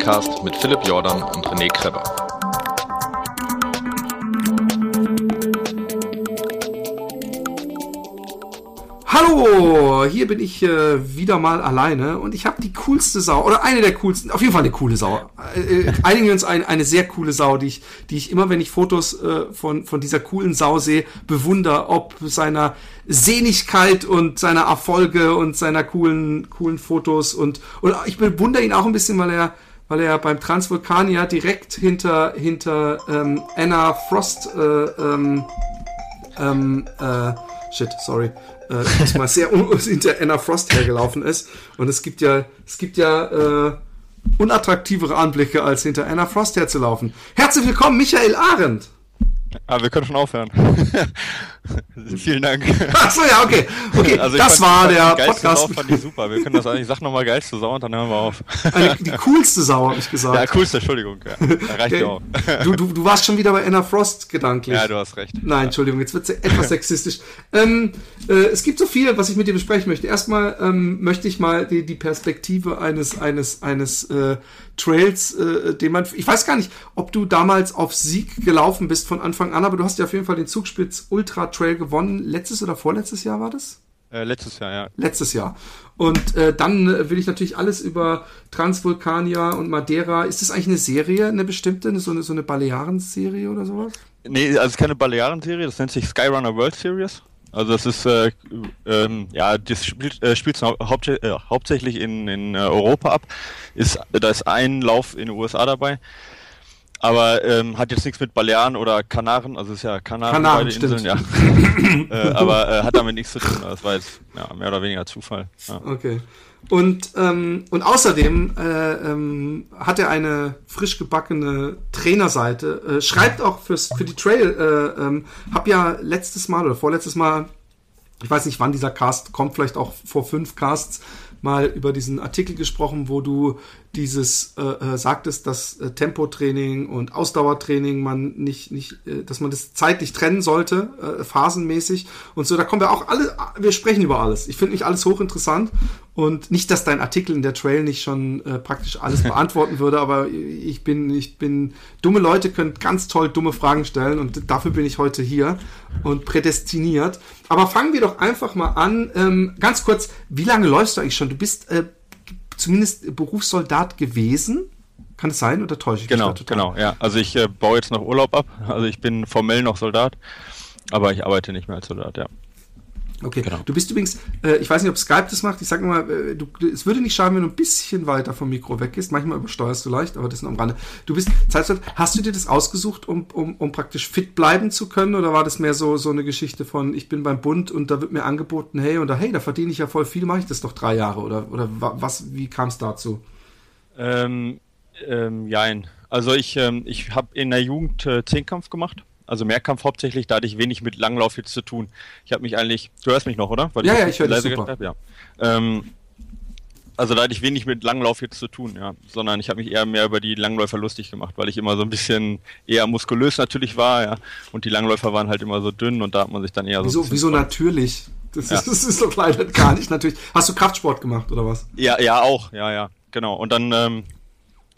Joggingcast mit Philipp Jordan und René Kreber. Hallo, hier bin ich äh, wieder mal alleine und ich habe die coolste Sau oder eine der coolsten, auf jeden Fall eine coole Sau. Äh, äh, einigen wir uns ein, eine sehr coole Sau, die ich, die ich immer, wenn ich Fotos äh, von von dieser coolen Sau sehe, bewundere, ob seiner Sehnigkeit und seiner Erfolge und seiner coolen coolen Fotos und und ich bewundere ihn auch ein bisschen, weil er weil er beim Transvulkanier direkt hinter hinter ähm, Anna Frost äh, ähm, ähm, äh, shit, sorry, äh, diesmal sehr hinter Anna Frost hergelaufen ist. Und es gibt ja, es gibt ja äh, unattraktivere Anblicke, als hinter Anna Frost herzulaufen. Herzlich willkommen, Michael Arendt. Aber ah, wir können schon aufhören. Vielen Dank. Achso, ja, okay. Okay, also das fand, war der Podcast. Sau fand ich super. Wir können das eigentlich, sag nochmal geilste Sau und dann hören wir auf. Eine, die coolste Sau, habe ich gesagt. Ja, coolste, Entschuldigung. Ja. Reicht okay. auch. Du, du, du warst schon wieder bei Anna Frost gedanklich. Ja, du hast recht. Nein, Entschuldigung, jetzt wird es etwas sexistisch. Ähm, äh, es gibt so viel, was ich mit dir besprechen möchte. Erstmal ähm, möchte ich mal die, die Perspektive eines, eines, eines äh, Trails, äh, den man, ich weiß gar nicht, ob du damals auf Sieg gelaufen bist von Anfang an, aber du hast ja auf jeden Fall den Zugspitz Ultra Trail gewonnen. Letztes oder vorletztes Jahr war das? Äh, letztes Jahr, ja. Letztes Jahr. Und äh, dann will ich natürlich alles über Transvulkania und Madeira. Ist das eigentlich eine Serie, eine bestimmte, so eine, so eine Balearen-Serie oder sowas? Nee, also keine Balearen-Serie, das nennt sich Skyrunner World Series. Also das ist, äh, ähm, ja, das spielt, äh, spielt haupt, äh, hauptsächlich in, in äh, Europa ab. Ist, da ist ein Lauf in den USA dabei. Aber ähm, hat jetzt nichts mit Balearen oder Kanaren, also ist ja Kanaren, Kanaren beide Inseln, ja. äh, aber äh, hat damit nichts zu tun. Das war jetzt ja, mehr oder weniger Zufall. Ja. Okay. Und, ähm, und außerdem äh, ähm, hat er eine frisch gebackene Trainerseite. Äh, schreibt auch fürs, für die Trail. Äh, ähm, hab ja letztes Mal oder vorletztes Mal, ich weiß nicht, wann dieser Cast kommt, vielleicht auch vor fünf Casts, mal über diesen Artikel gesprochen, wo du dieses äh, äh, sagtest, dass äh, Tempotraining und Ausdauertraining man nicht, nicht, äh, dass man das zeitlich trennen sollte, äh, phasenmäßig und so. Da kommen wir auch alle, wir sprechen über alles. Ich finde nicht alles hochinteressant und nicht, dass dein Artikel in der Trail nicht schon äh, praktisch alles beantworten würde, aber ich bin, ich bin, dumme Leute können ganz toll dumme Fragen stellen und dafür bin ich heute hier und prädestiniert. Aber fangen wir doch einfach mal an. Ähm, ganz kurz, wie lange läufst du eigentlich schon? Du bist äh, zumindest Berufssoldat gewesen. Kann es sein oder täusche ich genau, mich Genau, genau, ja. Also ich äh, baue jetzt noch Urlaub ab. Also ich bin formell noch Soldat, aber ich arbeite nicht mehr als Soldat, ja. Okay, genau. du bist übrigens, äh, ich weiß nicht, ob Skype das macht, ich sag mal, äh, du, es würde nicht schaden, wenn du ein bisschen weiter vom Mikro weggehst. Manchmal übersteuerst du leicht, aber das ist noch am Rande. Du bist, hast du dir das ausgesucht, um, um, um praktisch fit bleiben zu können oder war das mehr so, so eine Geschichte von, ich bin beim Bund und da wird mir angeboten, hey, und da, hey, da verdiene ich ja voll viel, mache ich das doch drei Jahre oder, oder was, wie kam es dazu? Ähm, ähm, jein. Also ich, ähm, ich habe in der Jugend äh, Zehnkampf gemacht also Mehrkampf hauptsächlich, da hatte ich wenig mit Langlauf jetzt zu tun. Ich habe mich eigentlich, du hörst mich noch, oder? Weil ja, ich ja, ich höre dich super. Hab, ja. Ähm, also da hatte ich wenig mit Langlauf jetzt zu tun, ja, sondern ich habe mich eher mehr über die Langläufer lustig gemacht, weil ich immer so ein bisschen eher muskulös natürlich war, ja, und die Langläufer waren halt immer so dünn und da hat man sich dann eher so. Wieso, wieso natürlich? Das, ja. ist, das ist doch leider gar nicht natürlich. Hast du Kraftsport gemacht oder was? Ja, ja auch, ja, ja, genau. Und dann ähm,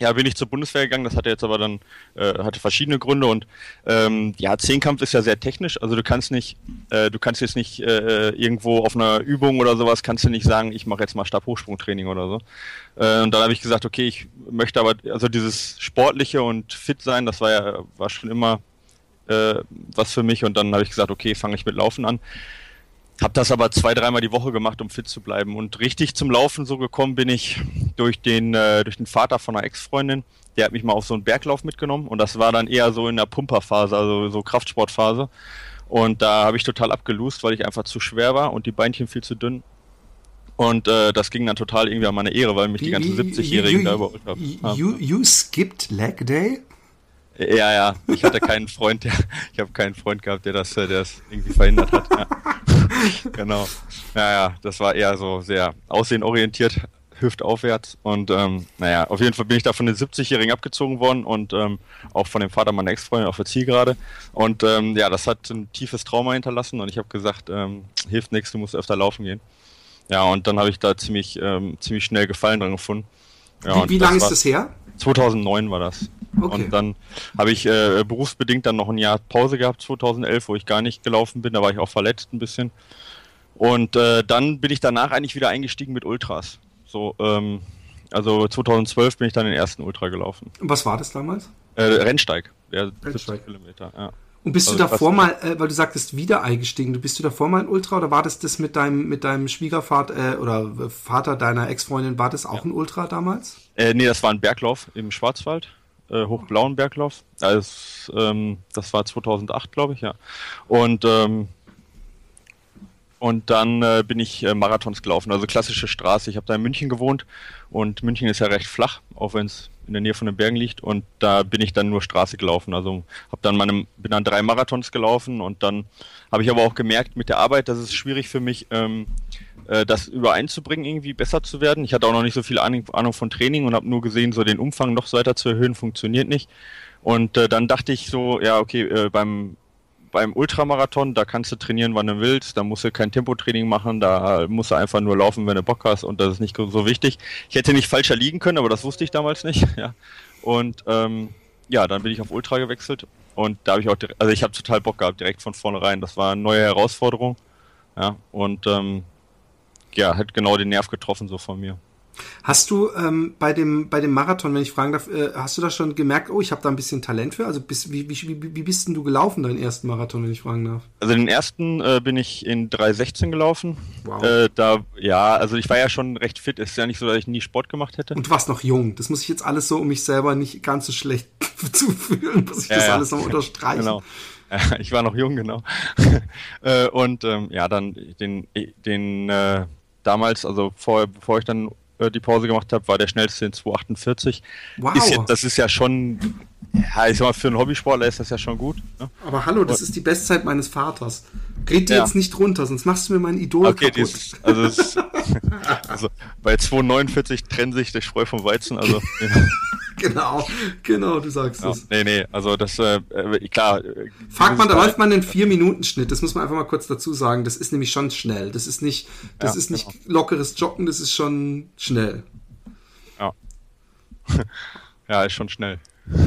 ja, bin ich zur Bundeswehr gegangen, das hatte jetzt aber dann, äh, hatte verschiedene Gründe und ähm, ja, Zehnkampf ist ja sehr technisch, also du kannst nicht, äh, du kannst jetzt nicht äh, irgendwo auf einer Übung oder sowas, kannst du nicht sagen, ich mache jetzt mal Stabhochsprungtraining oder so. Äh, und dann habe ich gesagt, okay, ich möchte aber, also dieses Sportliche und fit sein, das war ja, war schon immer äh, was für mich und dann habe ich gesagt, okay, fange ich mit Laufen an. Hab das aber zwei, dreimal die Woche gemacht, um fit zu bleiben. Und richtig zum Laufen so gekommen bin ich durch den, äh, durch den Vater von einer Ex-Freundin. Der hat mich mal auf so einen Berglauf mitgenommen und das war dann eher so in der Pumperphase, also so Kraftsportphase. Und da habe ich total abgelust, weil ich einfach zu schwer war und die Beinchen viel zu dünn. Und äh, das ging dann total irgendwie an meine Ehre, weil mich die ganzen 70-Jährigen da überholt haben. You, you skipped leg day? Ja, ja. Ich hatte keinen Freund, der, ich habe keinen Freund gehabt, der das, der das irgendwie verhindert hat. Ja. genau. Naja, das war eher so sehr aussehenorientiert, hüftaufwärts. Und ähm, naja, auf jeden Fall bin ich da von den 70-Jährigen abgezogen worden und ähm, auch von dem Vater meiner Ex-Freundin auf der Zielgerade. Und ähm, ja, das hat ein tiefes Trauma hinterlassen und ich habe gesagt, ähm, hilft nichts, du musst öfter laufen gehen. Ja, und dann habe ich da ziemlich, ähm, ziemlich schnell Gefallen dran gefunden. Ja, wie wie lange ist das her? 2009 war das. Okay. Und dann habe ich äh, berufsbedingt dann noch ein Jahr Pause gehabt, 2011, wo ich gar nicht gelaufen bin. Da war ich auch verletzt ein bisschen. Und äh, dann bin ich danach eigentlich wieder eingestiegen mit Ultras. So, ähm, also 2012 bin ich dann den ersten Ultra gelaufen. Und was war das damals? Äh, Rennsteig, der Rennsteig. 70 Kilometer, ja. Und bist Also du davor mal, äh, weil du sagtest, wieder eingestiegen, du bist du davor mal ein Ultra oder war das das mit deinem, mit deinem Schwiegervater äh, oder Vater deiner Ex-Freundin, war das auch ein Ultra damals? Äh, nee, das war ein Berglauf im Schwarzwald, äh, hochblauen Berglauf. Das, ähm, das war 2008, glaube ich, ja. Und ähm, und dann äh, bin ich äh, Marathons gelaufen, also klassische Straße. Ich habe da in München gewohnt und München ist ja recht flach, auch wenn es in der Nähe von den Bergen liegt. Und da bin ich dann nur Straße gelaufen. Also habe dann meine, bin dann drei Marathons gelaufen und dann habe ich aber auch gemerkt mit der Arbeit, dass es schwierig für mich, ähm, äh, das übereinzubringen, irgendwie besser zu werden. Ich hatte auch noch nicht so viel Ahnung, von Training und habe nur gesehen, so den Umfang noch so weiter zu erhöhen, funktioniert nicht. Und äh, dann dachte ich so, ja, okay, äh, beim beim Ultramarathon, da kannst du trainieren, wann du willst, da musst du kein Tempotraining machen, da musst du einfach nur laufen, wenn du Bock hast und das ist nicht so wichtig. Ich hätte nicht falscher liegen können, aber das wusste ich damals nicht. Ja. Und ähm, ja, dann bin ich auf Ultra gewechselt und da habe ich auch, direkt, also ich habe total Bock gehabt, direkt von vornherein. Das war eine neue Herausforderung. Ja, und ähm, ja, hat genau den Nerv getroffen so von mir. Hast du ähm, bei dem bei dem Marathon, wenn ich fragen darf, äh, hast du da schon gemerkt, oh, ich habe da ein bisschen Talent für? Also bist, wie, wie, wie, wie bist denn du gelaufen, deinen ersten Marathon, wenn ich fragen darf? Also den ersten äh, bin ich in 3,16 gelaufen. Wow. Äh, da, ja, also ich war ja schon recht fit. Es ist ja nicht so, dass ich nie Sport gemacht hätte. Und du warst noch jung. Das muss ich jetzt alles so, um mich selber nicht ganz so schlecht zu fühlen, muss ich Ja, das ja. alles noch unterstreichen. Genau. Ich war noch jung, genau. äh, und ähm, ja, dann den, den äh, damals, also vor, bevor ich dann äh, die Pause gemacht habe, war der schnellste in 2,48. Wow. Ist jetzt, das ist ja schon, ja, ich sag mal, für einen Hobbysportler ist das ja schon gut. Ne? Aber hallo, das ist die Bestzeit meines Vaters. Red dir Ja. jetzt nicht runter, sonst machst du mir mein Idol Okay, kaputt. dieses, also, es, also bei 2,49 trennt sich der Spreu vom Weizen. Also Genau, genau, du sagst ja, es. nee, nee, also das äh, äh, klar. äh, Fragt man, da läuft man den Vier-Minuten-Schnitt. Das muss man einfach mal kurz dazu sagen. Das ist nämlich schon schnell. Das ist nicht, das Ja, ist nicht genau. lockeres Joggen, das ist schon schnell. Ja. ja, ist schon schnell.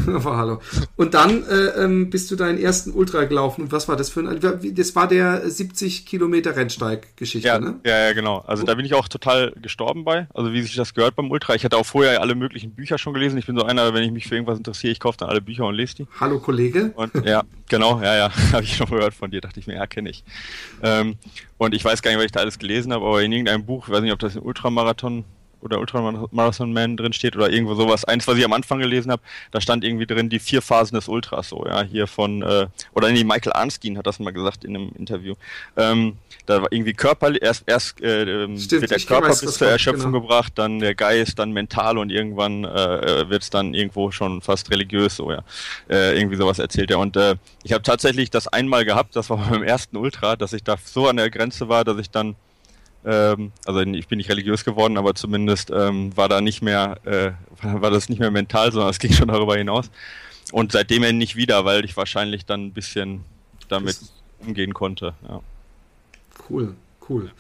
Aber hallo. Und dann äh, ähm, bist du deinen ersten Ultra gelaufen. Und was war das für ein? Das war der 70 Kilometer Rennsteig-Geschichte, Ja, ne? ja, ja, genau. Also da bin ich auch total gestorben bei. Also wie sich das gehört beim Ultra. Ich hatte auch vorher alle möglichen Bücher schon gelesen. Ich bin so einer, wenn ich mich für irgendwas interessiere, ich kaufe dann alle Bücher und lese die. Hallo Kollege. Und ja, genau, ja, ja, habe ich schon gehört von dir, dachte ich mir, ja, kenne ich. Ähm, und ich weiß gar nicht, was ich da alles gelesen habe, aber in irgendeinem Buch, ich weiß nicht, ob das in Ultramarathon oder Ultramarathon Man drin steht oder irgendwo sowas. Eins, was ich am Anfang gelesen habe, da stand irgendwie drin die vier Phasen des Ultras, so, ja, hier von, äh, oder nee, Michael Arnstein hat das mal gesagt in einem Interview. Ähm, da war irgendwie körperlich, erst, erst äh, ähm, Stimmt, wird der Körper weiß, bis zur Erschöpfung genau. gebracht, dann der Geist, dann mental und irgendwann äh, wird es dann irgendwo schon fast religiös, so ja. Äh, irgendwie sowas erzählt er. Und äh, ich habe tatsächlich das einmal gehabt, das war beim ersten Ultra, dass ich da so an der Grenze war, dass ich dann, ähm, also ich bin nicht religiös geworden, aber zumindest ähm, war da nicht mehr, äh, war das nicht mehr mental, sondern es ging schon darüber hinaus. Und seitdem er nicht wieder, weil ich wahrscheinlich dann ein bisschen damit umgehen konnte. Ja. Cool, cool.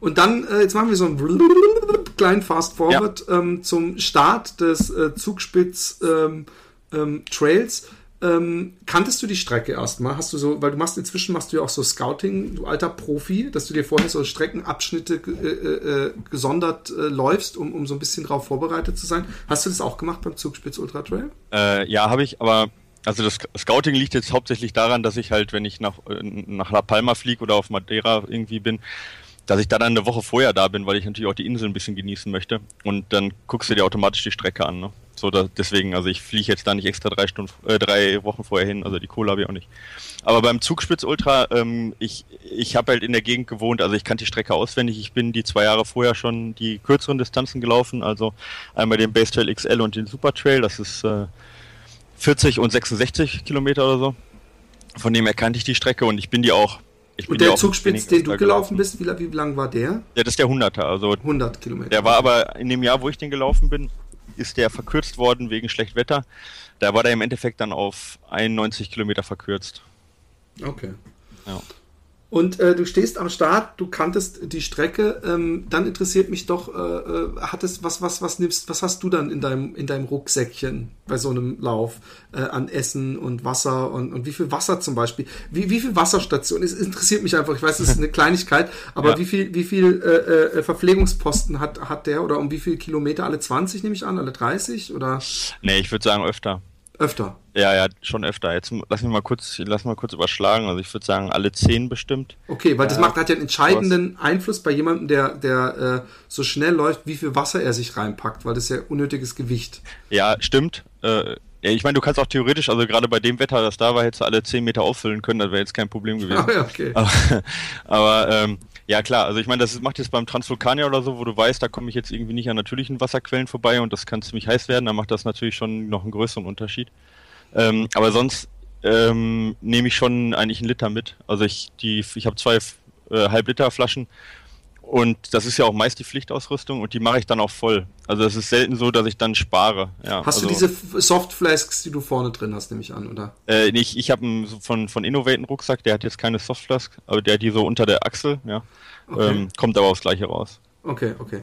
Und dann, äh, jetzt machen wir so einen kleinen Fast Forward ähm, zum Start des äh, Zugspitz ähm, ähm, Trails. Ähm, kanntest du die Strecke erstmal? Hast du so, weil du machst inzwischen machst du ja auch so Scouting, du alter Profi, dass du dir vorher so Streckenabschnitte ge- äh, äh, gesondert äh, läufst, um, um so ein bisschen drauf vorbereitet zu sein. Hast du das auch gemacht beim Zugspitz Ultra Trail? Äh, ja, habe ich, aber also das Scouting liegt jetzt hauptsächlich daran, dass ich halt, wenn ich nach, äh, nach La Palma fliege oder auf Madeira irgendwie bin, dass ich da dann eine Woche vorher da bin, weil ich natürlich auch die Insel ein bisschen genießen möchte. Und dann guckst du dir automatisch die Strecke an. Ne? So, da, deswegen, also ich fliege jetzt da nicht extra drei Stunden, äh, drei Wochen vorher hin, also die Kohle habe ich auch nicht. Aber beim Zugspitz Ultra, ähm, ich, ich habe halt in der Gegend gewohnt, also ich kannte die Strecke auswendig. Ich bin die zwei Jahre vorher schon die kürzeren Distanzen gelaufen, also einmal den Base Trail XL und den Super Trail, das ist äh, 40 und 66 Kilometer oder so. Von dem her kannte ich die Strecke und ich bin die auch. Und der Zugspitz, den du gelaufen bist, wie, wie lang war der? Ja, das ist der 100er. Also 100 Kilometer. der war aber in dem Jahr, wo ich den gelaufen bin, ist der verkürzt worden wegen schlecht Wetter. Da war der im Endeffekt dann auf 91 Kilometer verkürzt. Okay. Ja. Und äh, du stehst am Start, du kanntest die Strecke, ähm, dann interessiert mich doch, äh, äh, hattest was, was, was nimmst, was hast du dann in deinem, in deinem Rucksäckchen bei so einem Lauf äh, an Essen und Wasser und, und wie viel Wasser zum Beispiel? Wie, wie viel Wasserstation? Es interessiert mich einfach, ich weiß, es ist eine Kleinigkeit, aber ja. wie viel, wie viel äh, äh, Verpflegungsposten hat, hat der oder um wie viele Kilometer? Alle 20 nehme ich an, alle 30 oder? Nee, ich würde sagen öfter. Öfter. Ja, ja, schon öfter. Jetzt lass mich mal kurz, lass mal kurz überschlagen. Also ich würde sagen, alle zehn bestimmt. Okay, weil das macht hat ja einen entscheidenden was? Einfluss bei jemandem, der, der äh, so schnell läuft, wie viel Wasser er sich reinpackt, weil das ist ja unnötiges Gewicht. Ja, stimmt. Äh, ja, ich meine, du kannst auch theoretisch, also gerade bei dem Wetter, das da war, hättest du alle zehn Meter auffüllen können, das wäre jetzt kein Problem gewesen. Ah, ja, okay. Aber, aber ähm, ja, klar. Also ich meine, das macht jetzt beim Transvulkanier oder so, wo du weißt, da komme ich jetzt irgendwie nicht an natürlichen Wasserquellen vorbei und das kann ziemlich heiß werden, da macht das natürlich schon noch einen größeren Unterschied. Ähm, aber sonst ähm, nehme ich schon eigentlich einen Liter mit. Also ich, ich habe zwei äh, Halbliter Flaschen und das ist ja auch meist die Pflichtausrüstung und die mache ich dann auch voll. Also es ist selten so, dass ich dann spare. Ja, hast also, du diese Softflasks, die du vorne drin hast, nehme ich an, oder? Äh, ich ich habe einen von, von Innovate einen Rucksack, der hat jetzt keine Softflask, aber der hat die so unter der Achsel, ja. Okay. Ähm, kommt aber aufs gleiche raus. Okay, okay.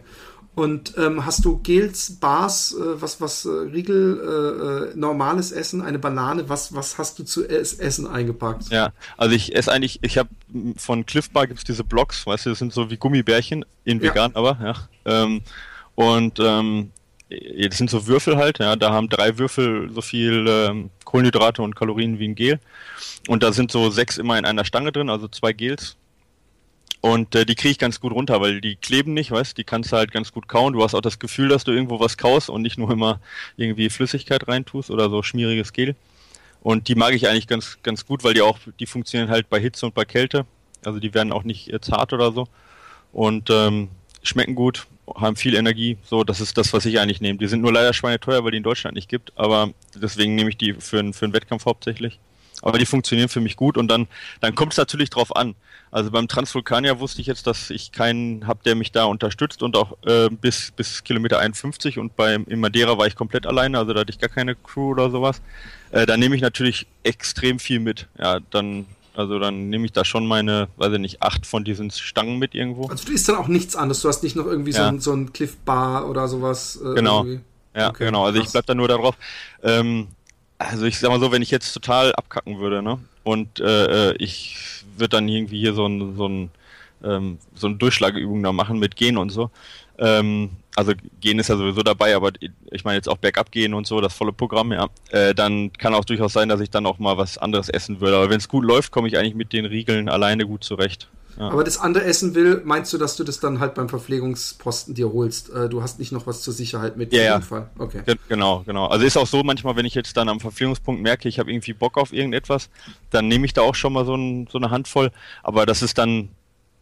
Und ähm, hast du Gels, Bars, äh, was, was, äh, Riegel, äh, äh, normales Essen, eine Banane, was, was hast du zu essen eingepackt? Ja, also ich esse eigentlich, ich habe von Cliff Bar gibt es diese Blocks, weißt du, das sind so wie Gummibärchen, in vegan ja. aber, ja. Ähm, und ähm, das sind so Würfel halt, ja, da haben drei Würfel so viel ähm, Kohlenhydrate und Kalorien wie ein Gel. Und da sind so sechs immer in einer Stange drin, also zwei Gels und äh, die kriege ich ganz gut runter, weil die kleben nicht, weißt die kannst du halt ganz gut kauen. Du hast auch das Gefühl, dass du irgendwo was kaust und nicht nur immer irgendwie Flüssigkeit reintust oder so schmieriges Gel. Und die mag ich eigentlich ganz, ganz gut, weil die auch, die funktionieren halt bei Hitze und bei Kälte. Also die werden auch nicht äh, zart oder so. Und ähm, schmecken gut, haben viel Energie. So, das ist das, was ich eigentlich nehme. Die sind nur leider schweineteuer, weil die in Deutschland nicht gibt. Aber deswegen nehme ich die für, für einen Wettkampf hauptsächlich. Aber die funktionieren für mich gut und dann, dann kommt es natürlich drauf an. Also beim Transvulkanier wusste ich jetzt, dass ich keinen habe, der mich da unterstützt und auch äh, bis, bis Kilometer 51 und beim in Madeira war ich komplett alleine, also da hatte ich gar keine Crew oder sowas. Äh, da nehme ich natürlich extrem viel mit. Ja, dann, also dann nehme ich da schon meine, weiß ich nicht, acht von diesen Stangen mit irgendwo. Also du isst dann auch nichts anderes, du hast nicht noch irgendwie ja. so, ein, so ein Cliff Bar oder sowas. Äh, genau. Irgendwie. Ja, okay, genau. Also krass. ich bleib da nur darauf. Ähm, also ich sag mal so, wenn ich jetzt total abkacken würde, ne? Und äh, äh ich würde dann irgendwie hier so ein, so ein ähm, so eine Durchschlageübung da machen mit Gehen und so. Ähm, also Gehen ist ja sowieso dabei, aber ich meine jetzt auch Bergab gehen und so, das volle Programm, ja. Äh, dann kann auch durchaus sein, dass ich dann auch mal was anderes essen würde. Aber wenn es gut läuft, komme ich eigentlich mit den Riegeln alleine gut zurecht. Ja. Aber das andere essen will, meinst du, dass du das dann halt beim Verpflegungsposten dir holst? Äh, du hast nicht noch was zur Sicherheit mit ja, ja. Fall. Okay. Genau, genau. Also ist auch so manchmal, wenn ich jetzt dann am Verpflegungspunkt merke, ich habe irgendwie Bock auf irgendetwas, dann nehme ich da auch schon mal so, ein, so eine Handvoll. Aber das ist dann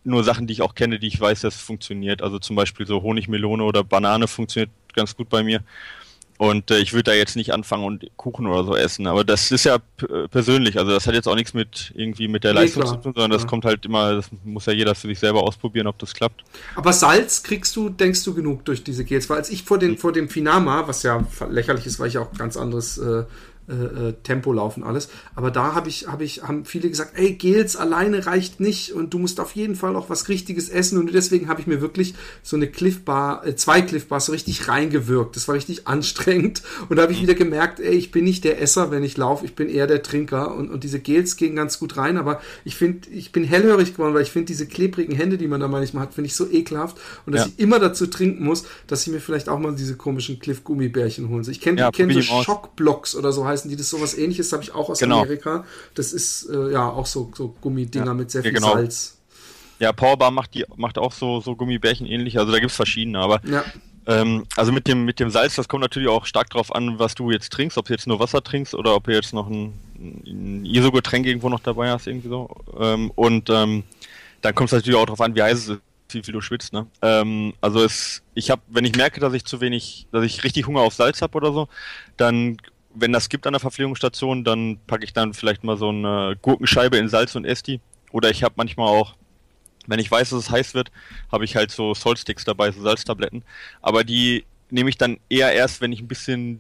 nur Sachen, die ich auch kenne, die ich weiß, dass es funktioniert. Also zum Beispiel so Honigmelone oder Banane funktioniert ganz gut bei mir. Und äh, ich würde da jetzt nicht anfangen und Kuchen oder so essen. Aber das ist ja persönlich. Also das hat jetzt auch nichts mit irgendwie mit der nee, Leistung klar. zu tun, sondern das ja. kommt halt immer, das muss ja jeder für sich selber ausprobieren, ob das klappt. Aber Salz kriegst du, denkst du, genug durch diese Gels? Weil als ich vor, den, hm. vor dem Finama, was ja lächerlich ist, weil ich auch ganz anderes äh, äh, äh, Tempo laufen alles. Aber da habe ich, habe ich, haben viele gesagt, ey, Gels alleine reicht nicht und du musst auf jeden Fall auch was Richtiges essen. Und deswegen habe ich mir wirklich so eine Cliff Bar, äh, zwei Cliff Bars so richtig reingewirkt. Das war richtig anstrengend. Und da habe ich mhm. wieder gemerkt, ey, ich bin nicht der Esser, wenn ich laufe, ich bin eher der Trinker. Und, und diese Gels gehen ganz gut rein. Aber ich finde, ich bin hellhörig geworden, weil ich finde diese klebrigen Hände, die man da manchmal hat, finde ich so ekelhaft. Und dass ja. ich immer dazu trinken muss, dass ich mir vielleicht auch mal diese komischen Cliff Gummibärchen holen. Ich kenne ja, kenn so Schockblocks oder so heißt heißen die das sowas ähnliches, habe ich auch aus genau. Amerika. Das ist äh, ja auch so, so Gummidinger ja. mit sehr viel genau. Salz. Ja, Powerbar macht die macht auch so, so Gummibärchen ähnlich, also da gibt es verschiedene, aber ja. ähm, also mit dem, mit dem Salz, das kommt natürlich auch stark drauf an, was du jetzt trinkst, ob du jetzt nur Wasser trinkst oder ob du jetzt noch ein, ein ISO-Getränk irgendwo noch dabei hast, irgendwie so. Ähm, und ähm, dann kommt es natürlich auch darauf an, wie heiß es ist wie viel du schwitzt, ne? Ähm, also es, ich habe, wenn ich merke, dass ich zu wenig, dass ich richtig Hunger auf Salz habe oder so, dann wenn das gibt an der Verpflegungsstation, dann packe ich dann vielleicht mal so eine Gurkenscheibe in Salz und Esti. Oder ich habe manchmal auch, wenn ich weiß, dass es heiß wird, habe ich halt so Saltsticks dabei, so Salztabletten. Aber die nehme ich dann eher erst, wenn ich ein bisschen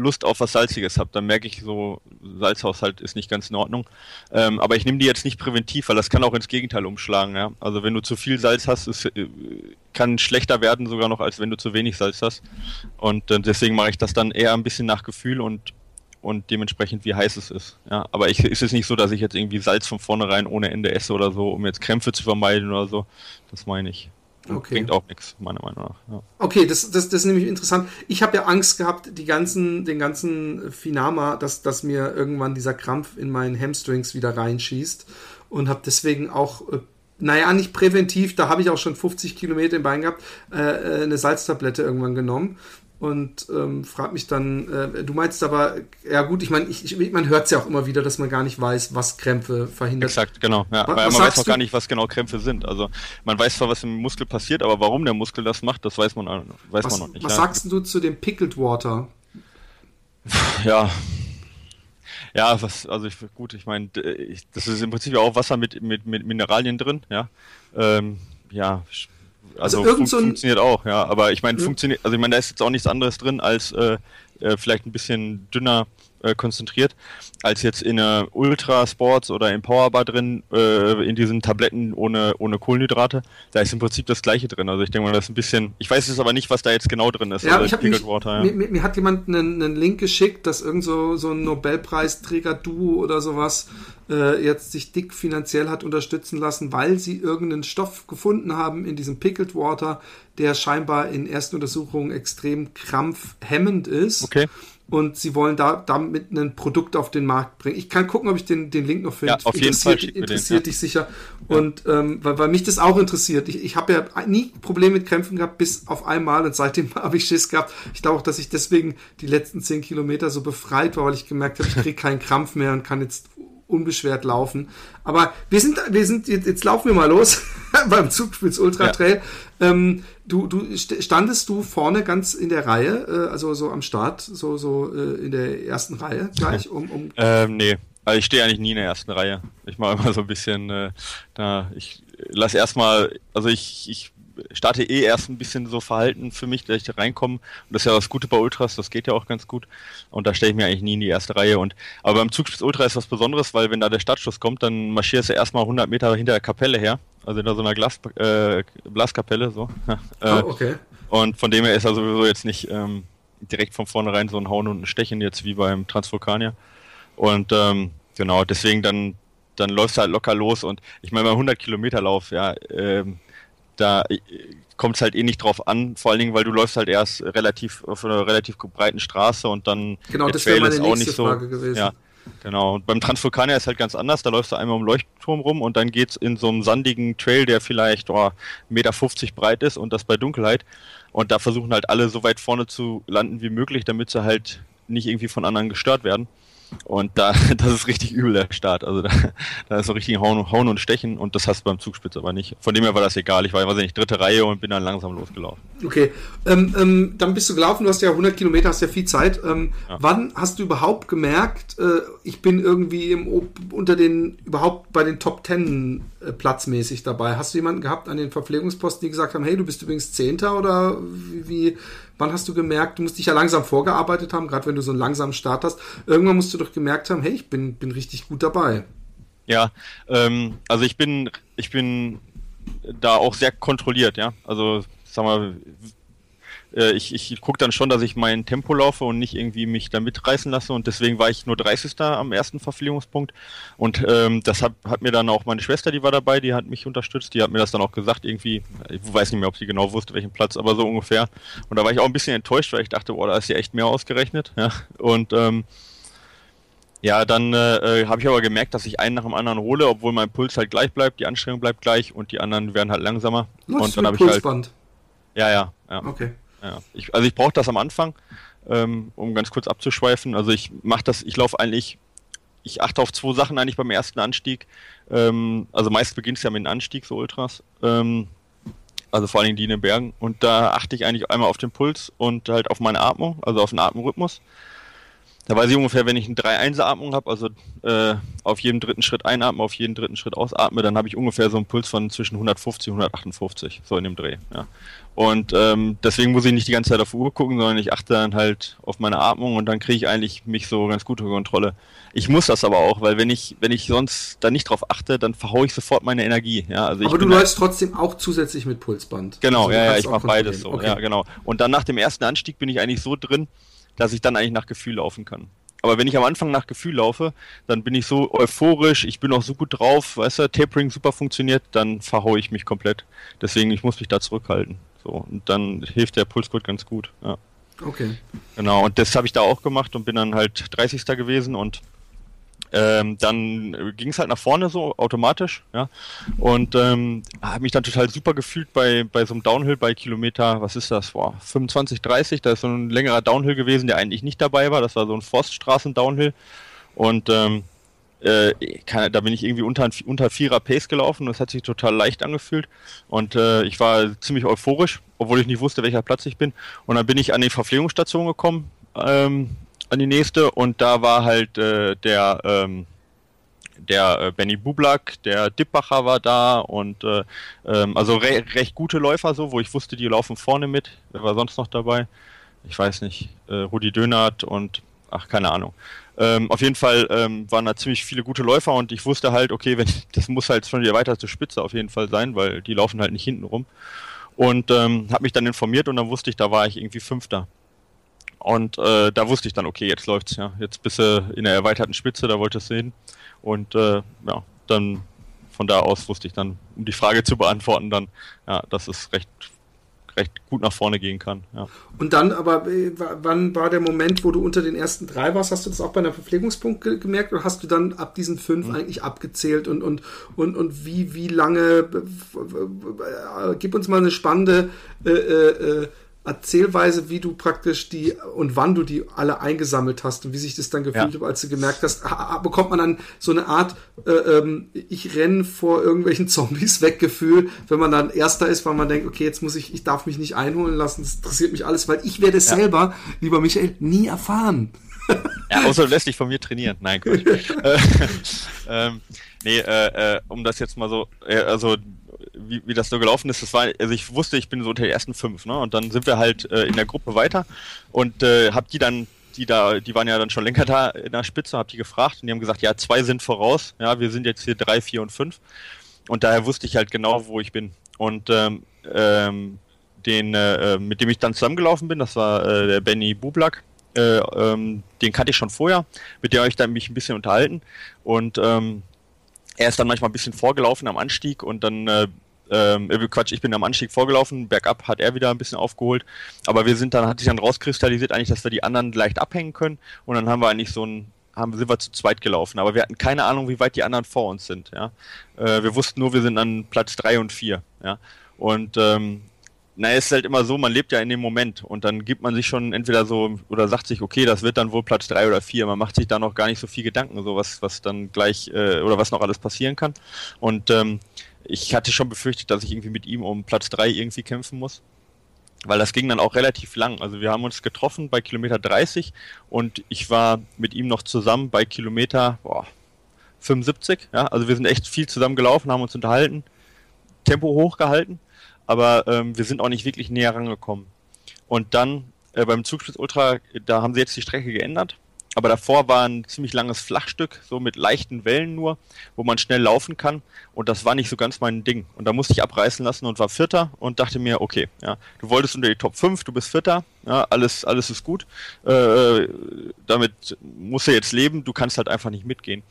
Lust auf was Salziges habe, dann merke ich so, Salzhaushalt ist nicht ganz in Ordnung. Ähm, aber ich nehme die jetzt nicht präventiv, weil das kann auch ins Gegenteil umschlagen. Ja? Also wenn du zu viel Salz hast, es äh, kann schlechter werden sogar noch, als wenn du zu wenig Salz hast. Und äh, deswegen mache ich das dann eher ein bisschen nach Gefühl und und dementsprechend wie heiß es ist. Ja, aber ich, ist es nicht so, dass ich jetzt irgendwie Salz von vornherein ohne Ende esse oder so, um jetzt Krämpfe zu vermeiden oder so. Das meine ich. Okay. Bringt auch nichts, meiner Meinung nach. Ja. Okay, das, das, das ist nämlich interessant. Ich habe ja Angst gehabt, die ganzen, den ganzen Finama, dass, dass mir irgendwann dieser Krampf in meinen Hamstrings wieder reinschießt und habe deswegen auch, äh, naja, nicht präventiv, da habe ich auch schon 50 Kilometer im Bein gehabt, äh, äh, eine Salztablette irgendwann genommen und ähm, fragt mich dann, äh, du meinst aber, ja gut, ich meine, man hört es ja auch immer wieder, dass man gar nicht weiß, was Krämpfe verhindert. Exakt, genau. Ja. Was, Weil man weiß auch gar nicht, was genau Krämpfe sind. Also man weiß zwar, was im Muskel passiert, aber warum der Muskel das macht, das weiß man, weiß was, man noch nicht. Was ja. sagst du zu dem Pickled Water? Ja, ja, was, also ich, gut, ich meine, das ist im Prinzip auch Wasser mit, mit, mit Mineralien drin, ja. Ähm, ja, also, also fun so funktioniert auch, ja. Aber ich meine, ja. funktioniert, also ich meine, da ist jetzt auch nichts anderes drin als äh, äh, vielleicht ein bisschen dünner äh, konzentriert, als jetzt in einer Ultra Sports oder in Powerbar drin, äh, in diesen Tabletten ohne, ohne Kohlenhydrate. Da ist im Prinzip das gleiche drin. Also ich denke mal, das ist ein bisschen, ich weiß jetzt aber nicht, was da jetzt genau drin ist. Ja, also ich hab mich, Water, ja. mir, mir, hat jemand einen, einen Link geschickt, dass irgend so, so ein Nobelpreisträger-Duo oder sowas äh, jetzt sich dick finanziell hat unterstützen lassen, weil sie irgendeinen Stoff gefunden haben in diesem Pickled Water, der scheinbar in ersten Untersuchungen extrem krampfhemmend ist. Okay und sie wollen da damit ein Produkt auf den Markt bringen. Ich kann gucken, ob ich den, den Link noch finde. Ja, auf jeden interessiert, Fall. Interessiert den, dich sicher. Ja. Und ähm, weil, weil mich das auch interessiert. Ich, ich habe ja nie Probleme mit Krämpfen gehabt, bis auf einmal und seitdem habe ich Schiss gehabt. Ich glaube auch, dass ich deswegen die letzten zehn Kilometer so befreit war, weil ich gemerkt habe, ich kriege keinen Krampf mehr und kann jetzt unbeschwert laufen. Aber wir sind, wir sind, jetzt, jetzt laufen wir mal los beim Zugspitz Ultra Trail. Ja. Ähm, du, du standest du vorne ganz in der Reihe, äh, also so am Start, so, so äh, in der ersten Reihe gleich, um, um ähm, nee. Also ich stehe eigentlich nie in der ersten Reihe. Ich mache immer so ein bisschen äh, da, ich lass erstmal, also ich, ich starte eh erst ein bisschen so Verhalten für mich, dass ich da reinkomme. Und das ist ja das Gute bei Ultras, das geht ja auch ganz gut. Und da stelle ich mir eigentlich nie in die erste Reihe. Und aber beim Zugspitz Ultra ist was Besonderes, weil wenn da der Startschuss kommt, dann marschierst du erstmal 100 Meter hinter der Kapelle her. Also hinter so einer Glas, äh, Blaskapelle, so. oh, okay. Und von dem her ist er sowieso jetzt nicht ähm, direkt von vornherein so ein Hauen und ein Stechen jetzt wie beim Transvulkanier. Und ähm, genau, deswegen dann dann läufst du halt locker los und ich meine beim 100 Kilometer Lauf, ja, ähm, da äh, kommt es halt eh nicht drauf an, vor allen Dingen, weil du läufst halt erst relativ auf einer relativ breiten Straße und dann genau, das Trail ist auch nicht so. Frage gewesen. Ja, genau. Und beim Transvulkanier ist halt ganz anders, da läufst du einmal um Leuchtturm rum und dann geht's in so einem sandigen Trail, der vielleicht oh, 1,50 Meter breit ist und das bei Dunkelheit. Und da versuchen halt alle so weit vorne zu landen wie möglich, damit sie halt nicht irgendwie von anderen gestört werden. Und da, das ist richtig übel der Start. Also da, da ist so richtig Hauen, Hauen und Stechen und das hast du beim Zugspitz aber nicht. Von dem her war das egal. Ich war, weiß nicht, dritte Reihe und bin dann langsam losgelaufen. Okay, ähm, ähm, dann bist du gelaufen, du hast ja 100 Kilometer, hast ja viel Zeit. Ähm, ja. Wann hast du überhaupt gemerkt, äh, ich bin irgendwie im, unter den, überhaupt bei den Top Ten äh, platzmäßig dabei? Hast du jemanden gehabt an den Verpflegungsposten, die gesagt haben, hey, du bist übrigens Zehnter oder wie, wie Wann hast du gemerkt, du musst dich ja langsam vorgearbeitet haben, gerade wenn du so einen langsamen Start hast. Irgendwann musst du doch gemerkt haben, hey, ich bin, bin richtig gut dabei. Ja, ähm, also ich bin, ich bin da auch sehr kontrolliert, ja. Also, sag mal, äh, ich, ich gucke dann schon, dass ich mein Tempo laufe und nicht irgendwie mich da mitreißen lasse und deswegen war ich nur 30. am ersten Verpflegungspunkt und ähm, das hat, hat mir dann auch meine Schwester, die war dabei, die hat mich unterstützt, die hat mir das dann auch gesagt irgendwie, ich weiß nicht mehr, ob sie genau wusste, welchen Platz, aber so ungefähr und da war ich auch ein bisschen enttäuscht, weil ich dachte, boah, da ist ja echt mehr ausgerechnet, ja, und ähm, ja, dann äh, habe ich aber gemerkt, dass ich einen nach dem anderen hole, obwohl mein Puls halt gleich bleibt, die Anstrengung bleibt gleich und die anderen werden halt langsamer. Was und dann habe ich halt. Ja, ja, ja. Okay. Ja, ich, also ich brauche das am Anfang, ähm, um ganz kurz abzuschweifen. Also ich mache das, ich laufe eigentlich, ich achte auf zwei Sachen eigentlich beim ersten Anstieg. Ähm, also meist beginnt es ja mit dem Anstieg, so Ultras. Ähm, also vor allen Dingen die in den Bergen. Und da achte ich eigentlich einmal auf den Puls und halt auf meine Atmung, also auf den Atemrhythmus. Da weiß ich ungefähr, wenn ich eine 3-1-Atmung habe, also äh, auf jedem dritten Schritt einatme, auf jeden dritten Schritt ausatme, dann habe ich ungefähr so einen Puls von zwischen 150 und 158, so in dem Dreh. Ja. Und ähm, deswegen muss ich nicht die ganze Zeit auf die Uhr gucken, sondern ich achte dann halt auf meine Atmung und dann kriege ich eigentlich mich so ganz gut unter Kontrolle. Ich muss das aber auch, weil wenn ich, wenn ich sonst da nicht drauf achte, dann verhaue ich sofort meine Energie. Ja, also aber du läufst trotzdem auch zusätzlich mit Pulsband. Genau, also ja, ja, ich mache beides so. Okay. Ja, genau. Und dann nach dem ersten Anstieg bin ich eigentlich so drin, dass ich dann eigentlich nach Gefühl laufen kann. Aber wenn ich am Anfang nach Gefühl laufe, dann bin ich so euphorisch, ich bin auch so gut drauf, weißt du, Tapering super funktioniert, dann verhaue ich mich komplett. Deswegen, ich muss mich da zurückhalten. So, und dann hilft der Pulsgurt ganz gut, ja. Okay. Genau, und das habe ich da auch gemacht und bin dann halt 30. gewesen und ähm, dann ging es halt nach vorne so automatisch, ja. Und ähm, habe mich dann total super gefühlt bei, bei so einem Downhill bei Kilometer, was ist das? Boah, 25, 30, da ist so ein längerer Downhill gewesen, der eigentlich nicht dabei war. Das war so ein Forststraßen-Downhill. Und ähm, äh, kann, da bin ich irgendwie unter, unter vierer Pace gelaufen. Das hat sich total leicht angefühlt. Und äh, ich war ziemlich euphorisch, obwohl ich nicht wusste, welcher Platz ich bin. Und dann bin ich an die Verpflegungsstation gekommen. Ähm, an die nächste und da war halt äh, der ähm, der äh, Benny Bublak, der Dippacher war da und äh, ähm, also re recht gute Läufer so, wo ich wusste, die laufen vorne mit. Wer war sonst noch dabei? Ich weiß nicht. Äh, Rudi Dönert und ach keine Ahnung. Ähm, auf jeden Fall ähm, waren da ziemlich viele gute Läufer und ich wusste halt, okay, wenn das muss halt schon wieder weiter zur Spitze auf jeden Fall sein, weil die laufen halt nicht hinten rum. Und ähm, habe mich dann informiert und dann wusste ich, da war ich irgendwie Fünfter. Und äh, da wusste ich dann, okay, jetzt läuft's, ja. Jetzt bist du in der erweiterten Spitze, da wolltest du hin. Und äh, ja, dann von da aus wusste ich dann, um die Frage zu beantworten, dann, ja, dass es recht, recht gut nach vorne gehen kann. Ja. Und dann aber, äh, wann war der Moment, wo du unter den ersten drei warst? Hast du das auch bei einem Verpflegungspunkt ge gemerkt oder hast du dann ab diesen fünf mhm. eigentlich abgezählt und, und, und, und wie, wie lange, äh, gib uns mal eine spannende äh, äh, Erzählweise, wie du praktisch die und wann du die alle eingesammelt hast und wie sich das dann gefühlt ja. hat, als du gemerkt hast, bekommt man dann so eine Art, äh, ähm, ich renne vor irgendwelchen Zombies weg Gefühl, wenn man dann Erster ist, weil man denkt, okay, jetzt muss ich, ich darf mich nicht einholen lassen, das interessiert mich alles, weil ich werde es ja. selber, lieber Michael, nie erfahren. Ja, außer lässt dich von mir trainieren. Nein, Quatsch. äh, ähm, nee, äh, äh, um das jetzt mal so, äh, also wie, wie das so gelaufen ist, das war, also ich wusste, ich bin so unter den ersten fünf, ne? Und dann sind wir halt äh, in der Gruppe weiter und äh, hab die dann, die da, die waren ja dann schon länger da in der Spitze, hab die gefragt und die haben gesagt, ja, zwei sind voraus, ja, wir sind jetzt hier drei, vier und fünf. Und daher wusste ich halt genau, wo ich bin. Und ähm, ähm, den, äh, mit dem ich dann zusammengelaufen bin, das war äh, der Benny Bublak, äh, ähm, den kannte ich schon vorher, mit dem habe ich dann mich ein bisschen unterhalten und ähm, er ist dann manchmal ein bisschen vorgelaufen am Anstieg und dann äh, ähm, äh, Quatsch, ich bin am Anstieg vorgelaufen, bergab hat er wieder ein bisschen aufgeholt, aber wir sind dann, hat sich dann rauskristallisiert eigentlich, dass wir die anderen leicht abhängen können und dann haben wir eigentlich so ein, haben, sind wir zu zweit gelaufen, aber wir hatten keine Ahnung, wie weit die anderen vor uns sind, ja. Äh, wir wussten nur, wir sind an Platz drei und vier, ja. Und ähm, es ist halt immer so, man lebt ja in dem Moment und dann gibt man sich schon entweder so oder sagt sich, okay, das wird dann wohl Platz drei oder vier. Man macht sich da noch gar nicht so viel Gedanken, so was, was dann gleich äh, oder was noch alles passieren kann. Und ähm, ich hatte schon befürchtet, dass ich irgendwie mit ihm um Platz drei irgendwie kämpfen muss. Weil das ging dann auch relativ lang. Also wir haben uns getroffen bei Kilometer 30 und ich war mit ihm noch zusammen bei Kilometer boah, 75. Ja? Also wir sind echt viel zusammen gelaufen, haben uns unterhalten, Tempo hochgehalten aber ähm, wir sind auch nicht wirklich näher rangekommen. Und dann äh, beim Zugspitz Ultra, da haben sie jetzt die Strecke geändert. Aber davor war ein ziemlich langes Flachstück, so mit leichten Wellen nur, wo man schnell laufen kann. Und das war nicht so ganz mein Ding. Und da musste ich abreißen lassen und war Vierter und dachte mir, okay, ja, du wolltest unter die Top 5, du bist Vierter, ja, alles, alles ist gut. Äh, damit musst du jetzt leben, du kannst halt einfach nicht mitgehen.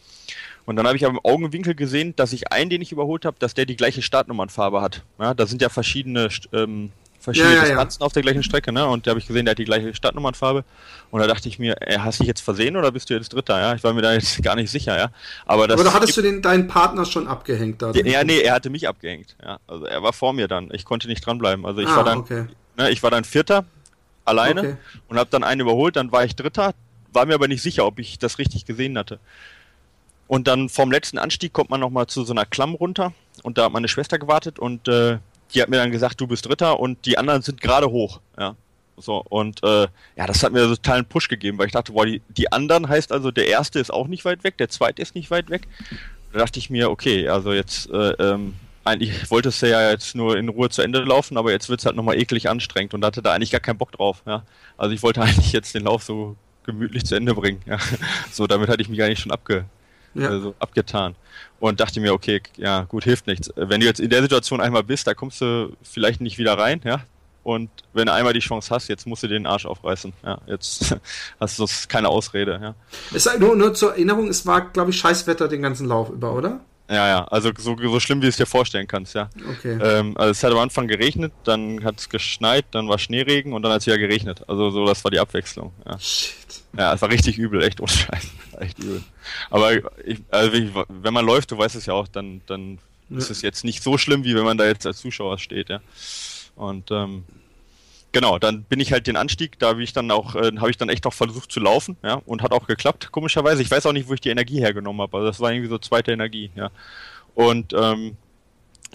Und dann habe ich im Augenwinkel gesehen, dass ich einen, den ich überholt habe, dass der die gleiche Startnummernfarbe hat. Ja, da sind ja verschiedene, ähm, verschiedene ja, ja, Distanzen ja. auf der gleichen Strecke, ne? Und da habe ich gesehen, der hat die gleiche Startnummernfarbe. Und da dachte ich mir, ey, hast du dich jetzt versehen oder bist du jetzt Dritter? Ja, ich war mir da jetzt gar nicht sicher, ja. Aber, das da hattest du den, deinen Partner schon abgehängt da? Ja, nee, er hatte mich abgehängt. Ja, also er war vor mir dann. Ich konnte nicht dranbleiben. Also ich ah, war dann, okay. ne, ich war dann Vierter alleine okay. und habe dann einen überholt. Dann war ich Dritter, war mir aber nicht sicher, ob ich das richtig gesehen hatte. Und dann vom letzten Anstieg kommt man nochmal zu so einer Klamm runter und da hat meine Schwester gewartet und äh, die hat mir dann gesagt, du bist Dritter und die anderen sind gerade hoch. Ja. So, und äh, ja, das hat mir so totalen Push gegeben, weil ich dachte, boah, die, die anderen heißt also, der erste ist auch nicht weit weg, der zweite ist nicht weit weg. Da dachte ich mir, okay, also jetzt, äh, ähm, eigentlich wollte es ja jetzt nur in Ruhe zu Ende laufen, aber jetzt wird es halt nochmal eklig anstrengend und hatte da eigentlich gar keinen Bock drauf. Ja. Also ich wollte eigentlich jetzt den Lauf so gemütlich zu Ende bringen. Ja. So, damit hatte ich mich eigentlich schon abge, ja. also abgetan. Und dachte mir, okay, ja, gut, hilft nichts. Wenn du jetzt in der Situation einmal bist, da kommst du vielleicht nicht wieder rein, ja. Und wenn du einmal die Chance hast, jetzt musst du den Arsch aufreißen. Ja, jetzt hast du keine Ausrede, ja. Es, nur, nur zur Erinnerung, es war, glaube ich, Scheißwetter den ganzen Lauf über, oder? Ja, ja, also so, so schlimm, wie du es dir vorstellen kannst, ja. Okay. Ähm, also es hat am Anfang geregnet, dann hat es geschneit, dann war Schneeregen und dann hat es wieder geregnet. Also so, das war die Abwechslung. Ja. Shit. Ja, es war richtig übel, echt ohne Scheiß. Echt übel. Aber ich, also wenn man läuft, du weißt es ja auch, dann, dann ja. ist es jetzt nicht so schlimm, wie wenn man da jetzt als Zuschauer steht, ja. Und ähm, genau, dann bin ich halt den Anstieg, da habe ich dann auch, äh, habe ich dann echt auch versucht zu laufen, ja, und hat auch geklappt, komischerweise. Ich weiß auch nicht, wo ich die Energie hergenommen habe, also das war irgendwie so zweite Energie, ja. Und ähm,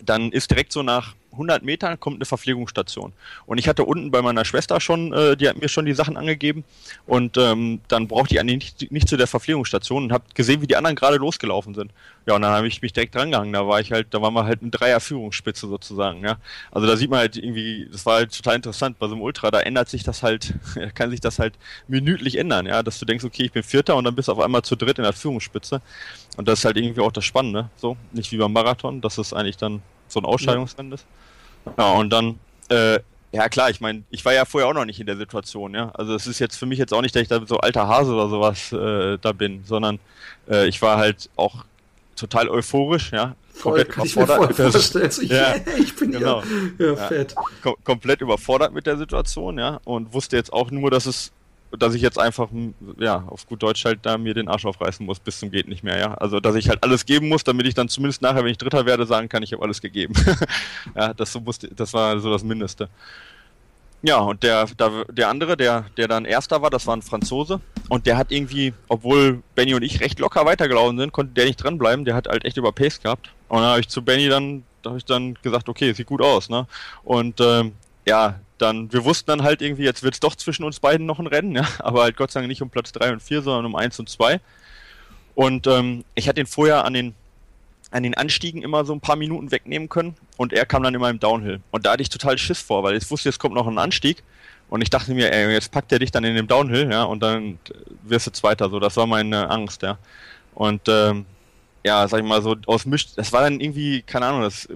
dann ist direkt so nach 100 Metern kommt eine Verpflegungsstation. Und ich hatte unten bei meiner Schwester schon, äh, die hat mir schon die Sachen angegeben. Und ähm, dann brauchte ich eigentlich nicht, nicht zu der Verpflegungsstation und habe gesehen, wie die anderen gerade losgelaufen sind. Ja, und dann habe ich mich direkt drangehangen. Da war ich halt, da waren wir halt eine Dreier-Führungsspitze sozusagen. Ja, also da sieht man halt irgendwie, das war halt total interessant bei so einem Ultra. Da ändert sich das halt, kann sich das halt minütlich ändern. Ja, dass du denkst, okay, ich bin Vierter und dann bist du auf einmal zu dritt in der Führungsspitze. Und das ist halt irgendwie auch das Spannende. So, nicht wie beim Marathon, dass es eigentlich dann so ein Ausscheidungsrennen ist. Ja, und dann, äh, ja klar, ich meine, ich war ja vorher auch noch nicht in der Situation, ja. Also es ist jetzt für mich jetzt auch nicht, dass ich da so alter Hase oder sowas äh, da bin, sondern äh, ich war halt auch total euphorisch, ja. Voll, komplett überfordert mit der Situation. Ja, ich bin genau. ja, ja, fett. Kom komplett überfordert mit der Situation, ja, und wusste jetzt auch nur, dass es dass ich jetzt einfach, ja, auf gut Deutsch halt da mir den Arsch aufreißen muss bis zum geht nicht mehr, ja. Also, dass ich halt alles geben muss, damit ich dann zumindest nachher, wenn ich Dritter werde, sagen kann, ich habe alles gegeben. ja, das, so musste, das war so das Mindeste. Ja, und der, der, der andere, der, der dann Erster war, das war ein Franzose. Und der hat irgendwie, obwohl Benny und ich recht locker weitergelaufen sind, konnte der nicht dranbleiben. Der hat halt echt überpaced gehabt. Und dann habe ich zu Benny dann, da habe ich dann gesagt, okay, sieht gut aus, ne? Und ähm, ja, dann, wir wussten dann halt irgendwie, jetzt wird es doch zwischen uns beiden noch ein Rennen, ja, aber halt Gott sei Dank nicht um Platz 3 und 4, sondern um 1 und 2. Und ähm, ich hatte ihn vorher an den, an den Anstiegen immer so ein paar Minuten wegnehmen können und er kam dann immer im Downhill. Und da hatte ich total Schiss vor, weil ich wusste, jetzt kommt noch ein Anstieg und ich dachte mir, ey, jetzt packt er dich dann in den Downhill, ja, und dann wirst du Zweiter, so, das war meine Angst, ja. Und ähm, ja, sag ich mal so, aus Misch, das war dann irgendwie, keine Ahnung, das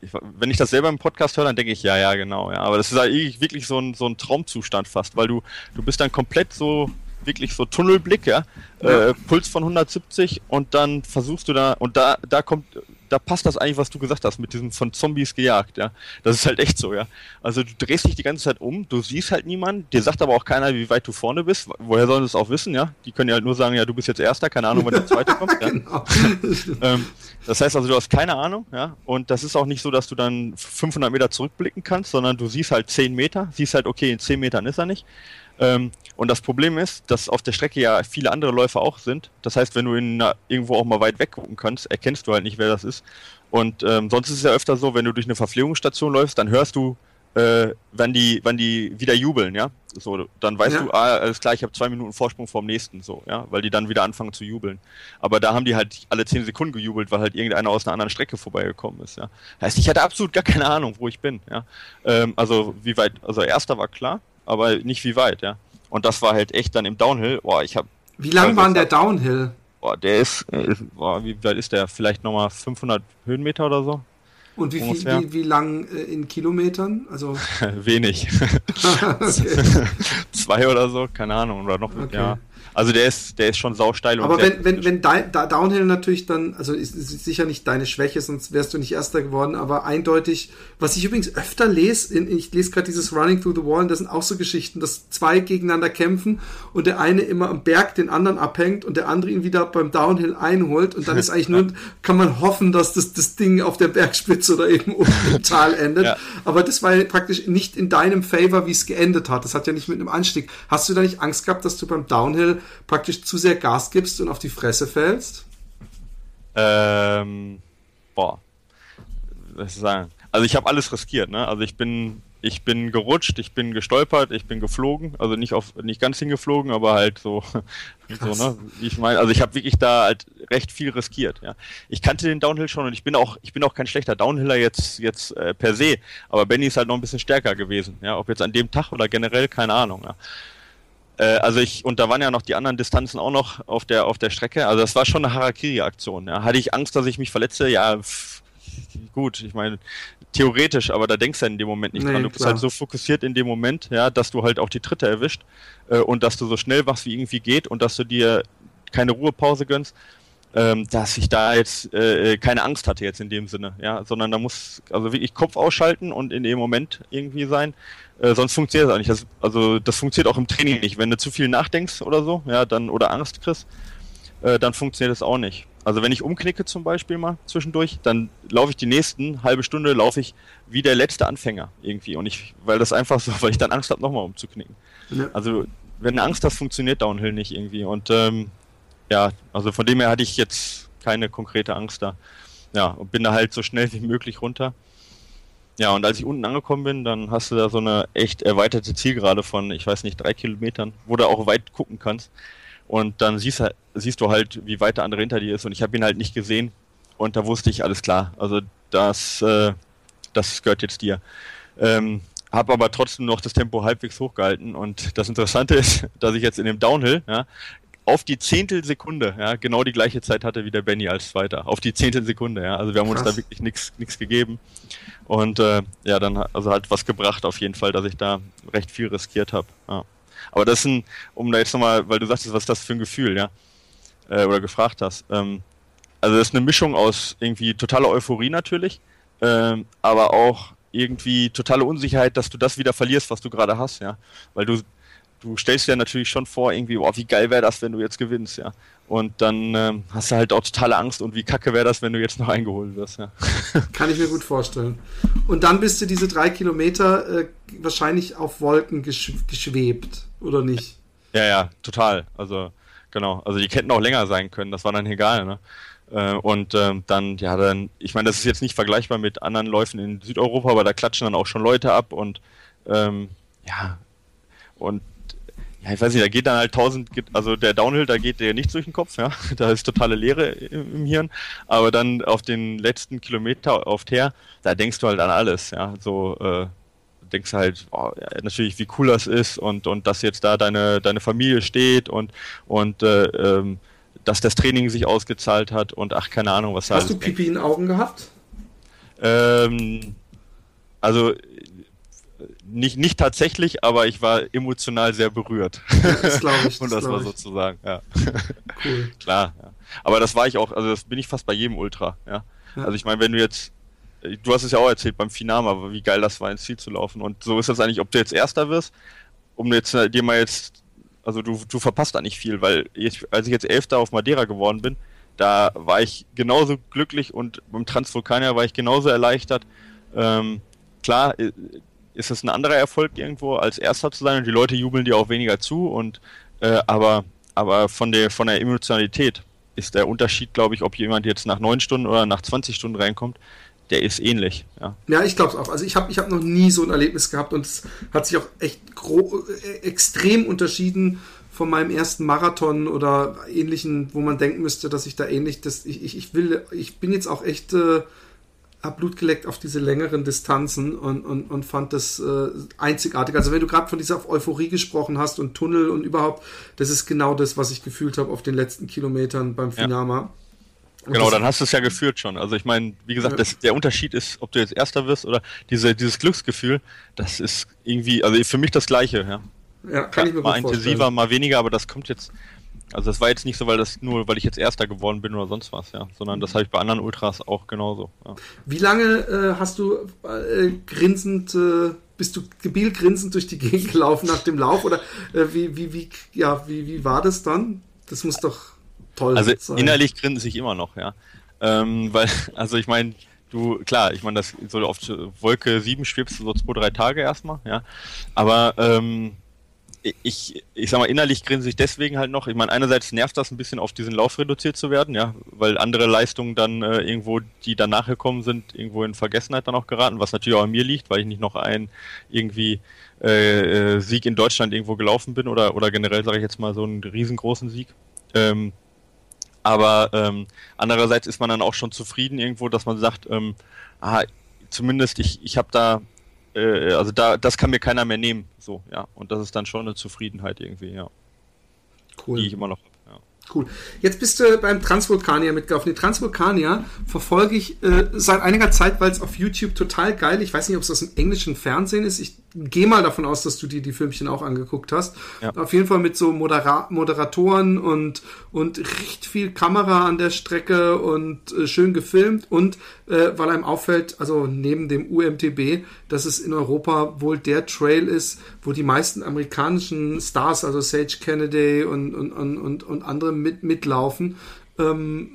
ich, wenn ich das selber im Podcast höre, dann denke ich, ja, ja, genau, ja. Aber das ist eigentlich wirklich so ein, so ein Traumzustand fast, weil du, du bist dann komplett so, wirklich so Tunnelblick, ja. ja. Äh, Puls von 170 und dann versuchst du da, und da, da kommt, da passt das eigentlich, was du gesagt hast, mit diesem von Zombies gejagt, ja. Das ist halt echt so, ja. Also du drehst dich die ganze Zeit um, du siehst halt niemanden, dir sagt aber auch keiner, wie weit du vorne bist. Woher sollen sie es auch wissen, ja? Die können ja halt nur sagen, ja, du bist jetzt Erster, keine Ahnung, wann der Zweite kommt, ja. genau. ähm, das heißt also, du hast keine Ahnung, ja. Und das ist auch nicht so, dass du dann 500 Meter zurückblicken kannst, sondern du siehst halt 10 Meter, siehst halt, okay, in 10 Metern ist er nicht. Ähm, und das Problem ist, dass auf der Strecke ja viele andere Läufer auch sind. Das heißt, wenn du in, irgendwo auch mal weit weg gucken kannst, erkennst du halt nicht, wer das ist. Und ähm, sonst ist es ja öfter so, wenn du durch eine Verpflegungsstation läufst, dann hörst du, äh, wenn die, wenn die wieder jubeln, ja. So, dann weißt ja. du, ah, alles klar, ich habe zwei Minuten Vorsprung vom nächsten, so, ja, weil die dann wieder anfangen zu jubeln. Aber da haben die halt alle zehn Sekunden gejubelt, weil halt irgendeiner aus einer anderen Strecke vorbeigekommen ist, ja. Heißt, ich hatte absolut gar keine Ahnung, wo ich bin, ja. Ähm, also wie weit, also erster war klar, aber nicht wie weit, ja. Und das war halt echt dann im Downhill. Boah, ich hab. Wie lang war der Downhill? Boah, der ist, ist boah, wie weit ist der? Vielleicht nochmal 500 Höhenmeter oder so? Und wie, viel, wie, wie lang äh, in Kilometern? Also wenig. Zwei oder so, keine Ahnung, oder noch, okay. ja. Also der ist, der ist schon sausteil. Aber wenn, wenn, wenn da Downhill natürlich dann, also ist, ist sicher nicht deine Schwäche, sonst wärst du nicht Erster geworden, aber eindeutig, was ich übrigens öfter lese, in, ich lese gerade dieses Running Through the Wall, und das sind auch so Geschichten, dass zwei gegeneinander kämpfen und der eine immer am Berg den anderen abhängt und der andere ihn wieder beim Downhill einholt und dann ist eigentlich nur, kann man hoffen, dass das, das Ding auf der Bergspitze oder eben im Tal endet. Ja. Aber das war ja praktisch nicht in deinem Favor, wie es geendet hat. Das hat ja nicht mit einem Anstieg. Hast du da nicht Angst gehabt, dass du beim Downhill praktisch zu sehr Gas gibst und auf die Fresse fällst? Ähm, boah, was soll ich sagen? Also ich habe alles riskiert, ne? Also ich bin, ich bin gerutscht, ich bin gestolpert, ich bin geflogen, also nicht auf nicht ganz hingeflogen, aber halt so, so ne? Ich meine, also ich habe wirklich da halt recht viel riskiert. Ja, ich kannte den Downhill schon und ich bin auch ich bin auch kein schlechter Downhiller jetzt jetzt äh, per se, aber Benny ist halt noch ein bisschen stärker gewesen. Ja, ob jetzt an dem Tag oder generell keine Ahnung. Ja. Äh, also ich, und da waren ja noch die anderen Distanzen auch noch auf der, auf der Strecke. Also das war schon eine Harakiri-Aktion. Ja. Hatte ich Angst, dass ich mich verletze? Ja, pff, gut, ich meine, theoretisch, aber da denkst du in dem Moment nicht nee, dran. Du bist halt so fokussiert in dem Moment, ja, dass du halt auch die Tritte erwischt äh, und dass du so schnell machst, wie irgendwie geht und dass du dir keine Ruhepause gönnst, ähm, dass ich da jetzt äh, keine Angst hatte jetzt in dem Sinne, ja, sondern da muss also wirklich Kopf ausschalten und in dem Moment irgendwie sein. Äh, sonst funktioniert es auch nicht. Das, also das funktioniert auch im Training nicht. Wenn du zu viel nachdenkst oder so, ja, dann oder Angst kriegst, äh, dann funktioniert es auch nicht. Also wenn ich umknicke zum Beispiel mal zwischendurch, dann laufe ich die nächsten halbe Stunde laufe ich wie der letzte Anfänger irgendwie und ich, weil das einfach so, weil ich dann Angst habe, nochmal umzuknicken. Ja. Also wenn du Angst hast, funktioniert Downhill nicht irgendwie und ähm, ja, also von dem her hatte ich jetzt keine konkrete Angst da. Ja, und bin da halt so schnell wie möglich runter. Ja, und als ich unten angekommen bin, dann hast du da so eine echt erweiterte Zielgerade von, ich weiß nicht, drei Kilometern, wo du auch weit gucken kannst. Und dann siehst, siehst du halt, wie weit der andere hinter dir ist. Und ich habe ihn halt nicht gesehen. Und da wusste ich, alles klar. Also das, äh, das gehört jetzt dir. Ähm, habe aber trotzdem noch das Tempo halbwegs hochgehalten. Und das Interessante ist, dass ich jetzt in dem Downhill ja, auf die Zehntelsekunde, ja, genau die gleiche Zeit hatte wie der Benny als Zweiter. Auf die Zehntelsekunde, ja. Also wir haben Krass. uns da wirklich nichts nichts gegeben. Und äh, ja, dann also halt was gebracht auf jeden Fall, dass ich da recht viel riskiert habe. Ja. Aber das ist ein, um da jetzt nochmal, weil du sagtest, was ist das für ein Gefühl, ja? Äh, oder gefragt hast. Ähm, also das ist eine Mischung aus irgendwie totaler Euphorie natürlich, ähm, aber auch irgendwie totale Unsicherheit, dass du das wieder verlierst, was du gerade hast, ja. Weil du du stellst dir natürlich schon vor, irgendwie, boah, wie geil wäre das, wenn du jetzt gewinnst, ja. Und dann ähm, hast du halt auch totale Angst und wie kacke wäre das, wenn du jetzt noch eingeholt wirst, ja. Kann ich mir gut vorstellen. Und dann bist du diese drei Kilometer äh, wahrscheinlich auf Wolken geschw geschwebt, oder nicht? Ja, ja, total. Also, genau. Also die hätten auch länger sein können, das war dann egal, ne? Äh, und ähm, dann, ja, dann, ich meine, das ist jetzt nicht vergleichbar mit anderen Läufen in Südeuropa, aber da klatschen dann auch schon Leute ab und ähm, ja, und ja, ich weiß nicht, da geht dann halt tausend, also der Downhill, da geht der nicht durch den Kopf, ja, da ist totale Leere im, Hirn, aber dann auf den letzten Kilometer auf Teer, da denkst du halt an alles, ja, so, äh, denkst halt, oh, ja, natürlich, wie cool das ist und, und dass jetzt da deine, deine Familie steht und, und, äh, ähm, dass das Training sich ausgezahlt hat und ach, keine Ahnung, was Hast du Pipi in den Augen gehabt? Ähm, also nicht, nicht tatsächlich, aber ich war emotional sehr berührt. Ja, das glaube ich. das, das mal so zu sagen, ja. Cool. Klar, ja. Aber das war ich auch, also das bin ich fast bei jedem Ultra, ja. ja. Also ich meine, wenn du jetzt, du hast es ja auch erzählt beim Finama, wie geil das war, ins Ziel zu laufen. Und so ist das eigentlich, ob du jetzt Erster wirst, um jetzt äh, dir mal jetzt, also du, du verpasst da nicht viel, weil ich, als ich jetzt Elfter auf Madeira geworden bin, da war ich genauso glücklich und beim Transvulkanier war ich genauso erleichtert. Ähm, klar, äh, ist es ein anderer Erfolg irgendwo als Erster zu sein und die Leute jubeln dir auch weniger zu und äh, aber aber von der von der Emotionalität ist der Unterschied, glaube ich, ob jemand jetzt nach neun Stunden oder nach 20 Stunden reinkommt, der ist ähnlich. Ja, ja ich glaube es auch. Also ich habe ich hab noch nie so ein Erlebnis gehabt und es hat sich auch echt äh, extrem unterschieden von meinem ersten Marathon oder ähnlichen, wo man denken müsste, dass ich da ähnlich, das, ich, ich, ich will, ich bin jetzt auch echt äh, habe Blut geleckt auf diese längeren Distanzen und, und, und fand das äh, einzigartig. Also wenn du gerade von dieser Euphorie gesprochen hast und Tunnel und überhaupt, das ist genau das, was ich gefühlt habe auf den letzten Kilometern beim Finama. Ja. Genau, dann hast du es ja gefühlt schon. Also ich meine, wie gesagt, ja. das, der Unterschied ist, ob du jetzt Erster wirst oder diese, dieses Glücksgefühl, das ist irgendwie, also für mich das Gleiche, ja. Ja, kann ja, ich mir Mal intensiver, mal weniger, aber das kommt jetzt also das war jetzt nicht so, weil das nur, weil ich jetzt Erster geworden bin oder sonst was, ja, sondern das habe ich bei anderen Ultras auch genauso. Ja. Wie lange äh, hast du äh, grinsend, äh, bist du gebielgrinsend durch die Gegend gelaufen nach dem Lauf oder äh, wie, wie, wie, ja, wie, wie war das dann? Das muss doch toll also sein. Also innerlich grinse ich immer noch, ja, ähm, weil, also ich meine, du, klar, ich meine, das so auf Wolke 7 schwebst du so zwei, drei Tage erstmal, ja, aber ähm, ich, ich sag mal, innerlich grinse ich deswegen halt noch. Ich meine, einerseits nervt das ein bisschen, auf diesen Lauf reduziert zu werden, ja, weil andere Leistungen dann äh, irgendwo, die danach gekommen sind, irgendwo in Vergessenheit dann auch geraten, was natürlich auch an mir liegt, weil ich nicht noch einen irgendwie äh, äh, Sieg in Deutschland irgendwo gelaufen bin oder, oder generell, sage ich jetzt mal, so einen riesengroßen Sieg. Ähm, aber ähm, andererseits ist man dann auch schon zufrieden irgendwo, dass man sagt, ähm, ah, zumindest ich, ich habe da äh, also da, das kann mir keiner mehr nehmen. So, ja. Und das ist dann schon eine Zufriedenheit irgendwie, ja. Cool. Die ich immer noch habe. Cool. Jetzt bist du beim Transvulkanier mitgelaufen. Den Transvulkanier verfolge ich äh, seit einiger Zeit, weil es auf YouTube total geil Ich weiß nicht, ob es aus dem englischen Fernsehen ist. Ich gehe mal davon aus, dass du dir die Filmchen auch angeguckt hast. Ja. Auf jeden Fall mit so Modera Moderatoren und, und recht viel Kamera an der Strecke und äh, schön gefilmt. Und äh, weil einem auffällt, also neben dem UMTB, dass es in Europa wohl der Trail ist, wo die meisten amerikanischen Stars, also Sage Kennedy und, und, und, und, und andere mit, mitlaufen. Ähm,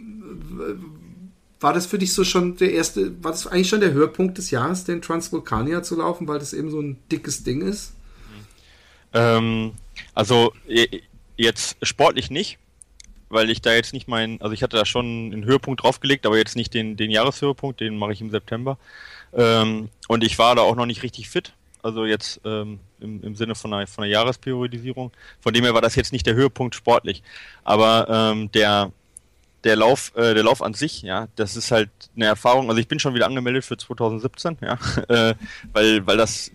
war das für dich so schon der erste, war das eigentlich schon der Höhepunkt des Jahres, den Transvulkania zu laufen, weil das eben so ein dickes Ding ist? Ähm, also jetzt sportlich nicht, weil ich da jetzt nicht meinen, also ich hatte da schon einen Höhepunkt draufgelegt, aber jetzt nicht den, den Jahreshöhepunkt, den mache ich im September. Ähm, und ich war da auch noch nicht richtig fit also jetzt ähm, im, im Sinne von einer, von einer Jahresperiodisierung. Von dem her war das jetzt nicht der Höhepunkt sportlich. Aber ähm, der, der Lauf, äh, der Lauf an sich, ja, das ist halt eine Erfahrung. Also ich bin schon wieder angemeldet für 2017, ja, äh, weil, weil das,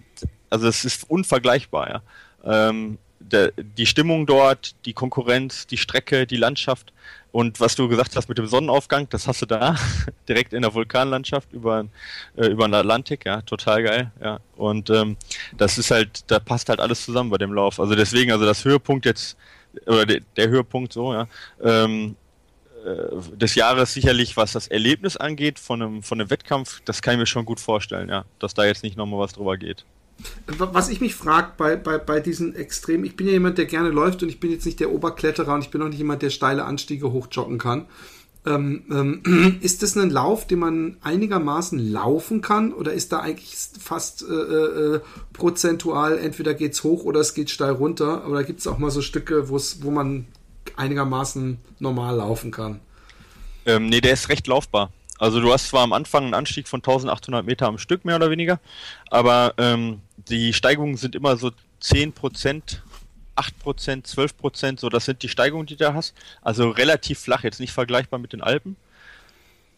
also es ist unvergleichbar, ja. Ähm, der, die Stimmung dort, die Konkurrenz, die Strecke, die Landschaft, und was du gesagt hast mit dem Sonnenaufgang, das hast du da, direkt in der Vulkanlandschaft über, äh, über den Atlantik, ja, total geil, ja. Und ähm, das ist halt, da passt halt alles zusammen bei dem Lauf. Also deswegen, also das Höhepunkt jetzt, oder de, der Höhepunkt so, ja, ähm, äh, des Jahres sicherlich, was das Erlebnis angeht von einem, von einem Wettkampf, das kann ich mir schon gut vorstellen, ja, dass da jetzt nicht nochmal was drüber geht. Was ich mich frage bei, bei, bei diesen Extremen, ich bin ja jemand, der gerne läuft und ich bin jetzt nicht der Oberkletterer und ich bin auch nicht jemand, der steile Anstiege hochjoggen kann. Ähm, ähm, ist das ein Lauf, den man einigermaßen laufen kann oder ist da eigentlich fast äh, äh, prozentual, entweder geht's hoch oder es geht steil runter, oder gibt es auch mal so Stücke, wo man einigermaßen normal laufen kann? Ähm, nee, der ist recht laufbar. Also du hast zwar am Anfang einen Anstieg von 1800 Meter am Stück, mehr oder weniger, aber ähm, die Steigungen sind immer so 10 Prozent, 8 Prozent, 12 Prozent, so das sind die Steigungen, die du hast. Also relativ flach, jetzt nicht vergleichbar mit den Alpen.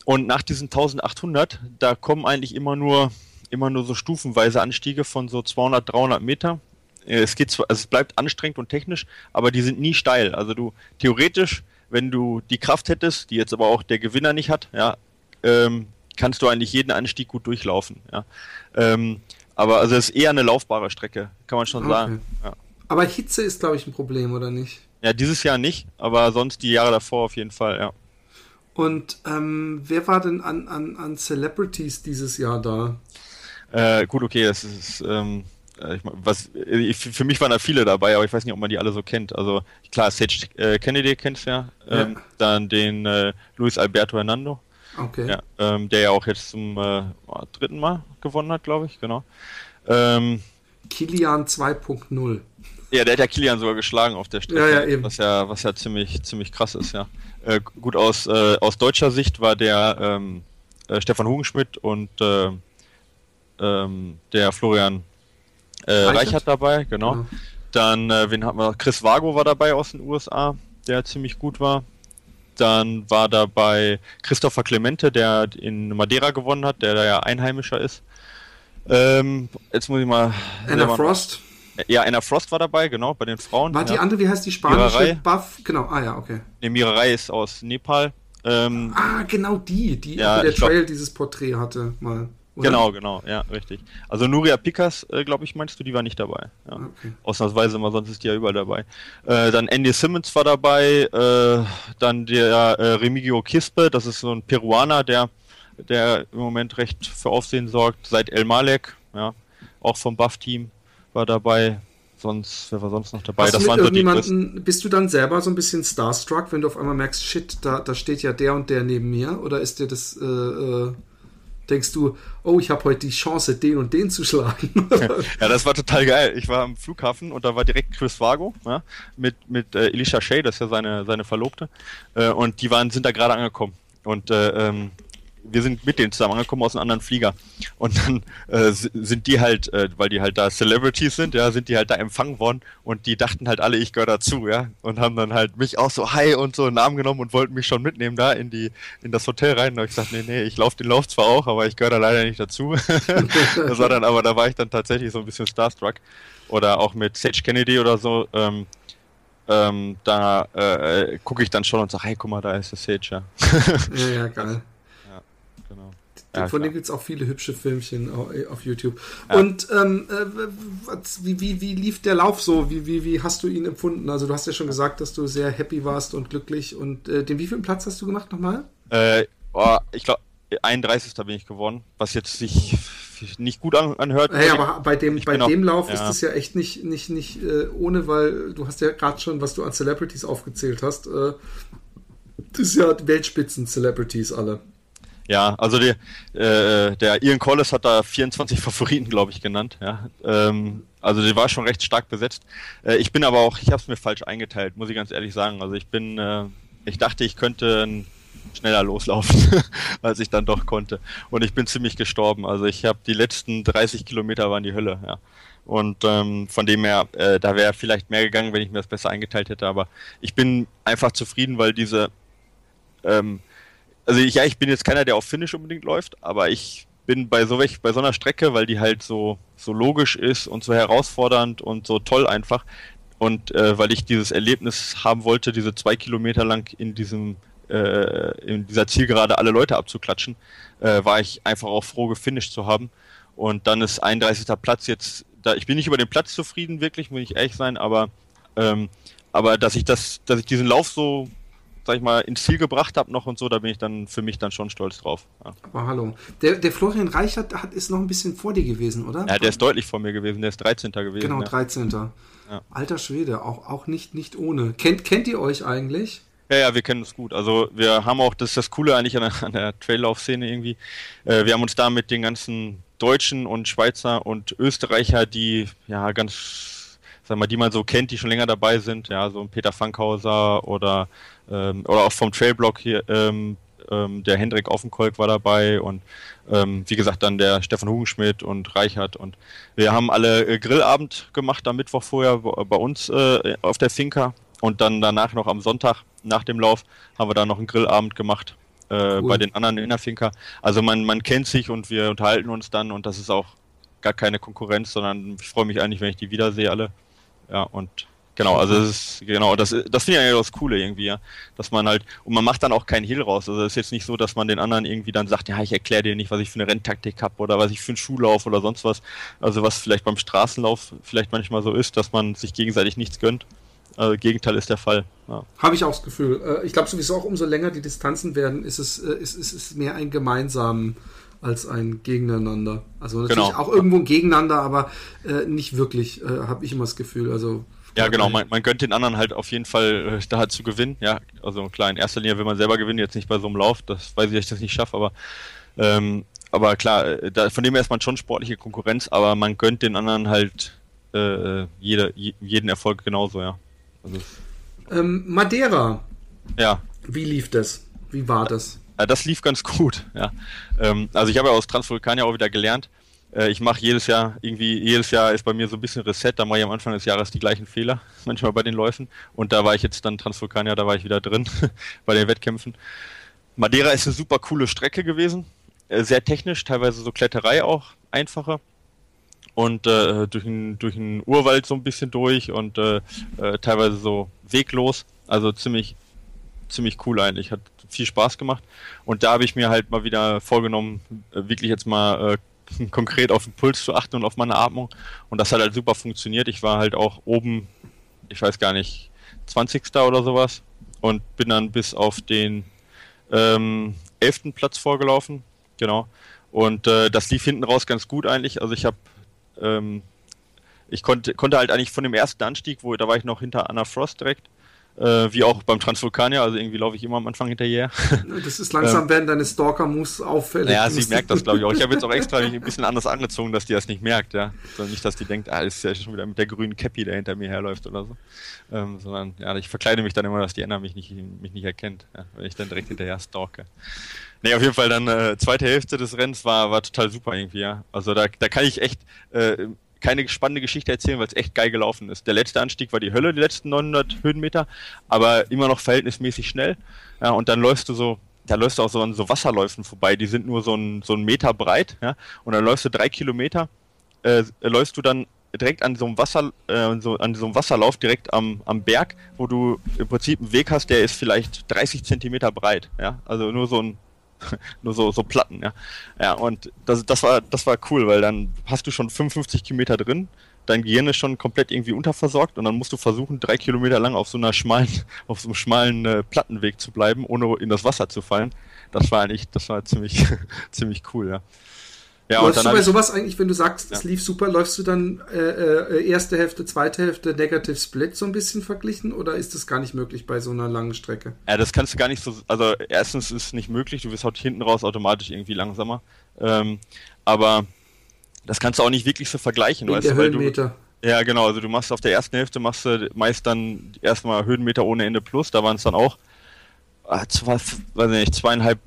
Und nach diesen 1800, da kommen eigentlich immer nur, immer nur so stufenweise Anstiege von so 200, 300 Meter. Es geht zwar, also es bleibt anstrengend und technisch, aber die sind nie steil. Also du theoretisch, wenn du die Kraft hättest, die jetzt aber auch der Gewinner nicht hat, ja, ähm, kannst du eigentlich jeden Anstieg gut durchlaufen. Ja. Ähm, aber also es ist eher eine laufbare Strecke, kann man schon okay. sagen. Ja. Aber Hitze ist, glaube ich, ein Problem, oder nicht? Ja, dieses Jahr nicht, aber sonst die Jahre davor auf jeden Fall, ja. Und ähm, wer war denn an, an, an Celebrities dieses Jahr da? Äh, gut, okay, das ist, ähm, äh, ich, was, ich, für mich waren da viele dabei, aber ich weiß nicht, ob man die alle so kennt. Also klar, Sage äh, Kennedy kennst ja, ähm, ja. dann den äh, Luis Alberto Hernando, Okay. Ja, ähm, der ja auch jetzt zum äh, dritten Mal gewonnen hat, glaube ich, genau. Ähm, Kilian 2.0. Ja, der hat ja Kilian sogar geschlagen auf der Strecke, ja, ja, eben. was ja, was ja ziemlich, ziemlich krass ist, ja. Äh, gut, aus, äh, aus deutscher Sicht war der ähm, äh, Stefan Hugenschmidt und äh, ähm, der Florian äh, Reichert. Reichert dabei, genau. Ja. Dann, äh, wen hatten wir? Chris Vago war dabei aus den USA, der ziemlich gut war. Dann war dabei Christopher Clemente, der in Madeira gewonnen hat, der da ja Einheimischer ist. Ähm, jetzt muss ich mal. Anna Frost. Ja, Anna Frost war dabei, genau, bei den Frauen. War ja. die andere, wie heißt die spanische Buff? Genau, ah ja, okay. Ne, Mirarei ist aus Nepal. Ähm, ah, genau die, die ja, der Trail glaub, dieses Porträt hatte, mal. Oder? Genau, genau, ja, richtig. Also Nuria Pikas, äh, glaube ich, meinst du, die war nicht dabei. Ja. Okay. Ausnahmsweise immer, sonst ist die ja überall dabei. Äh, dann Andy Simmons war dabei, äh, dann der äh, Remigio Kispe, das ist so ein Peruaner, der, der im Moment recht für Aufsehen sorgt. Seit El Malek, ja, auch vom Buff-Team war dabei. Sonst, wer war sonst noch dabei? Hast das waren so die Bist du dann selber so ein bisschen starstruck, wenn du auf einmal merkst, shit, da, da steht ja der und der neben mir? Oder ist dir das äh, äh denkst du, oh, ich habe heute die Chance, den und den zu schlagen. ja, das war total geil. Ich war am Flughafen und da war direkt Chris Vago ja, mit, mit äh, Elisha Shea, das ist ja seine, seine Verlobte. Äh, und die waren, sind da gerade angekommen. Und äh, ähm, wir sind mit denen zusammen angekommen aus einem anderen Flieger. Und dann äh, sind die halt, äh, weil die halt da Celebrities sind, ja, sind die halt da empfangen worden und die dachten halt alle, ich gehöre dazu, ja. Und haben dann halt mich auch so hi und so einen Namen genommen und wollten mich schon mitnehmen da in die, in das Hotel rein. Und ich gesagt, nee, nee, ich laufe den Lauf zwar auch, aber ich gehöre da leider nicht dazu. das war dann, aber da war ich dann tatsächlich so ein bisschen starstruck. Oder auch mit Sage Kennedy oder so, ähm, ähm, da äh, gucke ich dann schon und sage, hey, guck mal, da ist der Sage, ja. ja, ja, geil. Ja, Von dem gibt es auch viele hübsche Filmchen auf YouTube. Ja. Und ähm, äh, wie, wie, wie lief der Lauf so? Wie, wie, wie hast du ihn empfunden? Also du hast ja schon gesagt, dass du sehr happy warst und glücklich. Und äh, den wievielten Platz hast du gemacht nochmal? Äh, oh, ich glaube, 31. bin ich geworden, was jetzt sich nicht gut anhört. Hey, aber bei dem, bei dem auch, Lauf ja. ist es ja echt nicht, nicht, nicht äh, ohne, weil du hast ja gerade schon, was du an Celebrities aufgezählt hast, äh, das ist ja Weltspitzen-Celebrities alle. Ja, also die, äh, der Ian Collis hat da 24 Favoriten, glaube ich, genannt. Ja, ähm, also die war schon recht stark besetzt. Äh, ich bin aber auch, ich habe es mir falsch eingeteilt, muss ich ganz ehrlich sagen. Also ich bin, äh, ich dachte, ich könnte schneller loslaufen, als ich dann doch konnte. Und ich bin ziemlich gestorben. Also ich habe die letzten 30 Kilometer waren die Hölle. Ja. Und ähm, von dem her, äh, da wäre vielleicht mehr gegangen, wenn ich mir das besser eingeteilt hätte. Aber ich bin einfach zufrieden, weil diese ähm, also ich, ja, ich bin jetzt keiner, der auf Finish unbedingt läuft, aber ich bin bei so, bei so einer Strecke, weil die halt so, so logisch ist und so herausfordernd und so toll einfach. Und äh, weil ich dieses Erlebnis haben wollte, diese zwei Kilometer lang in diesem äh, in dieser Zielgerade alle Leute abzuklatschen, äh, war ich einfach auch froh, gefinisht zu haben. Und dann ist 31. Platz jetzt, da, ich bin nicht über den Platz zufrieden, wirklich, muss ich ehrlich sein, aber, ähm, aber dass ich das, dass ich diesen Lauf so sag ich mal, ins Ziel gebracht habe noch und so, da bin ich dann für mich dann schon stolz drauf. Ja. Aber hallo. Der, der Florian Reichert hat, ist noch ein bisschen vor dir gewesen, oder? Ja, der ist deutlich vor mir gewesen, der ist 13. gewesen. Genau, 13. Ja. Alter Schwede, auch, auch nicht, nicht ohne. Kennt, kennt ihr euch eigentlich? Ja, ja, wir kennen uns gut. Also wir haben auch, das ist das Coole eigentlich an der, an der Traillauf-Szene irgendwie. Äh, wir haben uns da mit den ganzen Deutschen und Schweizer und Österreicher, die ja ganz sag mal, die man so kennt, die schon länger dabei sind, ja, so ein Peter Fankhauser oder, ähm, oder auch vom Trailblock hier, ähm, ähm, der Hendrik Offenkolk war dabei und ähm, wie gesagt dann der Stefan Hugenschmidt und Reichert und wir haben alle äh, Grillabend gemacht am Mittwoch vorher bei uns äh, auf der Finca und dann danach noch am Sonntag nach dem Lauf haben wir da noch einen Grillabend gemacht äh, cool. bei den anderen in der Finca. Also man, man kennt sich und wir unterhalten uns dann und das ist auch gar keine Konkurrenz, sondern ich freue mich eigentlich, wenn ich die wiedersehe alle. Ja, und genau, also das ist, genau, das, das finde ich ja das Coole irgendwie, ja. Dass man halt, und man macht dann auch keinen Hehl raus. Also es ist jetzt nicht so, dass man den anderen irgendwie dann sagt, ja, ich erkläre dir nicht, was ich für eine Renntaktik habe oder was ich für einen Schuhlauf oder sonst was. Also was vielleicht beim Straßenlauf vielleicht manchmal so ist, dass man sich gegenseitig nichts gönnt. Also Gegenteil ist der Fall. Ja. Habe ich auch das Gefühl. Äh, ich glaube sowieso auch, umso länger die Distanzen werden, ist es, äh, ist, ist, ist mehr ein gemeinsamen als ein Gegeneinander. Also natürlich genau. auch irgendwo ein Gegeneinander, aber äh, nicht wirklich, äh, habe ich immer das Gefühl. Also ja, genau, man, man gönnt den anderen halt auf jeden Fall äh, da halt zu gewinnen. Ja, also klar, in erster Linie will man selber gewinnen, jetzt nicht bei so einem Lauf, das weiß ich, dass ich das nicht schaffe, aber ähm, aber klar, äh, da, von dem her ist man schon sportliche Konkurrenz, aber man gönnt den anderen halt äh, jede, jeden Erfolg genauso, ja. Also, ähm, Madeira. Ja. Wie lief das? Wie war das? Ja, das lief ganz gut, ja. Ähm, also ich habe ja aus Transvulkan ja auch wieder gelernt. Äh, ich mache jedes Jahr irgendwie, jedes Jahr ist bei mir so ein bisschen Reset, da mache ich am Anfang des Jahres die gleichen Fehler, manchmal bei den Läufen. Und da war ich jetzt dann Transvulkanier, da war ich wieder drin bei den Wettkämpfen. Madeira ist eine super coole Strecke gewesen, äh, sehr technisch, teilweise so Kletterei auch einfacher und äh, durch einen durch Urwald so ein bisschen durch und äh, äh, teilweise so weglos, also ziemlich ziemlich cool eigentlich, hat viel Spaß gemacht. Und da habe ich mir halt mal wieder vorgenommen, äh, wirklich jetzt mal äh, konkret auf den Puls zu achten und auf meine Atmung. Und das hat halt super funktioniert. Ich war halt auch oben, ich weiß gar nicht, 20. oder sowas und bin dann bis auf den ähm, 11. Platz vorgelaufen. Genau. Und äh, das lief hinten raus ganz gut eigentlich. Also ich habe ähm, ich konnte, konnte halt eigentlich von dem ersten Anstieg, wo da war ich noch hinter Anna Frost direkt, Äh, wie auch beim Transvulkanier, also irgendwie laufe ich immer am Anfang hinterher. Das ist langsam, ähm, werden deine Stalker-Moves auffällig. Ja, sie merkt das, glaube ich auch. Ich habe jetzt auch extra ein bisschen anders angezogen, dass die das nicht merkt, ja. Sondern nicht, dass die denkt, ah, ist ja schon wieder mit der grünen Cappy, der hinter mir herläuft oder so. Ähm, sondern, ja, ich verkleide mich dann immer, dass die Anna mich nicht, mich nicht erkennt, ja, wenn ich dann direkt hinterher stalke. Nee, auf jeden Fall dann äh, zweite Hälfte des Rennens war, war total super irgendwie, ja. Also da, da kann ich echt äh, keine spannende Geschichte erzählen, weil es echt geil gelaufen ist. Der letzte Anstieg war die Hölle, die letzten 900 Höhenmeter, aber immer noch verhältnismäßig schnell. Ja, und dann läufst du so, da läufst du auch so an so Wasserläufen vorbei, die sind nur so ein, so ein Meter breit, ja, und dann läufst du drei Kilometer, äh, läufst du dann direkt an so einem Wasser, äh, so, an so einem Wasserlauf direkt am, am Berg, wo du im Prinzip einen Weg hast, der ist vielleicht 30 Zentimeter breit, ja, also nur so ein nur so, so Platten, ja. Ja, und das, das war, das war cool, weil dann hast du schon 55 Kilometer drin, dein Gehirn ist schon komplett irgendwie unterversorgt und dann musst du versuchen, drei Kilometer lang auf so einer schmalen, auf so einem schmalen äh, Plattenweg zu bleiben, ohne in das Wasser zu fallen. Das war eigentlich, das war ziemlich, ziemlich cool, ja. Ja, läufst du bei sowas eigentlich, wenn du sagst, es lief super, läufst du dann äh, äh, erste Hälfte, zweite Hälfte Negative Split so ein bisschen verglichen oder ist das gar nicht möglich bei so einer langen Strecke? Ja, das kannst du gar nicht so, also erstens ist es nicht möglich, du wirst halt hinten raus automatisch irgendwie langsamer, ähm, aber das kannst du auch nicht wirklich so vergleichen, weißt der du, weil du, ja, genau, also du machst auf der ersten Hälfte machst du meist dann erstmal Höhenmeter ohne Ende plus, da waren es dann auch, ah, zwei, weiß nicht, zweieinhalb,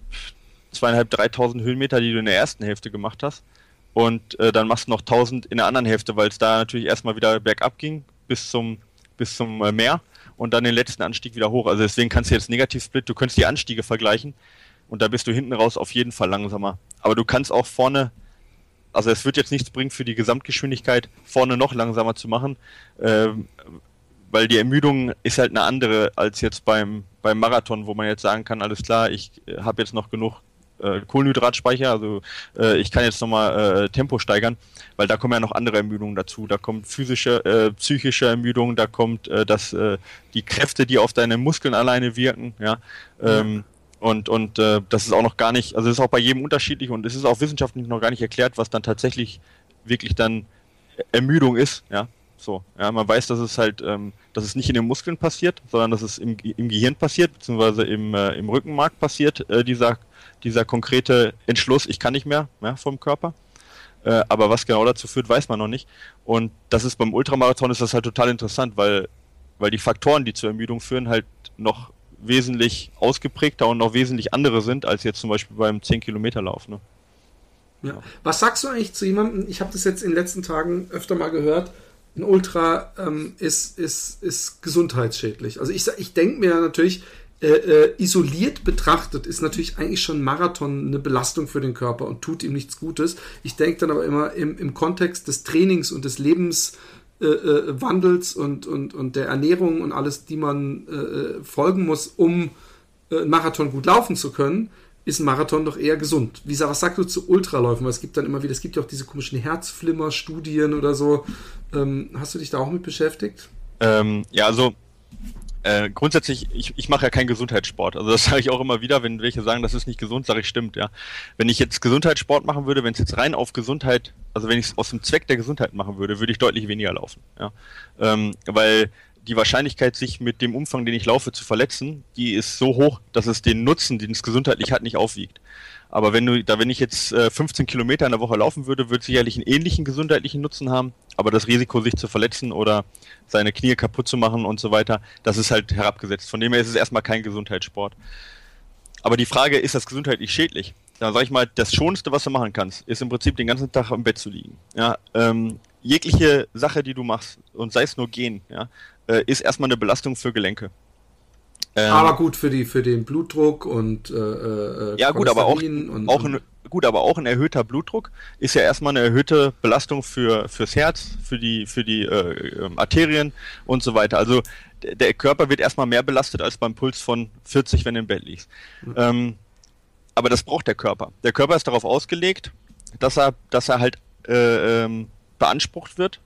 zweieinhalb, dreitausend Höhenmeter, die du in der ersten Hälfte gemacht hast. Und äh, dann machst du noch 1000 in der anderen Hälfte, weil es da natürlich erstmal wieder bergab ging bis zum, bis zum äh, Meer und dann den letzten Anstieg wieder hoch. Also deswegen kannst du jetzt Negativ-Split, du könntest die Anstiege vergleichen und da bist du hinten raus auf jeden Fall langsamer. Aber du kannst auch vorne, also es wird jetzt nichts bringen für die Gesamtgeschwindigkeit, vorne noch langsamer zu machen, äh, weil die Ermüdung ist halt eine andere als jetzt beim, beim Marathon, wo man jetzt sagen kann, alles klar, ich äh, habe jetzt noch genug äh, Kohlenhydratspeicher, also äh, ich kann jetzt nochmal äh, Tempo steigern, weil da kommen ja noch andere Ermüdungen dazu. Da kommt physische, äh, psychische Ermüdung, da kommt äh, das, äh, die Kräfte, die auf deine Muskeln alleine wirken, ja. Ähm, und und äh, das ist auch noch gar nicht, also es ist auch bei jedem unterschiedlich und es ist auch wissenschaftlich noch gar nicht erklärt, was dann tatsächlich wirklich dann Ermüdung ist, ja. So, ja, man weiß, dass es halt, ähm, dass es nicht in den Muskeln passiert, sondern dass es im, im Gehirn passiert, beziehungsweise im, äh, im Rückenmark passiert, äh, dieser dieser konkrete Entschluss, ich kann nicht mehr ja, vom Körper. Äh, aber was genau dazu führt, weiß man noch nicht. Und das ist beim Ultramarathon ist das halt total interessant, weil, weil die Faktoren, die zur Ermüdung führen, halt noch wesentlich ausgeprägter und noch wesentlich andere sind, als jetzt zum Beispiel beim 10 Kilometer Lauf. Ne? Ja. Was sagst du eigentlich zu jemandem, ich habe das jetzt in den letzten Tagen öfter mal gehört, ein Ultra ähm, ist, ist, ist gesundheitsschädlich. Also ich, ich denke mir natürlich, äh, äh, isoliert betrachtet ist natürlich eigentlich schon Marathon eine Belastung für den Körper und tut ihm nichts Gutes. Ich denke dann aber immer im, im Kontext des Trainings und des Lebenswandels äh, äh und, und, und der Ernährung und alles, die man äh, äh folgen muss, um äh, Marathon gut laufen zu können, ist ein Marathon doch eher gesund. Wie was sagst du zu Ultraläufen? Weil es gibt dann immer wieder, es gibt ja auch diese komischen Herzflimmer-Studien oder so. Ähm, hast du dich da auch mit beschäftigt? Ähm, ja, also äh, grundsätzlich, ich, ich mache ja keinen Gesundheitssport. Also das sage ich auch immer wieder, wenn welche sagen, das ist nicht gesund, sage ich stimmt, ja. Wenn ich jetzt Gesundheitssport machen würde, wenn es jetzt rein auf Gesundheit, also wenn ich es aus dem Zweck der Gesundheit machen würde, würde ich deutlich weniger laufen. Ja. Ähm, weil die Wahrscheinlichkeit, sich mit dem Umfang, den ich laufe, zu verletzen, die ist so hoch, dass es den Nutzen, den es gesundheitlich hat, nicht aufwiegt. Aber wenn du, da wenn ich jetzt äh, 15 Kilometer in der Woche laufen würde, würde es sicherlich einen ähnlichen gesundheitlichen Nutzen haben. Aber das Risiko, sich zu verletzen oder seine Knie kaputt zu machen und so weiter, das ist halt herabgesetzt. Von dem her ist es erstmal kein Gesundheitssport. Aber die Frage, ist das gesundheitlich schädlich? Da sage ich mal, das Schonste, was du machen kannst, ist im Prinzip den ganzen Tag im Bett zu liegen. Ja, ähm, jegliche Sache, die du machst, und sei es nur gehen, ja, äh, ist erstmal eine Belastung für Gelenke. Ähm, aber gut für die für den Blutdruck und äh, äh ja gut, aber auch, und, auch ein, gut, aber auch ein erhöhter Blutdruck ist ja erstmal eine erhöhte Belastung für fürs Herz, für die für die äh, ähm, Arterien und so weiter. Also der Körper wird erstmal mehr belastet als beim Puls von 40, wenn du im Bett liegst. Mhm. Ähm, aber das braucht der Körper. Der Körper ist darauf ausgelegt, dass er dass er halt äh, ähm, beansprucht wird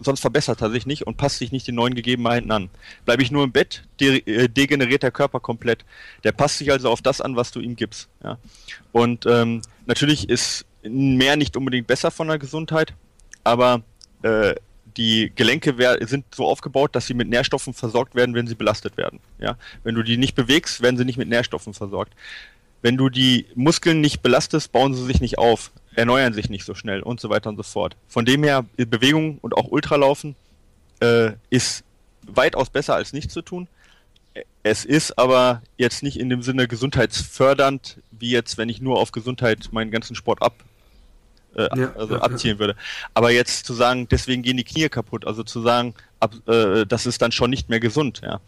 sonst verbessert er sich nicht und passt sich nicht den neuen Gegebenheiten an. Bleibe ich nur im Bett, de äh, degeneriert der Körper komplett. Der passt sich also auf das an, was du ihm gibst. Ja? Und ähm, natürlich ist mehr nicht unbedingt besser von der Gesundheit, aber äh, die Gelenke sind so aufgebaut, dass sie mit Nährstoffen versorgt werden, wenn sie belastet werden. Ja? Wenn du die nicht bewegst, werden sie nicht mit Nährstoffen versorgt. Wenn du die Muskeln nicht belastest, bauen sie sich nicht auf, erneuern sich nicht so schnell und so weiter und so fort. Von dem her, Bewegung und auch Ultralaufen äh, ist weitaus besser als nichts zu tun. Es ist aber jetzt nicht in dem Sinne gesundheitsfördernd, wie jetzt, wenn ich nur auf Gesundheit meinen ganzen Sport ab, äh, ja, also ja, abzielen ja. würde. Aber jetzt zu sagen, deswegen gehen die Knie kaputt, also zu sagen, ab, äh, das ist dann schon nicht mehr gesund, ja.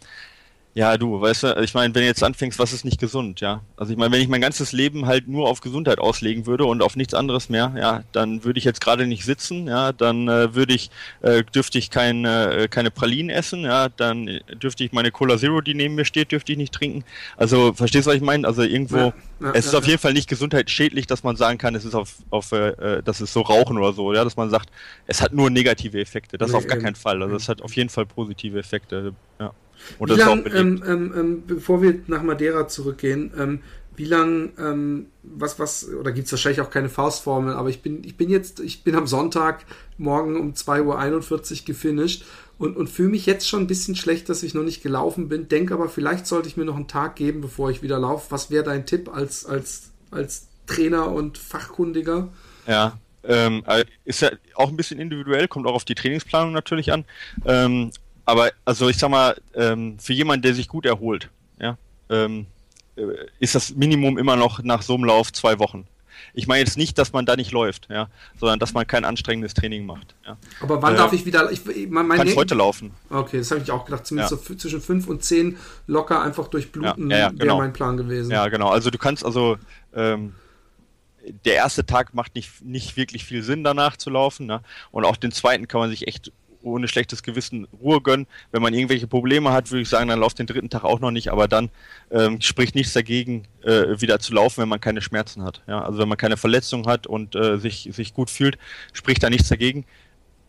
Ja, du, weißt du, ich meine, wenn du jetzt anfängst, was ist nicht gesund, ja? Also ich meine, wenn ich mein ganzes Leben halt nur auf Gesundheit auslegen würde und auf nichts anderes mehr, ja, dann würde ich jetzt gerade nicht sitzen, ja, dann äh, würde ich, äh, dürfte ich kein, äh, keine Pralinen essen, ja, dann dürfte ich meine Cola Zero, die neben mir steht, dürfte ich nicht trinken. Also, verstehst du, was ich meine? Also irgendwo, ja, ja, es ist ja, auf jeden Fall nicht gesundheitsschädlich, dass man sagen kann, es ist auf, auf äh, das ist so Rauchen oder so, ja, dass man sagt, es hat nur negative Effekte. Das nee, auf gar keinen Fall. Also es hat auf jeden Fall positive Effekte, ja. Und wie lang, ähm, ähm, ähm, bevor wir nach Madeira zurückgehen, ähm, wie lang, ähm, was, was, oder gibt es wahrscheinlich auch keine Faustformel, aber ich bin, ich bin jetzt, ich bin am Sonntag morgen um 2.41 Uhr gefinisht und, und fühle mich jetzt schon ein bisschen schlecht, dass ich noch nicht gelaufen bin, denke aber, vielleicht sollte ich mir noch einen Tag geben, bevor ich wieder laufe. Was wäre dein Tipp als, als, als Trainer und Fachkundiger? Ja, ähm, äh, ist ja auch ein bisschen individuell, kommt auch auf die Trainingsplanung natürlich an. Ähm, aber also ich sag mal, ähm, für jemanden, der sich gut erholt, ja, ähm, äh, ist das Minimum immer noch nach so einem Lauf zwei Wochen. Ich meine jetzt nicht, dass man da nicht läuft, ja, sondern dass man kein anstrengendes Training macht. Ja. Aber wann äh, darf ich wieder? Ich, mein, mein kannst heute laufen. Okay, das habe ich auch gedacht. Zumindest ja. so zwischen fünf und zehn locker einfach durchbluten ja, ja, genau. wäre mein Plan gewesen. Ja, genau. Also du kannst also ähm, der erste Tag macht nicht, nicht wirklich viel Sinn, danach zu laufen. Ne? Und auch den zweiten kann man sich echt ohne schlechtes Gewissen Ruhe gönnen. Wenn man irgendwelche Probleme hat, würde ich sagen, dann lauft den dritten Tag auch noch nicht, aber dann ähm, spricht nichts dagegen, äh, wieder zu laufen, wenn man keine Schmerzen hat. Ja? Also wenn man keine Verletzung hat und äh, sich, sich gut fühlt, spricht da nichts dagegen.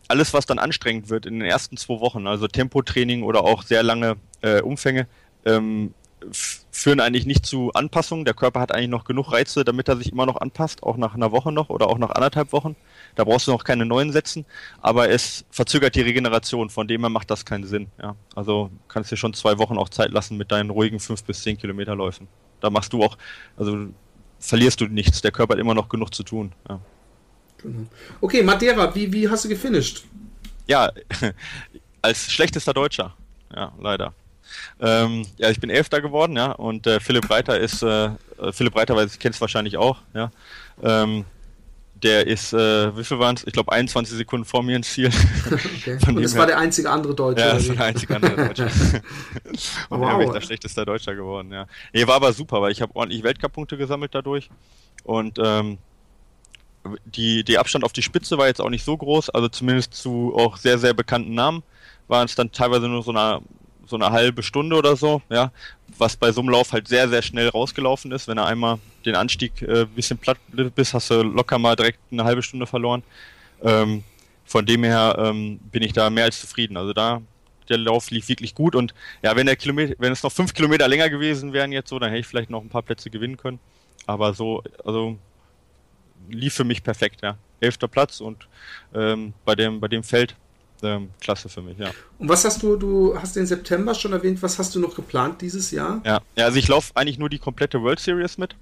Alles, was dann anstrengend wird in den ersten zwei Wochen, also Tempotraining oder auch sehr lange äh, Umfänge, ähm, führen eigentlich nicht zu Anpassungen. Der Körper hat eigentlich noch genug Reize, damit er sich immer noch anpasst, auch nach einer Woche noch oder auch nach anderthalb Wochen. Da brauchst du noch keine neuen setzen, aber es verzögert die Regeneration, von dem her macht das keinen Sinn. Ja. Also kannst dir schon zwei Wochen auch Zeit lassen mit deinen ruhigen fünf bis zehn Kilometer Läufen. Da machst du auch, also verlierst du nichts, der Körper hat immer noch genug zu tun. Ja. Genau. Okay, Madeira, wie, wie hast du gefinisht? Ja, als schlechtester Deutscher. Ja, leider. Ähm, ja, ich bin Elfter geworden, ja, und äh, Philipp Reiter ist, äh, Philipp Reiter, weil kennst wahrscheinlich auch, ja. Ähm, der ist, äh, wie viel waren es? Ich glaube 21 Sekunden vor mir ins Ziel. Okay. und das war der einzige andere Deutsche. Ja, das war der einzige andere Deutsche. und wow. er ist der schlechteste Deutscher geworden, ja. Nee, war aber super, weil ich habe ordentlich Weltcup-Punkte gesammelt dadurch. Und ähm, die, die Abstand auf die Spitze war jetzt auch nicht so groß, also zumindest zu auch sehr, sehr bekannten Namen waren es dann teilweise nur so eine so eine halbe Stunde oder so, ja, was bei so einem Lauf halt sehr, sehr schnell rausgelaufen ist. Wenn er einmal den Anstieg äh, bisschen platt bist, hast du locker mal direkt eine halbe Stunde verloren. Ähm, von dem her ähm, bin ich da mehr als zufrieden. Also da, der Lauf lief wirklich gut und ja, wenn der Kilometer, wenn es noch fünf Kilometer länger gewesen wären jetzt so, dann hätte ich vielleicht noch ein paar Plätze gewinnen können. Aber so, also lief für mich perfekt, ja. Elfter Platz und ähm, bei dem, bei dem Feld ähm, klasse für mich, ja. Und was hast du, du hast den September schon erwähnt, was hast du noch geplant dieses Jahr? Ja, ja also ich laufe eigentlich nur die komplette World Series mit.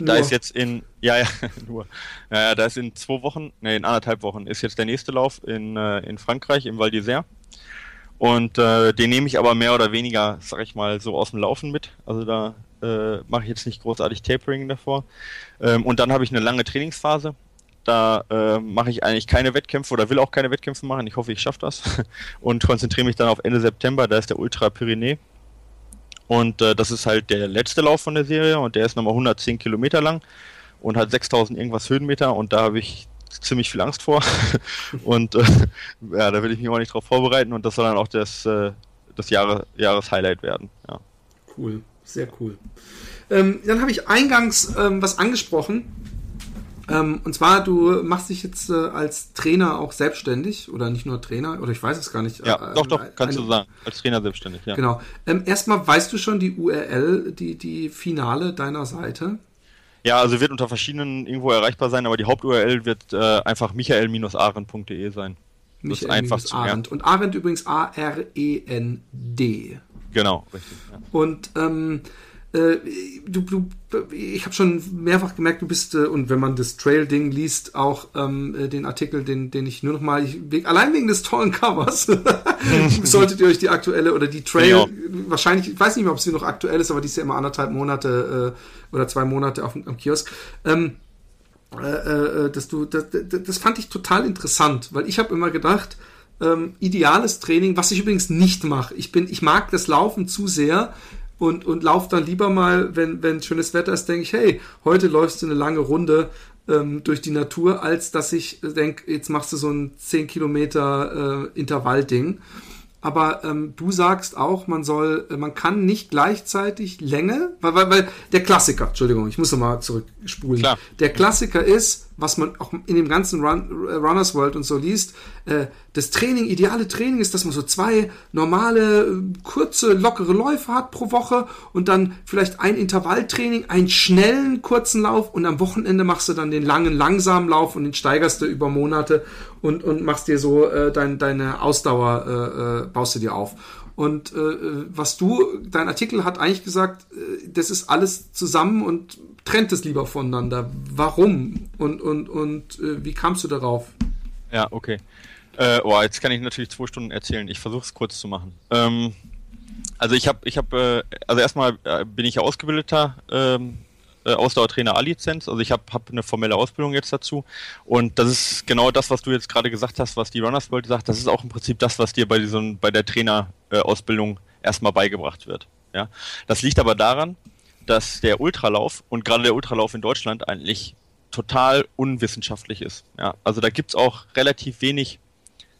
Da ist jetzt in, ja, ja, nur. Ja, ja, da ist in zwei Wochen, ne, in anderthalb Wochen ist jetzt der nächste Lauf in, äh, in Frankreich, im Val d'Isère. Und äh, den nehme ich aber mehr oder weniger, sag ich mal, so aus dem Laufen mit. Also da äh, mache ich jetzt nicht großartig Tapering davor. Ähm, und dann habe ich eine lange Trainingsphase. Da äh, mache ich eigentlich keine Wettkämpfe oder will auch keine Wettkämpfe machen. Ich hoffe, ich schaffe das. Und konzentriere mich dann auf Ende September. Da ist der Ultra Pyrenee. Und äh, das ist halt der letzte Lauf von der Serie und der ist nochmal 110 Kilometer lang und hat 6000 irgendwas Höhenmeter und da habe ich ziemlich viel Angst vor. und äh, ja, da will ich mich auch nicht drauf vorbereiten und das soll dann auch das, äh, das Jahre, Jahreshighlight werden. Ja. Cool, sehr cool. Ähm, dann habe ich eingangs ähm, was angesprochen ähm, und zwar, du machst dich jetzt äh, als Trainer auch selbstständig oder nicht nur Trainer, oder ich weiß es gar nicht. Ja, äh, doch, doch, kannst eine, du sagen. Als Trainer selbstständig, ja. Genau. Ähm, erstmal, weißt du schon die URL, die, die Finale deiner Seite? Ja, also wird unter verschiedenen irgendwo erreichbar sein, aber die Haupt-URL wird äh, einfach michael-aren.de sein. Michael einfach zu Arendt. Und Arendt übrigens A-R-E-N-D. Genau, richtig. Ja. Und ähm, äh, du, du, ich habe schon mehrfach gemerkt, du bist, äh, und wenn man das Trail-Ding liest, auch ähm, äh, den Artikel, den, den ich nur noch mal, ich, allein wegen des tollen Covers, solltet ihr euch die aktuelle oder die Trail, ja. wahrscheinlich, ich weiß nicht mehr, ob sie noch aktuell ist, aber die ist ja immer anderthalb Monate äh, oder zwei Monate auf, am Kiosk. Ähm, äh, äh, dass du, das, das fand ich total interessant, weil ich habe immer gedacht, ähm, ideales Training, was ich übrigens nicht mache. Ich bin, ich mag das Laufen zu sehr, und, und lauf dann lieber mal, wenn, wenn schönes Wetter ist, denke ich, hey, heute läufst du eine lange Runde ähm, durch die Natur, als dass ich denke, jetzt machst du so ein 10 Kilometer äh, Intervallding. Aber ähm, du sagst auch, man soll, man kann nicht gleichzeitig Länge, weil, weil, weil der Klassiker, Entschuldigung, ich muss nochmal zurückspulen. Klar. Der Klassiker ist, was man auch in dem ganzen Run, äh, Runners World und so liest, äh, das Training, ideale Training ist, dass man so zwei normale, äh, kurze, lockere Läufe hat pro Woche und dann vielleicht ein Intervalltraining, einen schnellen, kurzen Lauf und am Wochenende machst du dann den langen, langsamen Lauf und den steigerst du über Monate und, und machst dir so äh, dein, deine Ausdauer, äh, äh, baust du dir auf. Und äh, was du, dein Artikel hat eigentlich gesagt, äh, das ist alles zusammen und trennt es lieber voneinander. Warum? Und, und, und äh, wie kamst du darauf? Ja, okay. Äh, oh, jetzt kann ich natürlich zwei Stunden erzählen. Ich versuche es kurz zu machen. Ähm, also ich habe, ich habe, äh, also erstmal äh, bin ich ja ausgebildeter ähm, äh, Ausdauertrainer A-Lizenz. Also ich habe hab eine formelle Ausbildung jetzt dazu. Und das ist genau das, was du jetzt gerade gesagt hast, was die Runners World sagt. Das ist auch im Prinzip das, was dir bei diesem, bei der Trainerausbildung erstmal beigebracht wird. Ja, das liegt aber daran, dass der Ultralauf und gerade der Ultralauf in Deutschland eigentlich total unwissenschaftlich ist. Ja, also da gibt's auch relativ wenig,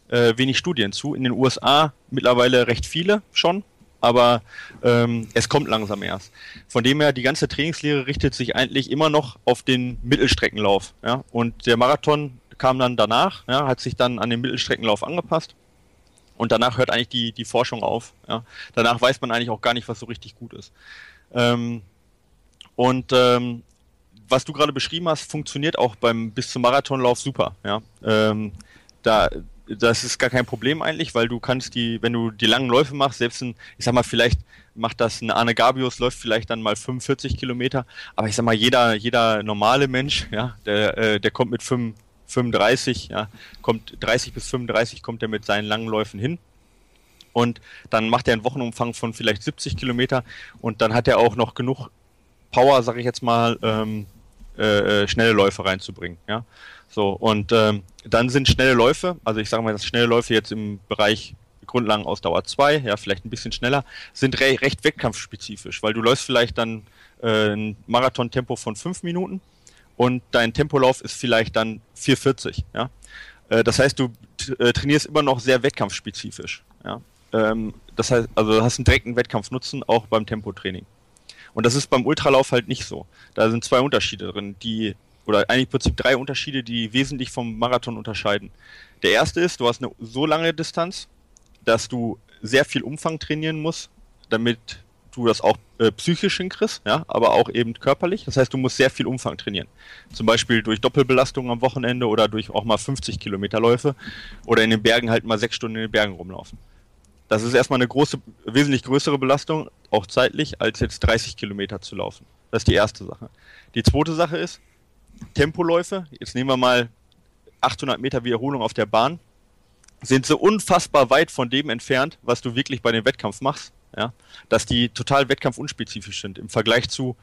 äh, wenig Studien zu. In den USA mittlerweile recht viele schon, aber ähm, es kommt langsam erst. Von dem her, die ganze Trainingslehre richtet sich eigentlich immer noch auf den Mittelstreckenlauf. Ja? Und der Marathon kam dann danach, ja, hat sich dann an den Mittelstreckenlauf angepasst. Und danach hört eigentlich die, die Forschung auf. Ja? Danach weiß man eigentlich auch gar nicht, was so richtig gut ist. Ähm, und ähm, was du gerade beschrieben hast, funktioniert auch beim bis zum Marathonlauf super. Ja? Ähm, da das ist gar kein Problem eigentlich, weil du kannst die, wenn du die langen Läufe machst, selbst ein, ich sag mal, vielleicht macht das ein Arne Gabius, läuft vielleicht dann mal 45 Kilometer, aber ich sag mal, jeder, jeder normale Mensch, ja, der, äh, der kommt mit 5, 35, ja, kommt 30 bis 35 kommt er mit seinen langen Läufen hin. Und dann macht er einen Wochenumfang von vielleicht 70 Kilometer und dann hat er auch noch genug Power, sag ich jetzt mal, ähm, äh, äh schnelle Läufe reinzubringen, ja. So, und ähm, dann sind schnelle Läufe, also ich sage mal, dass schnelle Läufe jetzt im Bereich Grundlagenausdauer 2, ja, vielleicht ein bisschen schneller, sind re recht wettkampfspezifisch, weil du läufst vielleicht dann äh, ein Marathon-Tempo von 5 Minuten und dein Tempolauf ist vielleicht dann 4,40, ja. Äh, das heißt, du äh, trainierst immer noch sehr wettkampfspezifisch, ja. Ähm, das heißt, also hast einen direkten Wettkampfnutzen auch beim Tempotraining. Und das ist beim Ultralauf halt nicht so. Da sind zwei Unterschiede drin. Die oder eigentlich im Prinzip drei Unterschiede, die wesentlich vom Marathon unterscheiden. Der erste ist, du hast eine so lange Distanz, dass du sehr viel Umfang trainieren musst, damit du das auch äh, psychisch hinkriegst, ja, aber auch eben körperlich. Das heißt, du musst sehr viel Umfang trainieren. Zum Beispiel durch Doppelbelastung am Wochenende oder durch auch mal 50 Kilometer Läufe oder in den Bergen halt mal sechs Stunden in den Bergen rumlaufen. Das ist erstmal eine große, wesentlich größere Belastung, auch zeitlich, als jetzt 30 Kilometer zu laufen. Das ist die erste Sache. Die zweite Sache ist, Tempoläufe, jetzt nehmen wir mal 800 Meter Wiederholung auf der Bahn, sind so unfassbar weit von dem entfernt, was du wirklich bei dem Wettkampf machst, ja, dass die total wettkampfunspezifisch sind im Vergleich zu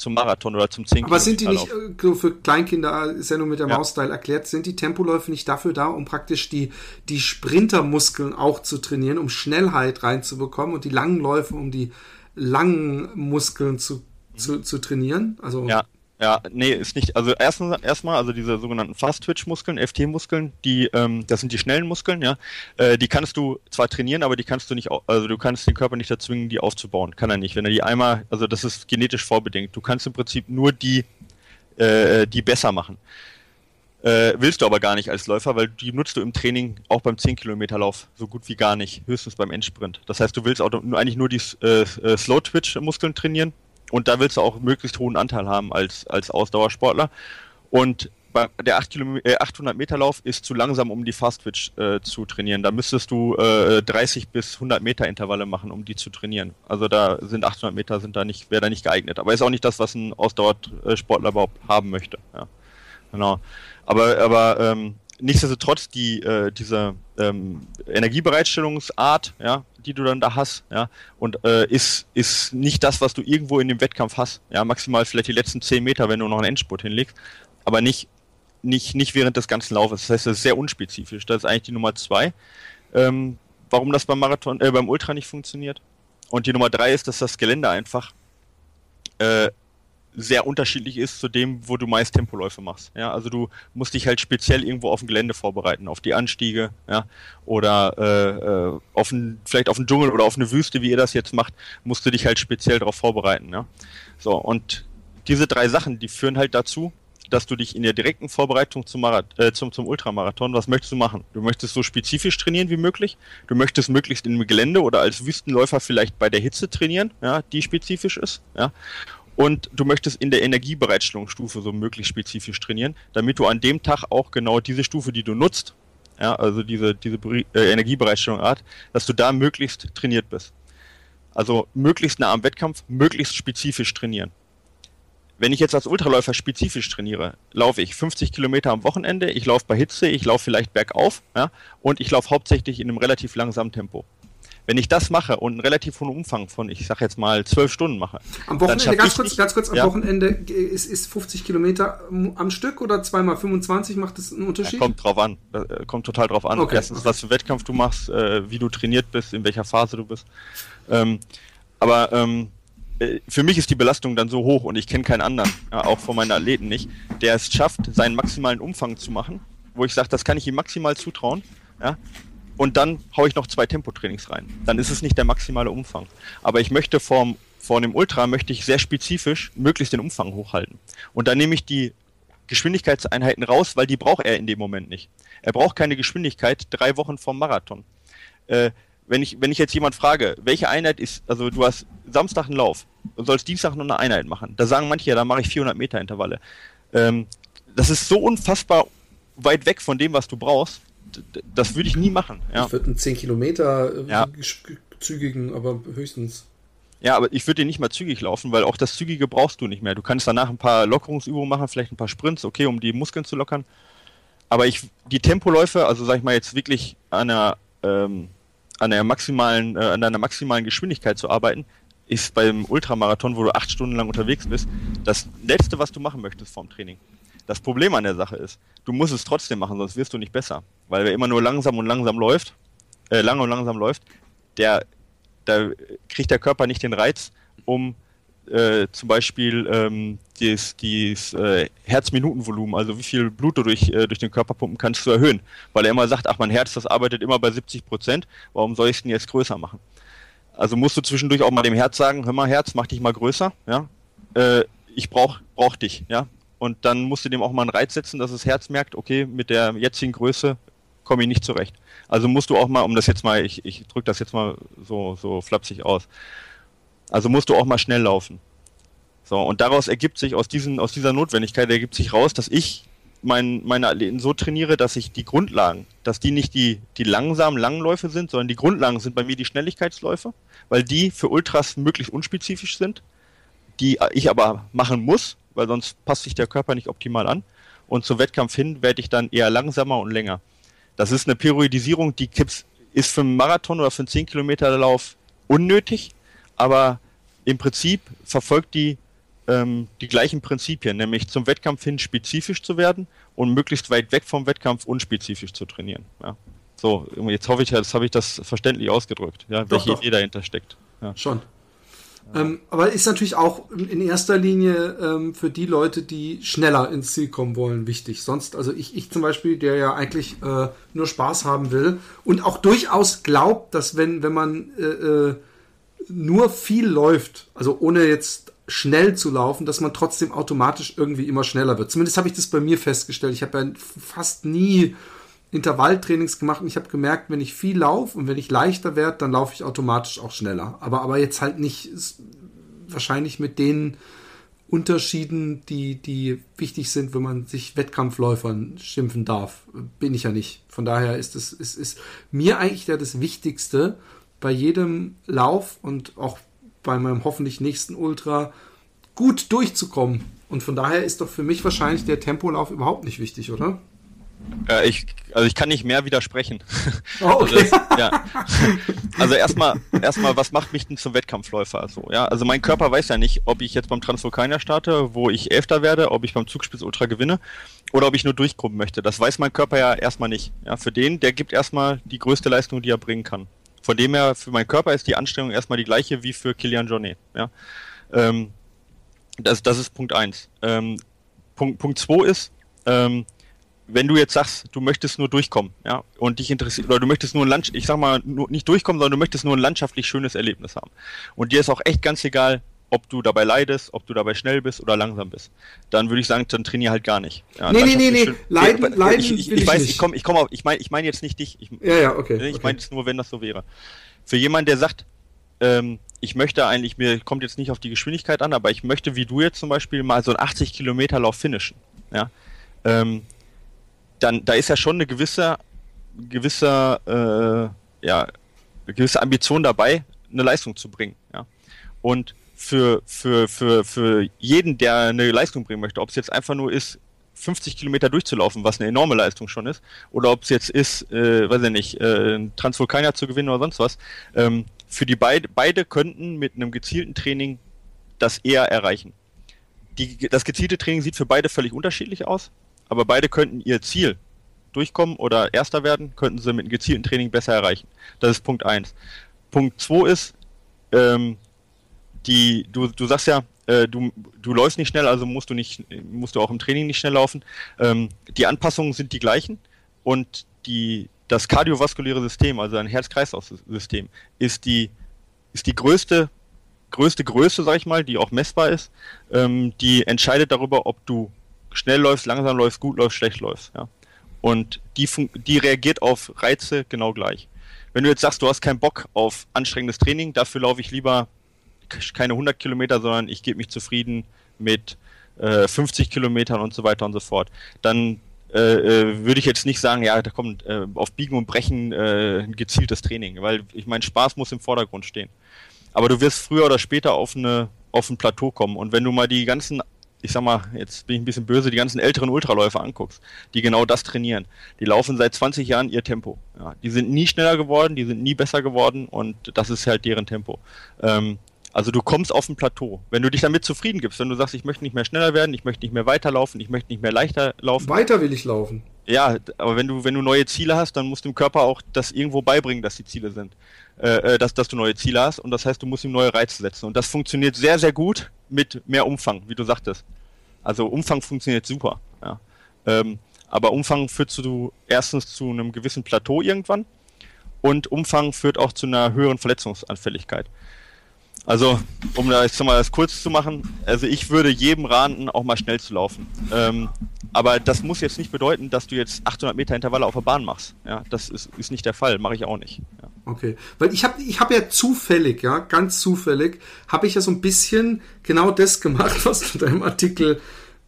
zum Marathon oder zum 10 Aber sind die nicht äh, so für Kleinkinder, ist ja nur mit der ja. Maus-Style erklärt, sind die Tempoläufe nicht dafür da, um praktisch die, die Sprintermuskeln auch zu trainieren, um Schnellheit reinzubekommen und die langen Läufe, um die langen Muskeln zu, zu, zu trainieren? Also ja, ja, nee, ist nicht. Also erstens erstmal, also diese sogenannten Fast-Twitch-Muskeln, FT-Muskeln, die, ähm, das sind die schnellen Muskeln, ja. Äh, die kannst du zwar trainieren, aber die kannst du nicht, also du kannst den Körper nicht erzwingen, die aufzubauen. Kann er nicht. Wenn er die einmal, also das ist genetisch vorbedingt. Du kannst im Prinzip nur die, äh, die besser machen. Äh, willst du aber gar nicht als Läufer, weil die nutzt du im Training auch beim 10-Kilometer-Lauf so gut wie gar nicht, höchstens beim Endsprint. Das heißt, du willst auch eigentlich nur die äh, äh, Slow-Twitch-Muskeln trainieren und da willst du auch möglichst hohen Anteil haben als, als Ausdauersportler. Und der 8 äh, 800 Meter Lauf ist zu langsam, um die Fast Twitch äh, zu trainieren. Da müsstest du äh, 30 bis 100 Meter Intervalle machen, um die zu trainieren. Also da sind 800 Meter sind da nicht, wäre da nicht geeignet. Aber ist auch nicht das, was ein Ausdauersportler überhaupt haben möchte. Ja. Genau. Aber, aber ähm, nichtsdestotrotz die äh, diese ähm, Energiebereitstellungsart, ja, die du dann da hast, ja, und äh, ist ist nicht das, was du irgendwo in dem Wettkampf hast. Ja, maximal vielleicht die letzten 10 Meter, wenn du noch einen Endspurt hinlegst, aber nicht nicht, nicht während des ganzen Laufes. Das heißt, das ist sehr unspezifisch. Das ist eigentlich die Nummer zwei. Ähm, warum das beim Marathon, äh, beim Ultra nicht funktioniert. Und die Nummer drei ist, dass das Gelände einfach äh, sehr unterschiedlich ist zu dem, wo du meist Tempoläufe machst. Ja, also du musst dich halt speziell irgendwo auf dem Gelände vorbereiten, auf die Anstiege, ja, oder äh, äh auf ein, vielleicht auf einen Dschungel oder auf eine Wüste, wie ihr das jetzt macht, musst du dich halt speziell darauf vorbereiten. Ja. So, und diese drei Sachen, die führen halt dazu, dass du dich in der direkten Vorbereitung zum, Marath äh, zum, zum Ultramarathon, was möchtest du machen? Du möchtest so spezifisch trainieren wie möglich. Du möchtest möglichst im Gelände oder als Wüstenläufer vielleicht bei der Hitze trainieren, ja, die spezifisch ist, ja. Und du möchtest in der Energiebereitstellungsstufe so möglichst spezifisch trainieren, damit du an dem Tag auch genau diese Stufe, die du nutzt, ja, also diese, diese äh, Energiebereitstellungsart, dass du da möglichst trainiert bist. Also möglichst nah am Wettkampf, möglichst spezifisch trainieren. Wenn ich jetzt als Ultraläufer spezifisch trainiere, laufe ich 50 Kilometer am Wochenende, ich laufe bei Hitze, ich laufe vielleicht bergauf ja, und ich laufe hauptsächlich in einem relativ langsamen Tempo. Wenn ich das mache und einen relativ hohen Umfang von, ich sag jetzt mal, zwölf Stunden mache. Am Wochenende, ganz kurz, ganz kurz, am ja. Wochenende ist, ist 50 Kilometer am Stück oder zweimal 25, macht das einen Unterschied? Ja, kommt drauf an, äh, kommt total drauf an. Okay. Erstens, was für Wettkampf du machst, äh, wie du trainiert bist, in welcher Phase du bist. Ähm, aber ähm, äh, für mich ist die Belastung dann so hoch und ich kenne keinen anderen, auch von meinen Athleten nicht, der es schafft, seinen maximalen Umfang zu machen, wo ich sage, das kann ich ihm maximal zutrauen, ja, und dann haue ich noch zwei Tempotrainings rein. Dann ist es nicht der maximale Umfang. Aber ich möchte vorm, vor dem Ultra möchte ich sehr spezifisch möglichst den Umfang hochhalten. Und dann nehme ich die Geschwindigkeitseinheiten raus, weil die braucht er in dem Moment nicht. Er braucht keine Geschwindigkeit drei Wochen vorm Marathon. Äh, wenn ich, wenn ich jetzt jemand frage, welche Einheit ist, also du hast Samstag einen Lauf und sollst Dienstag noch eine Einheit machen, da sagen manche, ja, da mache ich 400 Meter Intervalle. Ähm, das ist so unfassbar weit weg von dem, was du brauchst. Das würde ich nie machen. Ja. Ich würde einen 10 Kilometer äh, ja. zügigen, aber höchstens. Ja, aber ich würde dir nicht mal zügig laufen, weil auch das Zügige brauchst du nicht mehr. Du kannst danach ein paar Lockerungsübungen machen, vielleicht ein paar Sprints, okay, um die Muskeln zu lockern. Aber ich, die Tempoläufe, also sag ich mal jetzt wirklich an einer ähm, an der maximalen, äh, an deiner maximalen Geschwindigkeit zu arbeiten, ist beim Ultramarathon, wo du acht Stunden lang unterwegs bist, das letzte, was du machen möchtest vorm Training. Das Problem an der Sache ist, du musst es trotzdem machen, sonst wirst du nicht besser. Weil wer immer nur langsam und langsam läuft, äh, lang und langsam läuft, der, da kriegt der Körper nicht den Reiz, um äh, zum Beispiel ähm, das, das äh, Herzminutenvolumen, also wie viel Blut du durch, äh, durch den Körper pumpen kannst, zu erhöhen. Weil er immer sagt, ach mein Herz, das arbeitet immer bei 70 Prozent, warum soll ich es denn jetzt größer machen? Also musst du zwischendurch auch mal dem Herz sagen, hör mal Herz, mach dich mal größer, ja. Äh, ich brauch, brauch dich, ja. Und dann musst du dem auch mal einen Reiz setzen, dass das Herz merkt, okay, mit der jetzigen Größe komme ich nicht zurecht. Also musst du auch mal, um das jetzt mal, ich, ich drücke das jetzt mal so, so flapsig aus, also musst du auch mal schnell laufen. So, und daraus ergibt sich, aus, diesen, aus dieser Notwendigkeit ergibt sich raus, dass ich mein, meine Athleten so trainiere, dass ich die Grundlagen, dass die nicht die, die langsamen Langläufe sind, sondern die Grundlagen sind bei mir die Schnelligkeitsläufe, weil die für Ultras möglichst unspezifisch sind, die ich aber machen muss, weil sonst passt sich der Körper nicht optimal an. Und zum Wettkampf hin werde ich dann eher langsamer und länger. Das ist eine Periodisierung, die ist für einen Marathon oder für einen 10 Kilometer Lauf unnötig, aber im Prinzip verfolgt die ähm, die gleichen Prinzipien, nämlich zum Wettkampf hin spezifisch zu werden und möglichst weit weg vom Wettkampf unspezifisch zu trainieren. Ja. So, jetzt hoffe ich, jetzt habe ich das verständlich ausgedrückt, ja, doch, welche doch. Idee dahinter steckt. Ja. Schon. Ähm, aber ist natürlich auch in erster Linie ähm, für die Leute, die schneller ins Ziel kommen wollen, wichtig. Sonst, also ich, ich zum Beispiel, der ja eigentlich äh, nur Spaß haben will und auch durchaus glaubt, dass wenn, wenn man äh, äh nur viel läuft, also ohne jetzt schnell zu laufen, dass man trotzdem automatisch irgendwie immer schneller wird. Zumindest habe ich das bei mir festgestellt. Ich habe ja fast nie Intervalltrainings gemacht und ich habe gemerkt, wenn ich viel laufe und wenn ich leichter werde, dann laufe ich automatisch auch schneller. Aber, aber jetzt halt nicht wahrscheinlich mit den Unterschieden, die, die wichtig sind, wenn man sich Wettkampfläufern schimpfen darf. Bin ich ja nicht. Von daher ist es ist, ist mir eigentlich ja das Wichtigste bei jedem Lauf und auch bei meinem hoffentlich nächsten Ultra gut durchzukommen. Und von daher ist doch für mich wahrscheinlich der Tempolauf überhaupt nicht wichtig, oder? Äh, ich, also ich kann nicht mehr widersprechen. Oh, okay. Also, das, ja. also erstmal, erstmal, was macht mich denn zum Wettkampfläufer? Also, ja, also mein Körper weiß ja nicht, ob ich jetzt beim Transvulkanier starte, wo ich Elfter werde, ob ich beim Zugspitz Ultra gewinne oder ob ich nur durchkommen möchte. Das weiß mein Körper ja erstmal nicht. Ja, für den, der gibt erstmal die größte Leistung, die er bringen kann. Von dem her, für meinen Körper ist die Anstrengung erstmal die gleiche wie für Kilian Jornet. Ja. Ähm, das, das ist Punkt eins. Ähm, Punkt, Punkt zwei ist, ähm, wenn du jetzt sagst, du möchtest nur durchkommen, ja, und dich interessiert, oder du möchtest nur ein Land, ich sag mal, nur, nicht durchkommen, sondern du möchtest nur ein landschaftlich schönes Erlebnis haben. Und dir ist auch echt ganz egal, ob du dabei leidest, ob du dabei schnell bist oder langsam bist. Dann würde ich sagen, dann trainier halt gar nicht. Ja, nee, nee, nee, nee, leiden, leiden ich, ich, ich, ich weiß, nicht. ich komme ich komm auf, ich meine ich mein jetzt nicht dich. Ich, ja, ja, okay. Ich okay. meine es nur, wenn das so wäre. Für jemanden, der sagt, ähm, ich möchte eigentlich, mir kommt jetzt nicht auf die Geschwindigkeit an, aber ich möchte, wie du jetzt zum Beispiel, mal so einen 80 Kilometer Lauf finishen. Ja, ähm, dann da ist ja schon eine gewisse, gewisse, äh, ja, gewisse Ambition dabei, eine Leistung zu bringen. Ja, und für, für, für, für jeden, der eine Leistung bringen möchte, ob es jetzt einfach nur ist, 50 Kilometer durchzulaufen, was eine enorme Leistung schon ist, oder ob es jetzt ist, äh, weiß ich nicht, äh, Transvulkanier zu gewinnen oder sonst was, ähm, für die beide, beide könnten mit einem gezielten Training das eher erreichen. Die, das gezielte Training sieht für beide völlig unterschiedlich aus, aber beide könnten ihr Ziel durchkommen oder Erster werden, könnten sie mit einem gezielten Training besser erreichen. Das ist Punkt eins. Punkt zwei ist, ähm, die, du, du sagst ja, äh, du, du läufst nicht schnell, also musst du nicht, musst du auch im Training nicht schnell laufen. Ähm, die Anpassungen sind die gleichen und die, das kardiovaskuläre System, also ein Herz-Kreislauf-System, ist die, ist die größte, größte Größe, sag ich mal, die auch messbar ist, ähm, die entscheidet darüber, ob du schnell läufst, langsam läufst, gut läufst, schlecht läufst. Ja? Und die, die reagiert auf Reize genau gleich. Wenn du jetzt sagst, du hast keinen Bock auf anstrengendes Training, dafür laufe ich lieber keine 100 Kilometer, sondern ich gebe mich zufrieden mit äh, 50 Kilometern und so weiter und so fort, dann äh, äh, würde ich jetzt nicht sagen, ja, da kommt äh, auf Biegen und Brechen äh, ein gezieltes Training, weil ich meine, Spaß muss im Vordergrund stehen. Aber du wirst früher oder später auf eine auf ein Plateau kommen und wenn du mal die ganzen ich sag mal, jetzt bin ich ein bisschen böse, die ganzen älteren Ultraläufer anguckst, die genau das trainieren. Die laufen seit 20 Jahren ihr Tempo. Ja, die sind nie schneller geworden, die sind nie besser geworden und das ist halt deren Tempo. Ähm, also du kommst auf ein Plateau. Wenn du dich damit zufrieden gibst, wenn du sagst, ich möchte nicht mehr schneller werden, ich möchte nicht mehr weiterlaufen, ich möchte nicht mehr leichter laufen. Weiter will ich laufen. Ja, aber wenn du, wenn du neue Ziele hast, dann musst du dem Körper auch das irgendwo beibringen, dass die Ziele sind. Äh, äh, dass, dass du neue Ziele hast und das heißt, du musst ihm neue Reize setzen. Und das funktioniert sehr, sehr gut mit mehr Umfang, wie du sagtest. Also Umfang funktioniert super. Ja. Ähm, aber Umfang führt zu erstens zu einem gewissen Plateau irgendwann und Umfang führt auch zu einer höheren Verletzungsanfälligkeit. Also, um da mal das kurz zu machen, also ich würde jedem raten, auch mal schnell zu laufen. Ähm, aber das muss jetzt nicht bedeuten, dass du jetzt 800 Meter Intervalle auf der Bahn machst. Ja, das ist, ist nicht der Fall, mache ich auch nicht. Ja. Okay, weil ich habe ich hab ja zufällig, ja, ganz zufällig, habe ich ja so ein bisschen genau das gemacht, was du in deinem Artikel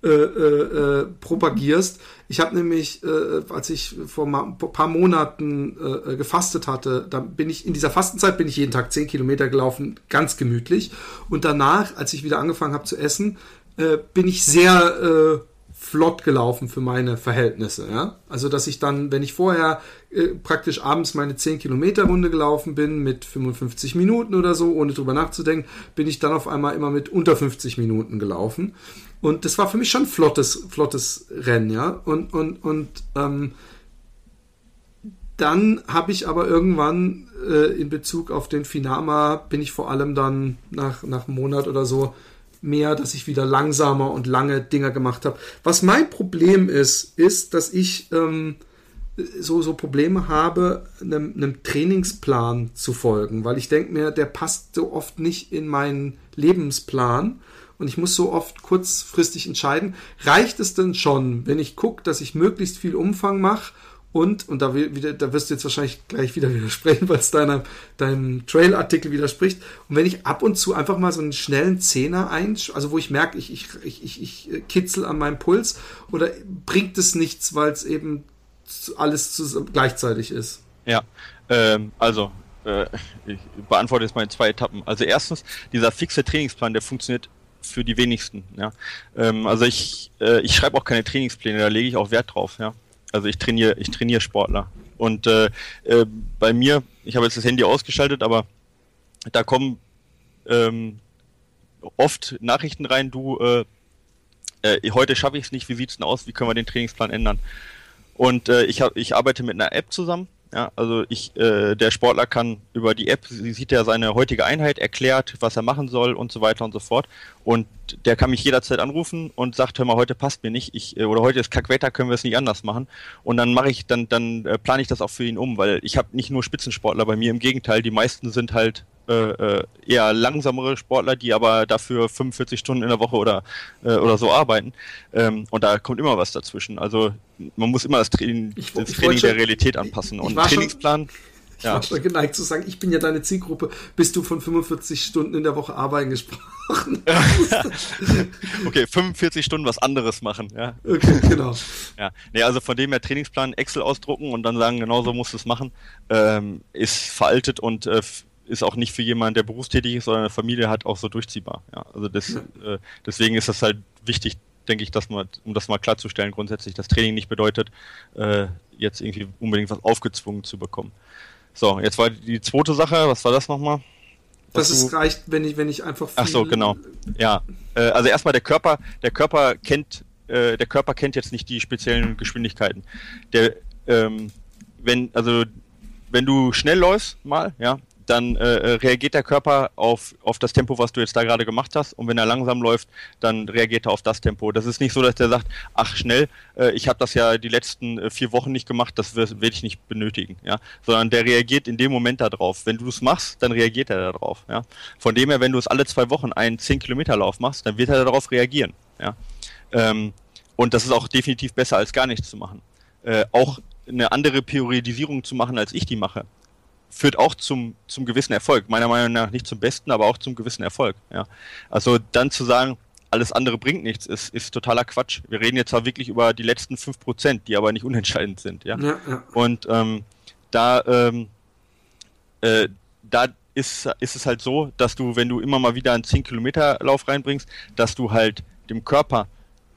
äh, äh, propagierst. Ich habe nämlich, äh, als ich vor ein paar Monaten äh, gefastet hatte, da bin ich in dieser Fastenzeit bin ich jeden Tag 10 Kilometer gelaufen, ganz gemütlich. Und danach, als ich wieder angefangen habe zu essen, äh, bin ich sehr äh, flott gelaufen für meine Verhältnisse. Ja? Also, dass ich dann, wenn ich vorher äh, praktisch abends meine 10 Kilometer Runde gelaufen bin mit 55 Minuten oder so, ohne drüber nachzudenken, bin ich dann auf einmal immer mit unter 50 Minuten gelaufen. Und das war für mich schon ein flottes, flottes Rennen, ja. Und, und, und ähm, dann habe ich aber irgendwann äh, in Bezug auf den Finama bin ich vor allem dann nach, nach einem Monat oder so mehr, dass ich wieder langsamer und lange Dinger gemacht habe. Was mein Problem ist, ist, dass ich ähm, so, so Probleme habe, einem, einem Trainingsplan zu folgen, weil ich denke mir, der passt so oft nicht in meinen Lebensplan und ich muss so oft kurzfristig entscheiden, reicht es denn schon, wenn ich gucke, dass ich möglichst viel Umfang mache Und, und da, wieder, da wirst du jetzt wahrscheinlich gleich wieder widersprechen, weil es deiner, deinem Trail-Artikel widerspricht. Und wenn ich ab und zu einfach mal so einen schnellen Zehner ein, also wo ich merke, ich, ich, ich, ich, ich kitzel an meinem Puls, oder bringt es nichts, weil es eben alles zu, gleichzeitig ist? Ja, ähm, also äh, ich beantworte jetzt mal in zwei Etappen. Also erstens, dieser fixe Trainingsplan, der funktioniert für die wenigsten. Ja, ähm, also ich äh, ich schreibe auch keine Trainingspläne, da lege ich auch Wert drauf. Ja, also ich trainiere ich trainiere Sportler und äh, äh, bei mir, ich habe jetzt das Handy ausgeschaltet, aber da kommen ähm, oft Nachrichten rein, du äh, äh, heute schaffe ich es nicht, wie sieht's denn aus, wie können wir den Trainingsplan ändern? Und äh, ich, hab, ich arbeite mit einer App zusammen, ja, also ich, äh, der Sportler kann über die App, sie sieht ja seine heutige Einheit, erklärt, was er machen soll und so weiter und so fort. Und der kann mich jederzeit anrufen und sagt, hör mal, heute passt mir nicht, ich, äh, oder heute ist Kackwetter, können wir es nicht anders machen. Und dann mache ich, dann, dann äh, plane ich das auch für ihn um, weil ich habe nicht nur Spitzensportler bei mir, im Gegenteil, die meisten sind halt äh, äh, eher langsamere Sportler, die aber dafür 45 Stunden in der Woche oder, äh, oder so arbeiten. Ähm, und da kommt immer was dazwischen. Also man muss immer das Training, ich, das ich Training der Realität anpassen. und Trainingsplan. Schon, ich ja. war schon geneigt zu sagen, ich bin ja deine Zielgruppe, bis du von 45 Stunden in der Woche arbeiten gesprochen okay, 45 Stunden was anderes machen, ja. Okay, genau. Ja, nee, also von dem her Trainingsplan Excel ausdrucken und dann sagen, genau so musst du es machen, ähm, ist veraltet und äh, ist auch nicht für jemanden, der berufstätig ist oder eine Familie hat, auch so durchziehbar. Ja, also das, äh, deswegen ist das halt wichtig, denke ich, dass man, um das mal klarzustellen, grundsätzlich, dass Training nicht bedeutet, äh, jetzt irgendwie unbedingt was aufgezwungen zu bekommen. So, jetzt war die zweite Sache, was war das nochmal? Dass es reicht, wenn ich, wenn ich einfach Ach so, genau. Ja. Äh, also erstmal der Körper, der Körper kennt, äh, der Körper kennt jetzt nicht die speziellen Geschwindigkeiten. Der, ähm, wenn, also wenn du schnell läufst mal, ja, dann äh, äh, reagiert der Körper auf, auf das Tempo, was du jetzt da gerade gemacht hast. Und wenn er langsam läuft, dann reagiert er auf das Tempo. Das ist nicht so, dass der sagt, ach schnell, äh, ich habe das ja die letzten äh, vier Wochen nicht gemacht, das werde ich nicht benötigen. Ja? Sondern der reagiert in dem Moment darauf. Wenn du es machst, dann reagiert er darauf. Ja? Von dem her, wenn du es alle zwei Wochen einen 10 Kilometer Lauf machst, dann wird er darauf reagieren. Ja? Ähm, und das ist auch definitiv besser, als gar nichts zu machen. Äh, auch eine andere Priorisierung zu machen, als ich die mache führt auch zum, zum gewissen Erfolg. Meiner Meinung nach nicht zum besten, aber auch zum gewissen Erfolg. Ja. Also dann zu sagen, alles andere bringt nichts, ist, ist totaler Quatsch. Wir reden jetzt zwar wirklich über die letzten fünf Prozent, die aber nicht unentscheidend sind. Ja. ja, ja. Und ähm, da, ähm, äh, da ist, ist es halt so, dass du, wenn du immer mal wieder einen 10-Kilometer-Lauf reinbringst, dass du halt dem Körper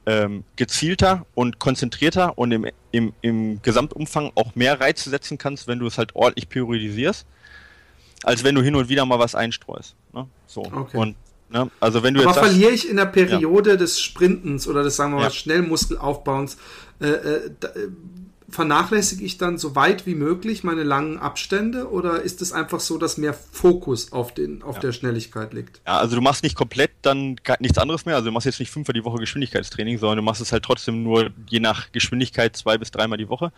ähm, gezielter und konzentrierter und im, im, im Gesamtumfang auch mehr Reize setzen kannst, wenn du es halt ordentlich priorisierst, als wenn du hin und wieder mal was einstreust. Ne? So. Okay. Und Ne? Also wenn du Aber jetzt verliere ich in der Periode ja. des Sprintens oder des, sagen wir mal, ja. Schnellmuskelaufbauens, äh, äh, vernachlässige ich dann so weit wie möglich meine langen Abstände oder ist es einfach so, dass mehr Fokus auf, den, auf ja. der Schnelligkeit liegt? Ja, also du machst nicht komplett dann nichts anderes mehr. Also du machst jetzt nicht fünfmal die Woche Geschwindigkeitstraining, sondern du machst es halt trotzdem nur je nach Geschwindigkeit zwei bis dreimal die Woche.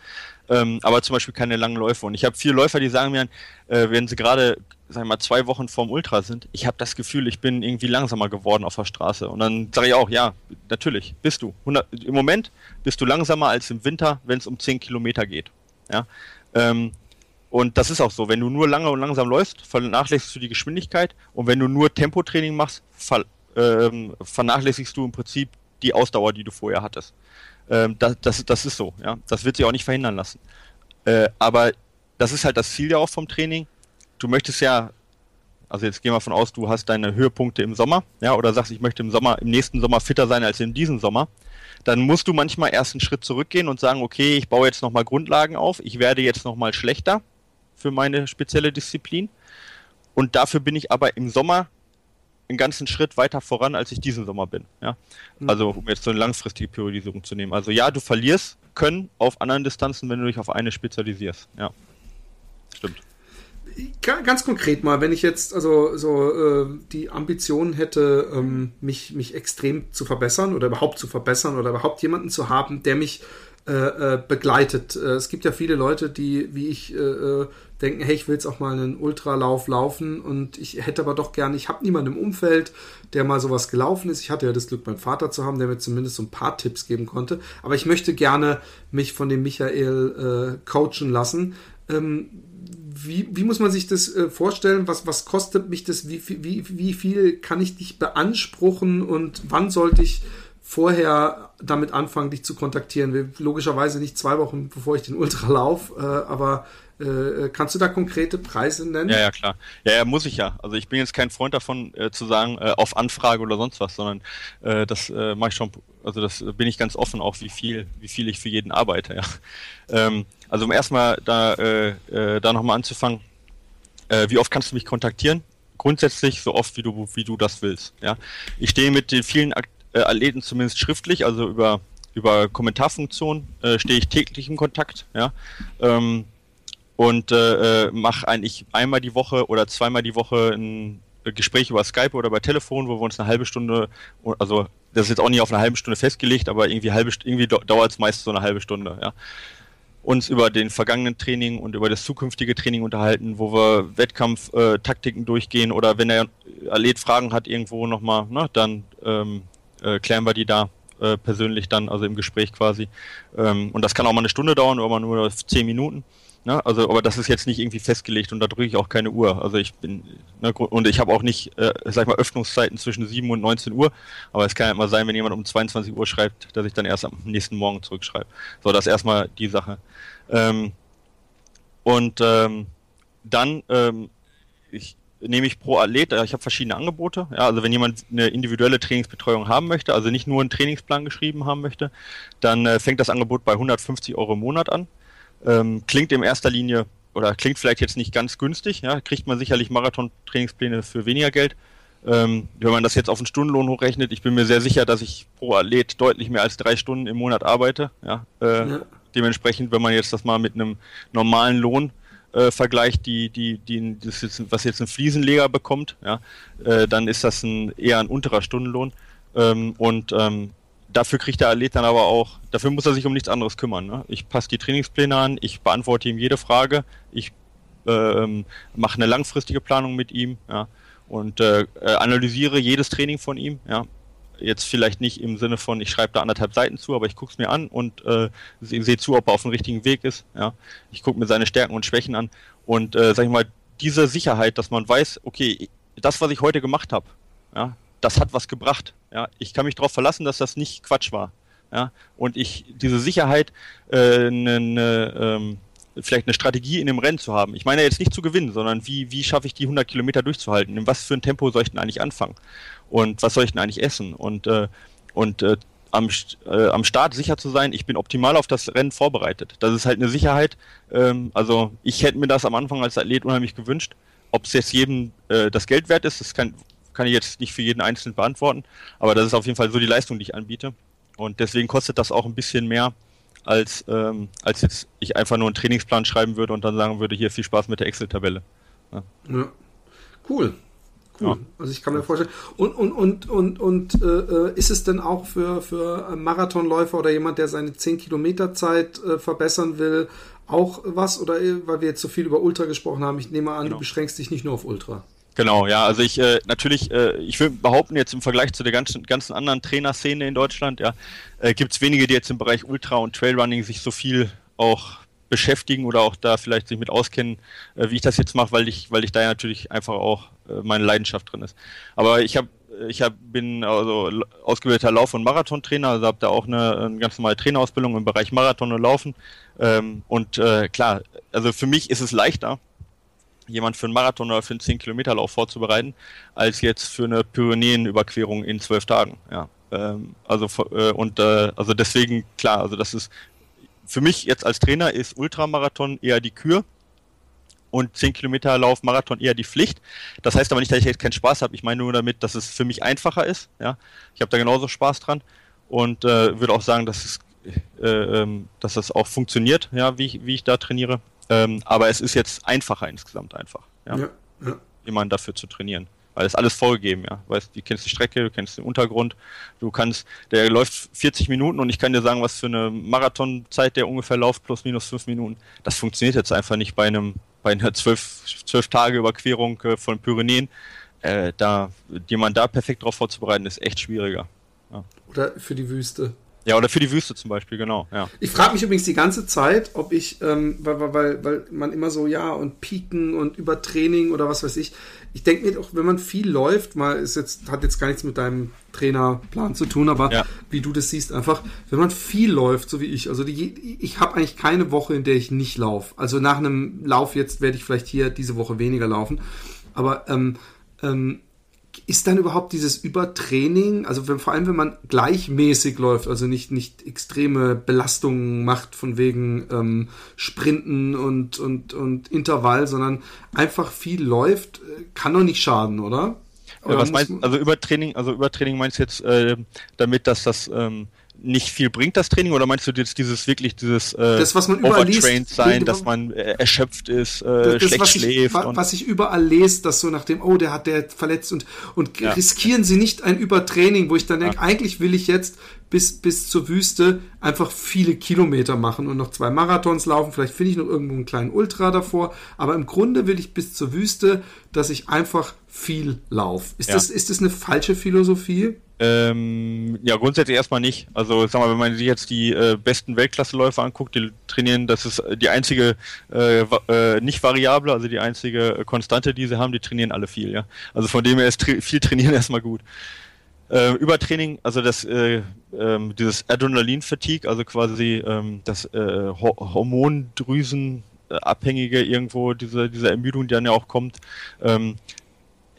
Ähm, aber zum Beispiel keine langen Läufe. Und ich habe viele Läufer, die sagen mir, äh, wenn sie gerade sag ich mal, zwei Wochen vorm Ultra sind, ich habe das Gefühl, ich bin irgendwie langsamer geworden auf der Straße. Und dann sage ich auch, ja, natürlich, bist du. 100, Im Moment bist du langsamer als im Winter, wenn es um 10 Kilometer geht. Ja? Ähm, und das ist auch so. Wenn du nur lange und langsam läufst, vernachlässigst du die Geschwindigkeit. Und wenn du nur Tempotraining machst, ver, ähm, vernachlässigst du im Prinzip die Ausdauer, die du vorher hattest. Ähm, das, das, das ist so. Ja? Das wird sich auch nicht verhindern lassen. Äh, aber das ist halt das Ziel ja auch vom Training, du möchtest ja, also jetzt gehen wir von aus, du hast deine Höhepunkte im Sommer, ja, oder sagst, ich möchte im Sommer, im nächsten Sommer fitter sein als in diesem Sommer, dann musst du manchmal erst einen Schritt zurückgehen und sagen, okay, ich baue jetzt nochmal Grundlagen auf, ich werde jetzt nochmal schlechter für meine spezielle Disziplin. Und dafür bin ich aber im Sommer einen ganzen Schritt weiter voran, als ich diesen Sommer bin. Ja? Mhm. Also um jetzt so eine langfristige Priorisierung zu nehmen. Also ja, du verlierst können auf anderen Distanzen, wenn du dich auf eine spezialisierst. Ja, stimmt ganz konkret mal, wenn ich jetzt also so äh, die Ambition hätte, ähm, mich, mich extrem zu verbessern oder überhaupt zu verbessern oder überhaupt jemanden zu haben, der mich äh, äh, begleitet. Äh, es gibt ja viele Leute, die, wie ich, äh, denken, hey, ich will jetzt auch mal einen Ultralauf laufen und ich hätte aber doch gerne, ich habe niemanden im Umfeld, der mal sowas gelaufen ist. Ich hatte ja das Glück, meinen Vater zu haben, der mir zumindest so ein paar Tipps geben konnte. Aber ich möchte gerne mich von dem Michael äh, coachen lassen. Ähm, wie, wie muss man sich das äh, vorstellen? Was, was kostet mich das? Wie, wie, wie viel kann ich dich beanspruchen und wann sollte ich vorher damit anfangen, dich zu kontaktieren. Logischerweise nicht zwei Wochen, bevor ich den Ultra laufe, äh, aber äh, kannst du da konkrete Preise nennen? Ja, ja, klar. Ja, ja, muss ich ja. Also ich bin jetzt kein Freund davon, äh, zu sagen, äh, auf Anfrage oder sonst was, sondern das mache ich schon, also das bin ich ganz offen, auch wie viel, wie viel ich für jeden arbeite, ja. Ähm, also um erstmal da, äh, äh, da nochmal anzufangen, äh, wie oft kannst du mich kontaktieren? Grundsätzlich so oft, wie du, wie du das willst. Ja, ich stehe mit den vielen äh, Athleten zumindest schriftlich, also über über Kommentarfunktion äh, stehe ich täglich in Kontakt, ja, ähm, und äh, äh mache eigentlich einmal die Woche oder zweimal die Woche ein Gespräch über Skype oder bei Telefon, wo wir uns eine halbe Stunde, also das ist jetzt auch nicht auf eine halbe Stunde festgelegt, aber irgendwie irgendwie dauert es meist so eine halbe Stunde, ja uns über den vergangenen Training und über das zukünftige Training unterhalten, wo wir Wettkampftaktiken äh, durchgehen oder wenn der Athlet Fragen hat irgendwo nochmal, ne, dann ähm, äh, klären wir die da äh, persönlich dann, also im Gespräch quasi. Ähm, und das kann auch mal eine Stunde dauern oder mal nur zehn Minuten. Ne? Also, aber das ist jetzt nicht irgendwie festgelegt und da drücke ich auch keine Uhr. Also ich bin ne, und ich habe auch nicht, äh, sag mal, Öffnungszeiten zwischen 7 und 19 Uhr. Aber es kann ja immer sein, wenn jemand um 22 Uhr schreibt, dass ich dann erst am nächsten Morgen zurückschreibe. So, das ist erstmal die Sache. Ähm, und ähm, dann ähm, ich, nehme ich pro Athlet, äh, ich habe verschiedene Angebote. Ja, also wenn jemand eine individuelle Trainingsbetreuung haben möchte, also nicht nur einen Trainingsplan geschrieben haben möchte, dann äh, fängt das Angebot bei 150 Euro im Monat an. Ähm, klingt in erster Linie oder klingt vielleicht jetzt nicht ganz günstig, ja, kriegt man sicherlich Marathon-Trainingspläne für weniger Geld. Ähm, wenn man das jetzt auf einen Stundenlohn hochrechnet, ich bin mir sehr sicher, dass ich pro Athlet deutlich mehr als drei Stunden im Monat arbeite. Ja, äh, ja. Dementsprechend, wenn man jetzt das mal mit einem normalen Lohn äh, vergleicht, die, die, die, das jetzt, was jetzt ein Fliesenleger bekommt, ja, äh, dann ist das ein, eher ein unterer Stundenlohn. Ähm, und ähm, dafür kriegt der Athlet dann aber auch, dafür muss er sich um nichts anderes kümmern. Ne? Ich passe die Trainingspläne an, ich beantworte ihm jede Frage, ich ähm, mache eine langfristige Planung mit ihm ja, und äh, äh analysiere jedes Training von ihm. Ja. Jetzt vielleicht nicht im Sinne von, ich schreibe da anderthalb Seiten zu, aber ich gucke es mir an und äh, sehe seh zu, ob er auf dem richtigen Weg ist. Ja. Ich gucke mir seine Stärken und Schwächen an und äh, sag ich mal, diese Sicherheit, dass man weiß, okay, das, was ich heute gemacht habe, ja, das hat was gebracht. Ja, ich kann mich darauf verlassen, dass das nicht Quatsch war. Ja, und ich diese Sicherheit, äh, ne, ne, ähm, vielleicht eine Strategie in dem Rennen zu haben. Ich meine jetzt nicht zu gewinnen, sondern wie, wie schaffe ich die 100 Kilometer durchzuhalten? In was für ein Tempo soll ich denn eigentlich anfangen? Und was soll ich denn eigentlich essen? Und, äh, und äh, am, äh, am Start sicher zu sein, ich bin optimal auf das Rennen vorbereitet. Das ist halt eine Sicherheit. Ähm, also ich hätte mir das am Anfang als Athlet unheimlich gewünscht. Ob es jetzt jedem äh, das Geld wert ist, das kann, kann ich jetzt nicht für jeden Einzelnen beantworten, aber das ist auf jeden Fall so die Leistung, die ich anbiete. Und deswegen kostet das auch ein bisschen mehr, als, ähm, als jetzt ich einfach nur einen Trainingsplan schreiben würde und dann sagen würde, hier viel Spaß mit der Excel-Tabelle. Ja. ja. Cool. Cool. Ja. Also ich kann mir vorstellen. Und, und, und, und, und äh, ist es denn auch für, für Marathonläufer oder jemand, der seine 10 Kilometer Zeit äh, verbessern will, auch was? Oder äh, weil wir jetzt so viel über Ultra gesprochen haben, ich nehme an, genau. du beschränkst dich nicht nur auf Ultra. Genau, ja, also ich äh, natürlich, äh, ich will behaupten, jetzt im Vergleich zu der ganzen, ganzen anderen Trainerszene in Deutschland, ja, äh, gibt es wenige, die jetzt im Bereich Ultra und Trailrunning sich so viel auch beschäftigen oder auch da vielleicht sich mit auskennen, äh, wie ich das jetzt mache, weil ich, weil ich da ja natürlich einfach auch äh, meine Leidenschaft drin ist. Aber ich habe ich hab, bin also ausgebildeter Lauf- und Marathontrainer, also habe da auch eine, eine ganz normale Trainerausbildung im Bereich Marathon und Laufen. Ähm, und äh, klar, also für mich ist es leichter, jemand für einen Marathon oder für einen 10-Kilometer-Lauf vorzubereiten, als jetzt für eine Pyrenäenüberquerung in zwölf Tagen. Ja. Ähm, also äh, und äh, also deswegen klar, also das ist für mich jetzt als Trainer ist Ultramarathon eher die Kür und 10 Kilometer Lauf Marathon eher die Pflicht. Das heißt aber nicht, dass ich jetzt keinen Spaß habe. Ich meine nur damit, dass es für mich einfacher ist. Ja, ich habe da genauso Spaß dran und äh, würde auch sagen, dass es, äh, ähm, dass das auch funktioniert, ja, wie wie ich da trainiere. Ähm, aber es ist jetzt einfacher insgesamt einfach, ja, ja, ja. jemanden dafür zu trainieren. Weil es alles vorgegeben, ja. Weißt, du kennst die Strecke, du kennst den Untergrund, du kannst, der läuft 40 Minuten und ich kann dir sagen, was für eine Marathonzeit der ungefähr läuft, plus minus fünf Minuten. Das funktioniert jetzt einfach nicht bei einem, bei einer zwölf, zwölf Tage Überquerung äh, von Pyrenäen. Äh, da, jemand da perfekt drauf vorzubereiten, ist echt schwieriger. Ja. Oder für die Wüste. Ja, oder für die Wüste zum Beispiel, genau. Ja. Ich frage mich übrigens die ganze Zeit, ob ich, ähm, weil, weil, weil man immer so, ja, und Pieken und Übertraining oder was weiß ich. Ich denke mir doch, wenn man viel läuft, mal ist jetzt, hat jetzt gar nichts mit deinem Trainerplan zu tun, aber ja. wie du das siehst, einfach, wenn man viel läuft, so wie ich, also die, ich habe eigentlich keine Woche, in der ich nicht laufe. Also nach einem Lauf jetzt werde ich vielleicht hier diese Woche weniger laufen. Aber ähm, ähm, ist dann überhaupt dieses Übertraining, also wenn, vor allem wenn man gleichmäßig läuft, also nicht, nicht extreme Belastungen macht von wegen ähm, Sprinten und, und, und Intervall, sondern einfach viel läuft, äh, kann doch nicht schaden, oder? oder was meinst also Übertraining, also Übertraining meinst du jetzt äh, damit, dass das ähm, nicht viel bringt, das Training? Oder meinst du jetzt dieses wirklich dieses äh, das, was man overtrained sein, dass man äh, erschöpft ist, äh, das, schlecht was schläft? Ich, was ich überall lese, dass so nach dem, oh, der hat der verletzt und, und ja. riskieren sie nicht ein Übertraining, wo ich dann denke, ja. eigentlich will ich jetzt bis, bis zur Wüste einfach viele Kilometer machen und noch zwei Marathons laufen. Vielleicht finde ich noch irgendwo einen kleinen Ultra davor. Aber im Grunde will ich bis zur Wüste, dass ich einfach viel laufe. Ist, ja. das, ist das eine falsche Philosophie? Ähm, ja, grundsätzlich erstmal nicht. Also sag mal, wenn man sich jetzt die äh, besten Weltklasseläufer anguckt, die trainieren, das ist die einzige äh, äh, nicht variable, also die einzige Konstante, die sie haben, die trainieren alle viel, ja. Also von dem her ist tra viel trainieren erstmal gut. Äh, Übertraining, also das äh, ähm, dieses Adrenalin-Fatigue, also quasi ähm, das äh, Hormondrüsen abhängige irgendwo diese diese Ermüdung, die dann ja auch kommt. Ähm,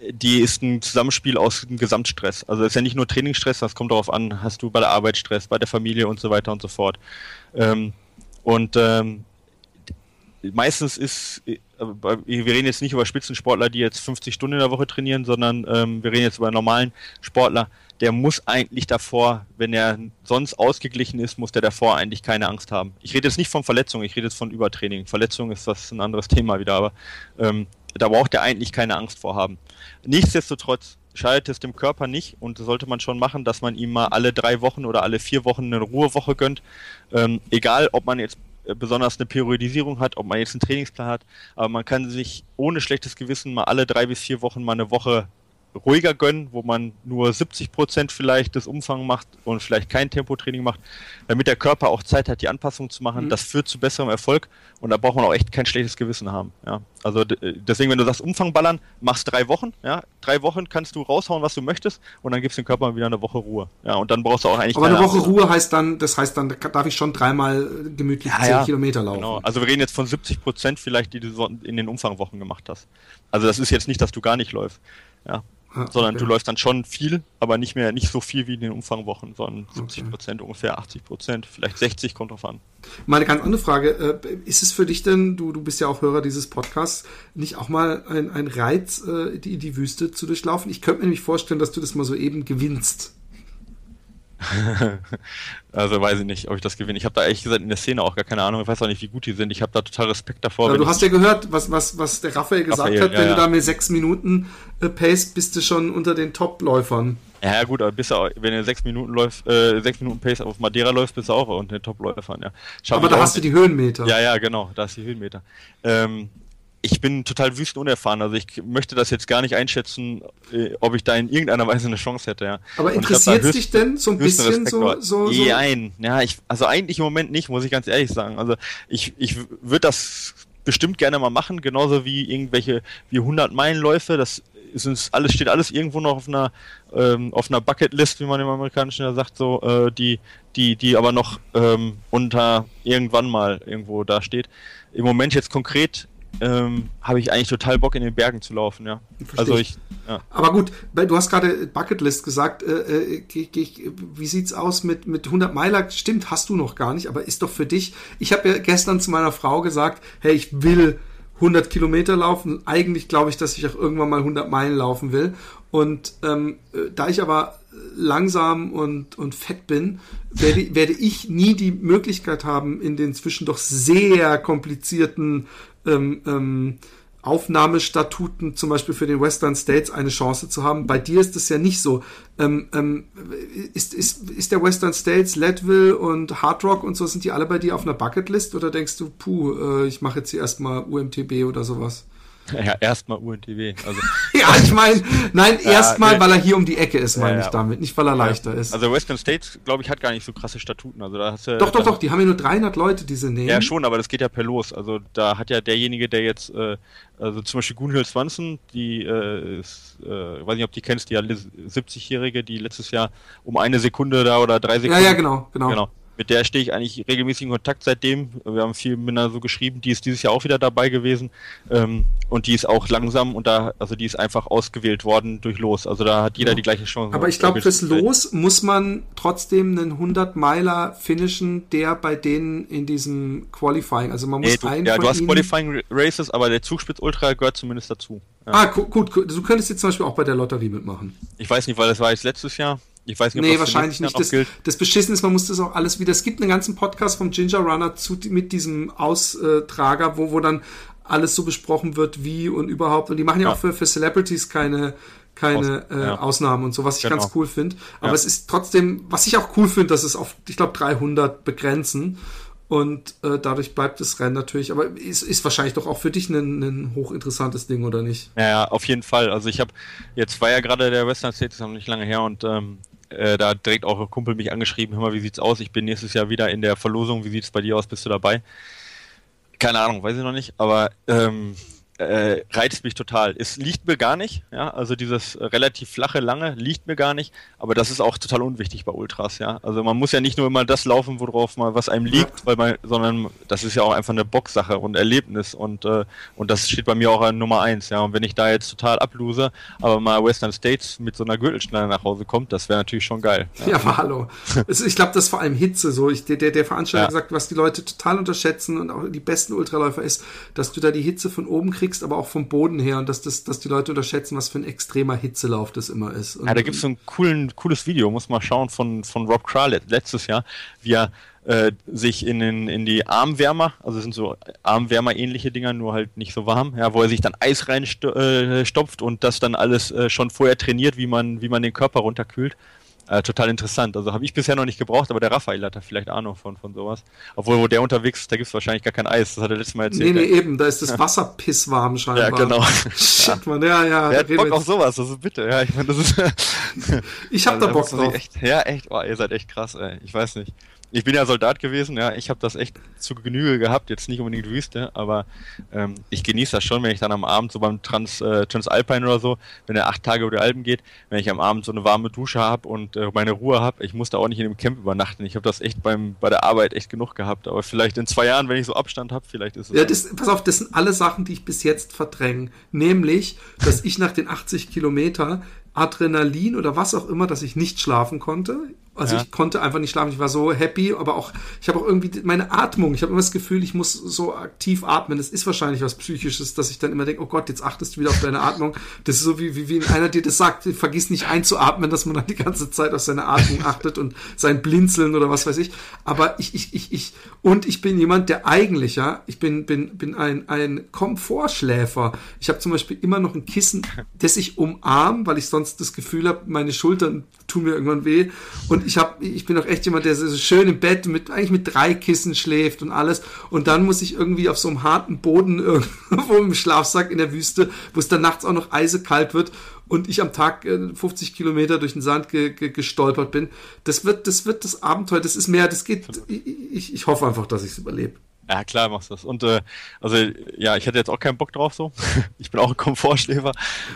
die ist ein Zusammenspiel aus dem Gesamtstress. Also es ist ja nicht nur Trainingsstress, das kommt darauf an, hast du bei der Arbeit Stress, bei der Familie und so weiter und so fort. Ähm, und ähm, meistens ist, äh, wir reden jetzt nicht über Spitzensportler, die jetzt 50 Stunden in der Woche trainieren, sondern ähm, wir reden jetzt über einen normalen Sportler, der muss eigentlich davor, wenn er sonst ausgeglichen ist, muss der davor eigentlich keine Angst haben. Ich rede jetzt nicht von Verletzungen, ich rede jetzt von Übertraining. Verletzung ist das ein anderes Thema wieder, aber ähm, da braucht er eigentlich keine Angst vor haben. Nichtsdestotrotz schadet es dem Körper nicht und sollte man schon machen, dass man ihm mal alle drei Wochen oder alle vier Wochen eine Ruhewoche gönnt. Ähm, egal, ob man jetzt äh, besonders eine Periodisierung hat, ob man jetzt einen Trainingsplan hat, aber man kann sich ohne schlechtes Gewissen mal alle drei bis vier Wochen mal eine Woche ruhiger gönnen, wo man nur 70 Prozent vielleicht des Umfangs macht und vielleicht kein Tempotraining macht, damit der Körper auch Zeit hat, die Anpassung zu machen. Mhm. Das führt zu besserem Erfolg und da braucht man auch echt kein schlechtes Gewissen haben. Ja, also deswegen, wenn du sagst Umfang ballern, machst drei Wochen. Ja, drei Wochen kannst du raushauen, was du möchtest und dann gibst dem Körper wieder eine Woche Ruhe. Ja, und dann brauchst du auch eigentlich. Aber eine Woche. Ruhe heißt dann, das heißt dann, darf ich schon dreimal gemütlich ja, 10 ja. Kilometer laufen. Genau. Also wir reden jetzt von 70 Prozent vielleicht, die du in den Umfangwochen gemacht hast. Also das ist jetzt nicht, dass du gar nicht läufst. Ja, Ah, sondern okay. du läufst dann schon viel, aber nicht mehr, nicht so viel wie in den Umfangwochen, sondern 70 Prozent, okay. ungefähr 80 Prozent, vielleicht 60, kommt drauf an. Meine ganz andere Frage, äh, ist es für dich denn, du, du bist ja auch Hörer dieses Podcasts, nicht auch mal ein, ein Reiz, äh, die, die Wüste zu durchlaufen? Ich könnte mir nämlich vorstellen, dass du das mal so eben gewinnst. also weiß ich nicht, ob ich das gewinne. Ich habe da ehrlich gesagt in der Szene auch gar keine Ahnung. Ich weiß auch nicht, wie gut die sind. Ich habe da total Respekt davor. Aber du hast ja gehört, was, was, was der Raphael gesagt Raphael, hat. Wenn ja. du da mit sechs Minuten äh, pace, bist du schon unter den Top-Läufern. Ja, gut, aber bist du auch, wenn du sechs Minuten läufst, äh, sechs Minuten Pace auf Madeira läufst, bist du auch unter den Top-Läufern, ja. Aber da hast du die Höhenmeter. Ja, ja, genau, da hast du die Höhenmeter. Ähm, ich bin total wüstenunerfahren. Also ich möchte das jetzt gar nicht einschätzen, äh, ob ich da in irgendeiner Weise eine Chance hätte. Ja. Aber interessiert es dich denn so ein bisschen so, so, so? Nein, ja, ich, also eigentlich im Moment nicht, muss ich ganz ehrlich sagen. Also ich, ich würde das bestimmt gerne mal machen, genauso wie irgendwelche wie 100 Meilenläufe. Das ist uns alles steht alles irgendwo noch auf einer ähm, auf einer Bucketlist, wie man im Amerikanischen ja sagt, so äh, die die die aber noch ähm, unter irgendwann mal irgendwo da steht. Im Moment jetzt konkret ähm, habe ich eigentlich total Bock in den Bergen zu laufen, ja. Verstehe also ich. Ja. Aber gut, du hast gerade Bucketlist gesagt. Äh, äh, wie sieht's aus mit mit 100 Meiler? Stimmt, hast du noch gar nicht, aber ist doch für dich. Ich habe ja gestern zu meiner Frau gesagt, hey, ich will 100 Kilometer laufen. Eigentlich glaube ich, dass ich auch irgendwann mal 100 Meilen laufen will. Und ähm, äh, da ich aber langsam und, und fett bin, werde, werde ich nie die Möglichkeit haben, in den zwischen doch sehr komplizierten ähm, ähm, Aufnahmestatuten zum Beispiel für den Western States eine Chance zu haben. Bei dir ist es ja nicht so. Ähm, ähm, ist, ist, ist der Western States, Leadville und Hard Rock und so, sind die alle bei dir auf einer Bucketlist oder denkst du, puh, äh, ich mache jetzt hier erstmal UMTB oder sowas? Ja, erstmal UNTW. Also. ja, ich meine, nein, erstmal, nee. weil er hier um die Ecke ist, meine ja, ich damit, nicht weil er leichter ist. Also Western States, glaube ich, hat gar nicht so krasse Statuten. Also da hast du, doch, doch, doch, die haben ja nur 300 Leute, die sie nehmen. Ja, schon, aber das geht ja per Los. Also da hat ja derjenige, der jetzt, äh, also zum Beispiel Gunhild Swanson, die äh, ist, äh, weiß nicht, ob die kennst, die 70-Jährige, die letztes Jahr um eine Sekunde da oder drei Sekunden. Ja, ja, genau, genau. genau mit der stehe ich eigentlich regelmäßig in Kontakt seitdem. Wir haben viel miteinander so geschrieben, die ist dieses Jahr auch wieder dabei gewesen. Ähm, und die ist auch langsam und da, also die ist einfach ausgewählt worden durch Los. Also da hat jeder ja. die gleiche Chance. Aber ich glaube, fürs Los muss man trotzdem einen 100-Meiler finishen, der bei denen in diesem Qualifying, also man muss nee, du, einen Ja, du hast Qualifying Races, aber der Zugspitz Ultra gehört zumindest dazu. Ja. Ah, gut, gut, du könntest jetzt zum Beispiel auch bei der Lotterie mitmachen. Ich weiß nicht, weil das war jetzt letztes Jahr. Ich weiß nicht, ob nee, das wahrscheinlich nicht. Das, das Beschissen ist, man muss das auch alles wieder. Es gibt einen ganzen Podcast vom Ginger Runner zu, mit diesem Austrager, wo, wo dann alles so besprochen wird, wie und überhaupt. Und die machen ja, ja. auch für, für Celebrities keine, keine Aus, äh, ja. Ausnahmen und so, was ich genau. ganz cool finde. Aber ja. es ist trotzdem, was ich auch cool finde, dass es auf, ich glaube, 300 begrenzen. Und äh, dadurch bleibt das Rennen natürlich, aber ist, ist wahrscheinlich doch auch für dich ein, ein hochinteressantes Ding, oder nicht? Ja, auf jeden Fall. Also ich habe, jetzt war ja gerade der Western States noch nicht lange her und ähm, äh, da direkt auch ein Kumpel mich angeschrieben, hör mal, wie sieht's aus? Ich bin nächstes Jahr wieder in der Verlosung, wie sieht's bei dir aus? Bist du dabei? Keine Ahnung, weiß ich noch nicht, aber ähm, äh, reizt mich total. Es liegt mir gar nicht, ja, also dieses relativ flache, lange liegt mir gar nicht, aber das ist auch total unwichtig bei Ultras, ja. Also man muss ja nicht nur immer das laufen, worauf mal was einem liegt, weil man, sondern das ist ja auch einfach eine Boxsache und Erlebnis und äh, und das steht bei mir auch an Nummer eins, ja. Und wenn ich da jetzt total ablose, aber mal Western States mit so einer Gürtelschnalle nach Hause kommt, das wäre natürlich schon geil. Ja, ja aber hallo. ich glaube, das ist vor allem Hitze so. Ich, der, der Veranstalter ja. gesagt, was die Leute total unterschätzen und auch die besten Ultraläufer ist, dass du da die Hitze von oben kriegst kriegst, aber auch vom Boden her und dass, das, dass die Leute unterschätzen, was für ein extremer Hitzelauf das immer ist. Und, ja, da gibt es so ein coolen, cooles Video, muss mal schauen, von, von Rob Kral letztes Jahr, wie er äh, sich in, den, in die Armwärmer, also sind so Armwärmer-ähnliche Dinger, nur halt nicht so warm, ja, wo er sich dann Eis reinstopft äh, und das dann alles äh, schon vorher trainiert, wie man, wie man den Körper runterkühlt. Äh, total interessant. Also habe ich bisher noch nicht gebraucht, aber der Raphael hat da vielleicht Ahnung von, von sowas. Obwohl, wo der unterwegs ist, da gibt es wahrscheinlich gar kein Eis. Das hat er letztes Mal erzählt. Nee, nee, eben, da ist das Wasser pisswarm scheinbar. Ja, genau. Shit, man, ja, ja. Der hat Bock auf sowas, also bitte, ja, ich meine, das ist. ich hab da Bock drauf. Echt, ja, echt, oh, ihr seid echt krass, ey. Ich weiß nicht ich bin ja Soldat gewesen, ja, ich habe das echt zu Genüge gehabt, jetzt nicht unbedingt Wüste, aber ähm, ich genieße das schon, wenn ich dann am Abend so beim Trans, äh, Transalpine oder so, wenn er acht Tage über die Alpen geht, wenn ich am Abend so eine warme Dusche habe und äh, meine Ruhe habe, ich muss da auch nicht in dem Camp übernachten. Ich habe das echt beim bei der Arbeit echt genug gehabt, aber vielleicht in zwei Jahren, wenn ich so Abstand habe, vielleicht ist es. Ja, das, pass auf, das sind alle Sachen, die ich bis jetzt verdränge. Nämlich, dass ich nach den 80 Kilometer Adrenalin oder was auch immer, dass ich nicht schlafen konnte. Also ja. ich konnte einfach nicht schlafen. Ich war so happy, aber auch, ich habe auch irgendwie meine Atmung. Ich habe immer das Gefühl, ich muss so aktiv atmen. Das ist wahrscheinlich was Psychisches, dass ich dann immer denke, oh Gott, jetzt achtest du wieder auf deine Atmung. Das ist so wie, wie, wie einer dir das sagt, vergiss nicht einzuatmen, dass man dann die ganze Zeit auf seine Atmung achtet und sein Blinzeln oder was weiß ich. Aber ich, ich, ich, ich, und ich bin jemand, der eigentlich, ja, ich bin, bin, bin ein, ein Komfortschläfer. Ich habe zum Beispiel immer noch ein Kissen, das ich umarm, weil ich sonst das Gefühl habe, meine Schultern tun mir irgendwann weh. Und ich habe, ich bin auch echt jemand, der so schön im Bett mit eigentlich mit drei Kissen schläft und alles. Und dann muss ich irgendwie auf so einem harten Boden irgendwo im Schlafsack in der Wüste, wo es dann nachts auch noch eisekalt wird und ich am Tag 50 äh, Kilometer durch den Sand ge ge gestolpert bin. Das wird, das wird das Abenteuer. Das ist mehr. Das geht. Ich, ich hoffe einfach, dass ich es überlebe. Ja, klar machst du das. Und äh, also ja, ich hatte jetzt auch keinen Bock drauf so. ich bin auch ein Komfortschläfer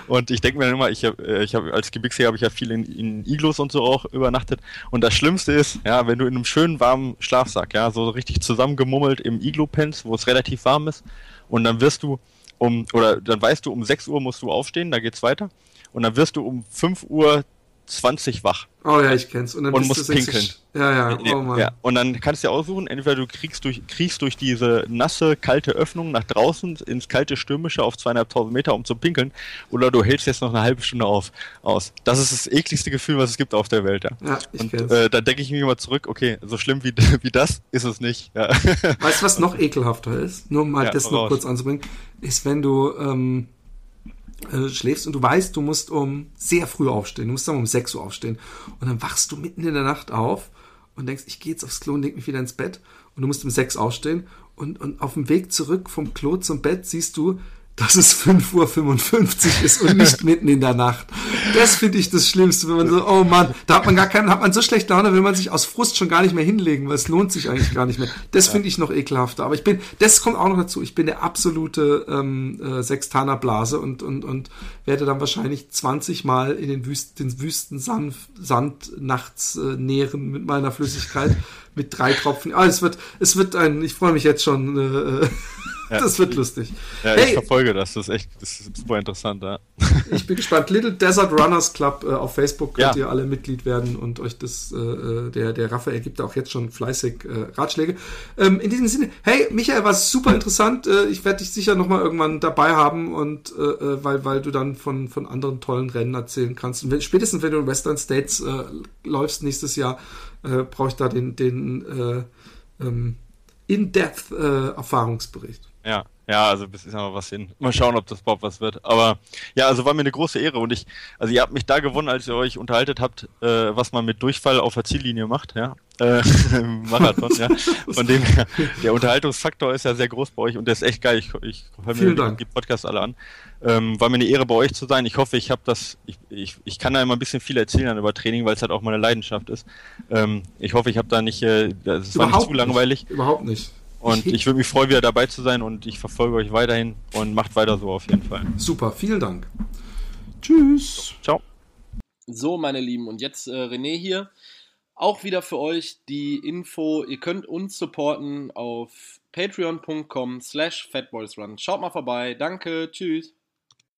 und ich denke mir dann immer, ich habe äh, ich hab, als Gebirgsjäger habe ich ja viel in, in Iglus und so auch übernachtet und das Schlimmste ist, ja, wenn du in einem schönen warmen Schlafsack, ja, so richtig zusammengemummelt im Iglu pennst, wo es relativ warm ist und dann wirst du um oder dann weißt du, um 6 Uhr musst du aufstehen, da geht's weiter und dann wirst du um 5 Uhr 20 wach. Oh ja, ich kenn's. Und, dann und musst pinkeln. Ja, ja, oh Mann. Ja. Und dann kannst du dir aussuchen, entweder du kriegst durch, kriegst durch diese nasse, kalte Öffnung nach draußen ins kalte Stürmische auf zweieinhalbtausend Meter, um zu pinkeln, oder du hältst jetzt noch eine halbe Stunde auf, aus. Das ist das ekligste Gefühl, was es gibt auf der Welt. Ja, ja ich und äh, da denke ich mir immer zurück, okay, so schlimm wie, wie das ist es nicht. Ja. Weißt du, was noch ekelhafter ist? Nur mal ja, das noch kurz anzubringen, ist, wenn du ähm, äh, schläfst und du weißt, du musst um sehr früh aufstehen. Du musst dann um 6 Uhr aufstehen. Und dann wachst du mitten in der Nacht auf und denkst, ich gehe jetzt aufs Klo und leg mich wieder ins Bett. Und du musst um 6 aufstehen. Und, und auf dem Weg zurück vom Klo zum Bett siehst du, dass es 5.55 Uhr ist und nicht mitten in der Nacht. Das finde ich das Schlimmste, wenn man so, oh Mann, da hat man gar keinen, hat man so schlecht Laune, will man sich aus Frust schon gar nicht mehr hinlegen, weil es lohnt sich eigentlich gar nicht mehr. Das finde ich noch ekelhafter. Aber ich bin, das kommt auch noch dazu, ich bin der absolute ähm, äh, Sextanerblase und, und, und werde dann wahrscheinlich 20 Mal in den Wüsten, den Wüstensand Sand nachts äh, nähren mit meiner Flüssigkeit mit drei Tropfen. Ah, es wird, es wird ein, ich freue mich jetzt schon. Äh, ja. Das wird lustig. Ja, hey, ich verfolge das. Das ist echt das ist super interessant. Ja. Ich bin gespannt. Little Desert Runners Club äh, auf Facebook könnt ja. ihr alle Mitglied werden und euch das, äh, äh, der, der Raphael gibt auch jetzt schon fleißig äh, Ratschläge. Ähm, in diesem Sinne, hey, Michael, war super interessant. Äh, ich werde dich sicher nochmal irgendwann dabei haben und äh, weil, weil du dann von, von anderen tollen Rennen erzählen kannst. Und spätestens wenn du in Western States läufst nächstes Jahr, brauche ich da den, den äh, ähm, In-Depth äh, Erfahrungsbericht. Ja, ja, also bis ist noch was hin. Mal schauen, ob das überhaupt was wird. Aber ja, also war mir eine große Ehre und ich, also ihr habt mich da gewonnen, als ihr euch unterhaltet habt, äh, was man mit Durchfall auf der Ziellinie macht, ja. Äh, Marathon, ja. Von dem her, der Unterhaltungsfaktor ist ja sehr groß bei euch und der ist echt geil. Ich, ich höre mir die, die Podcasts alle an. Ähm, war mir eine Ehre bei euch zu sein. Ich hoffe, ich habe das, ich, ich, ich kann da immer ein bisschen viel erzählen über Training, weil es halt auch meine Leidenschaft ist. Ähm, ich hoffe, ich habe da nicht, äh, es war nicht zu langweilig. Nicht. Überhaupt nicht. Und ich würde mich freuen, wieder dabei zu sein und ich verfolge euch weiterhin und macht weiter so auf jeden Fall. Super, vielen Dank. Tschüss. Ciao. So, meine Lieben, und jetzt äh, René hier. Auch wieder für euch die Info. Ihr könnt uns supporten auf patreon.com slash fatboysrun. Schaut mal vorbei. Danke. Tschüss.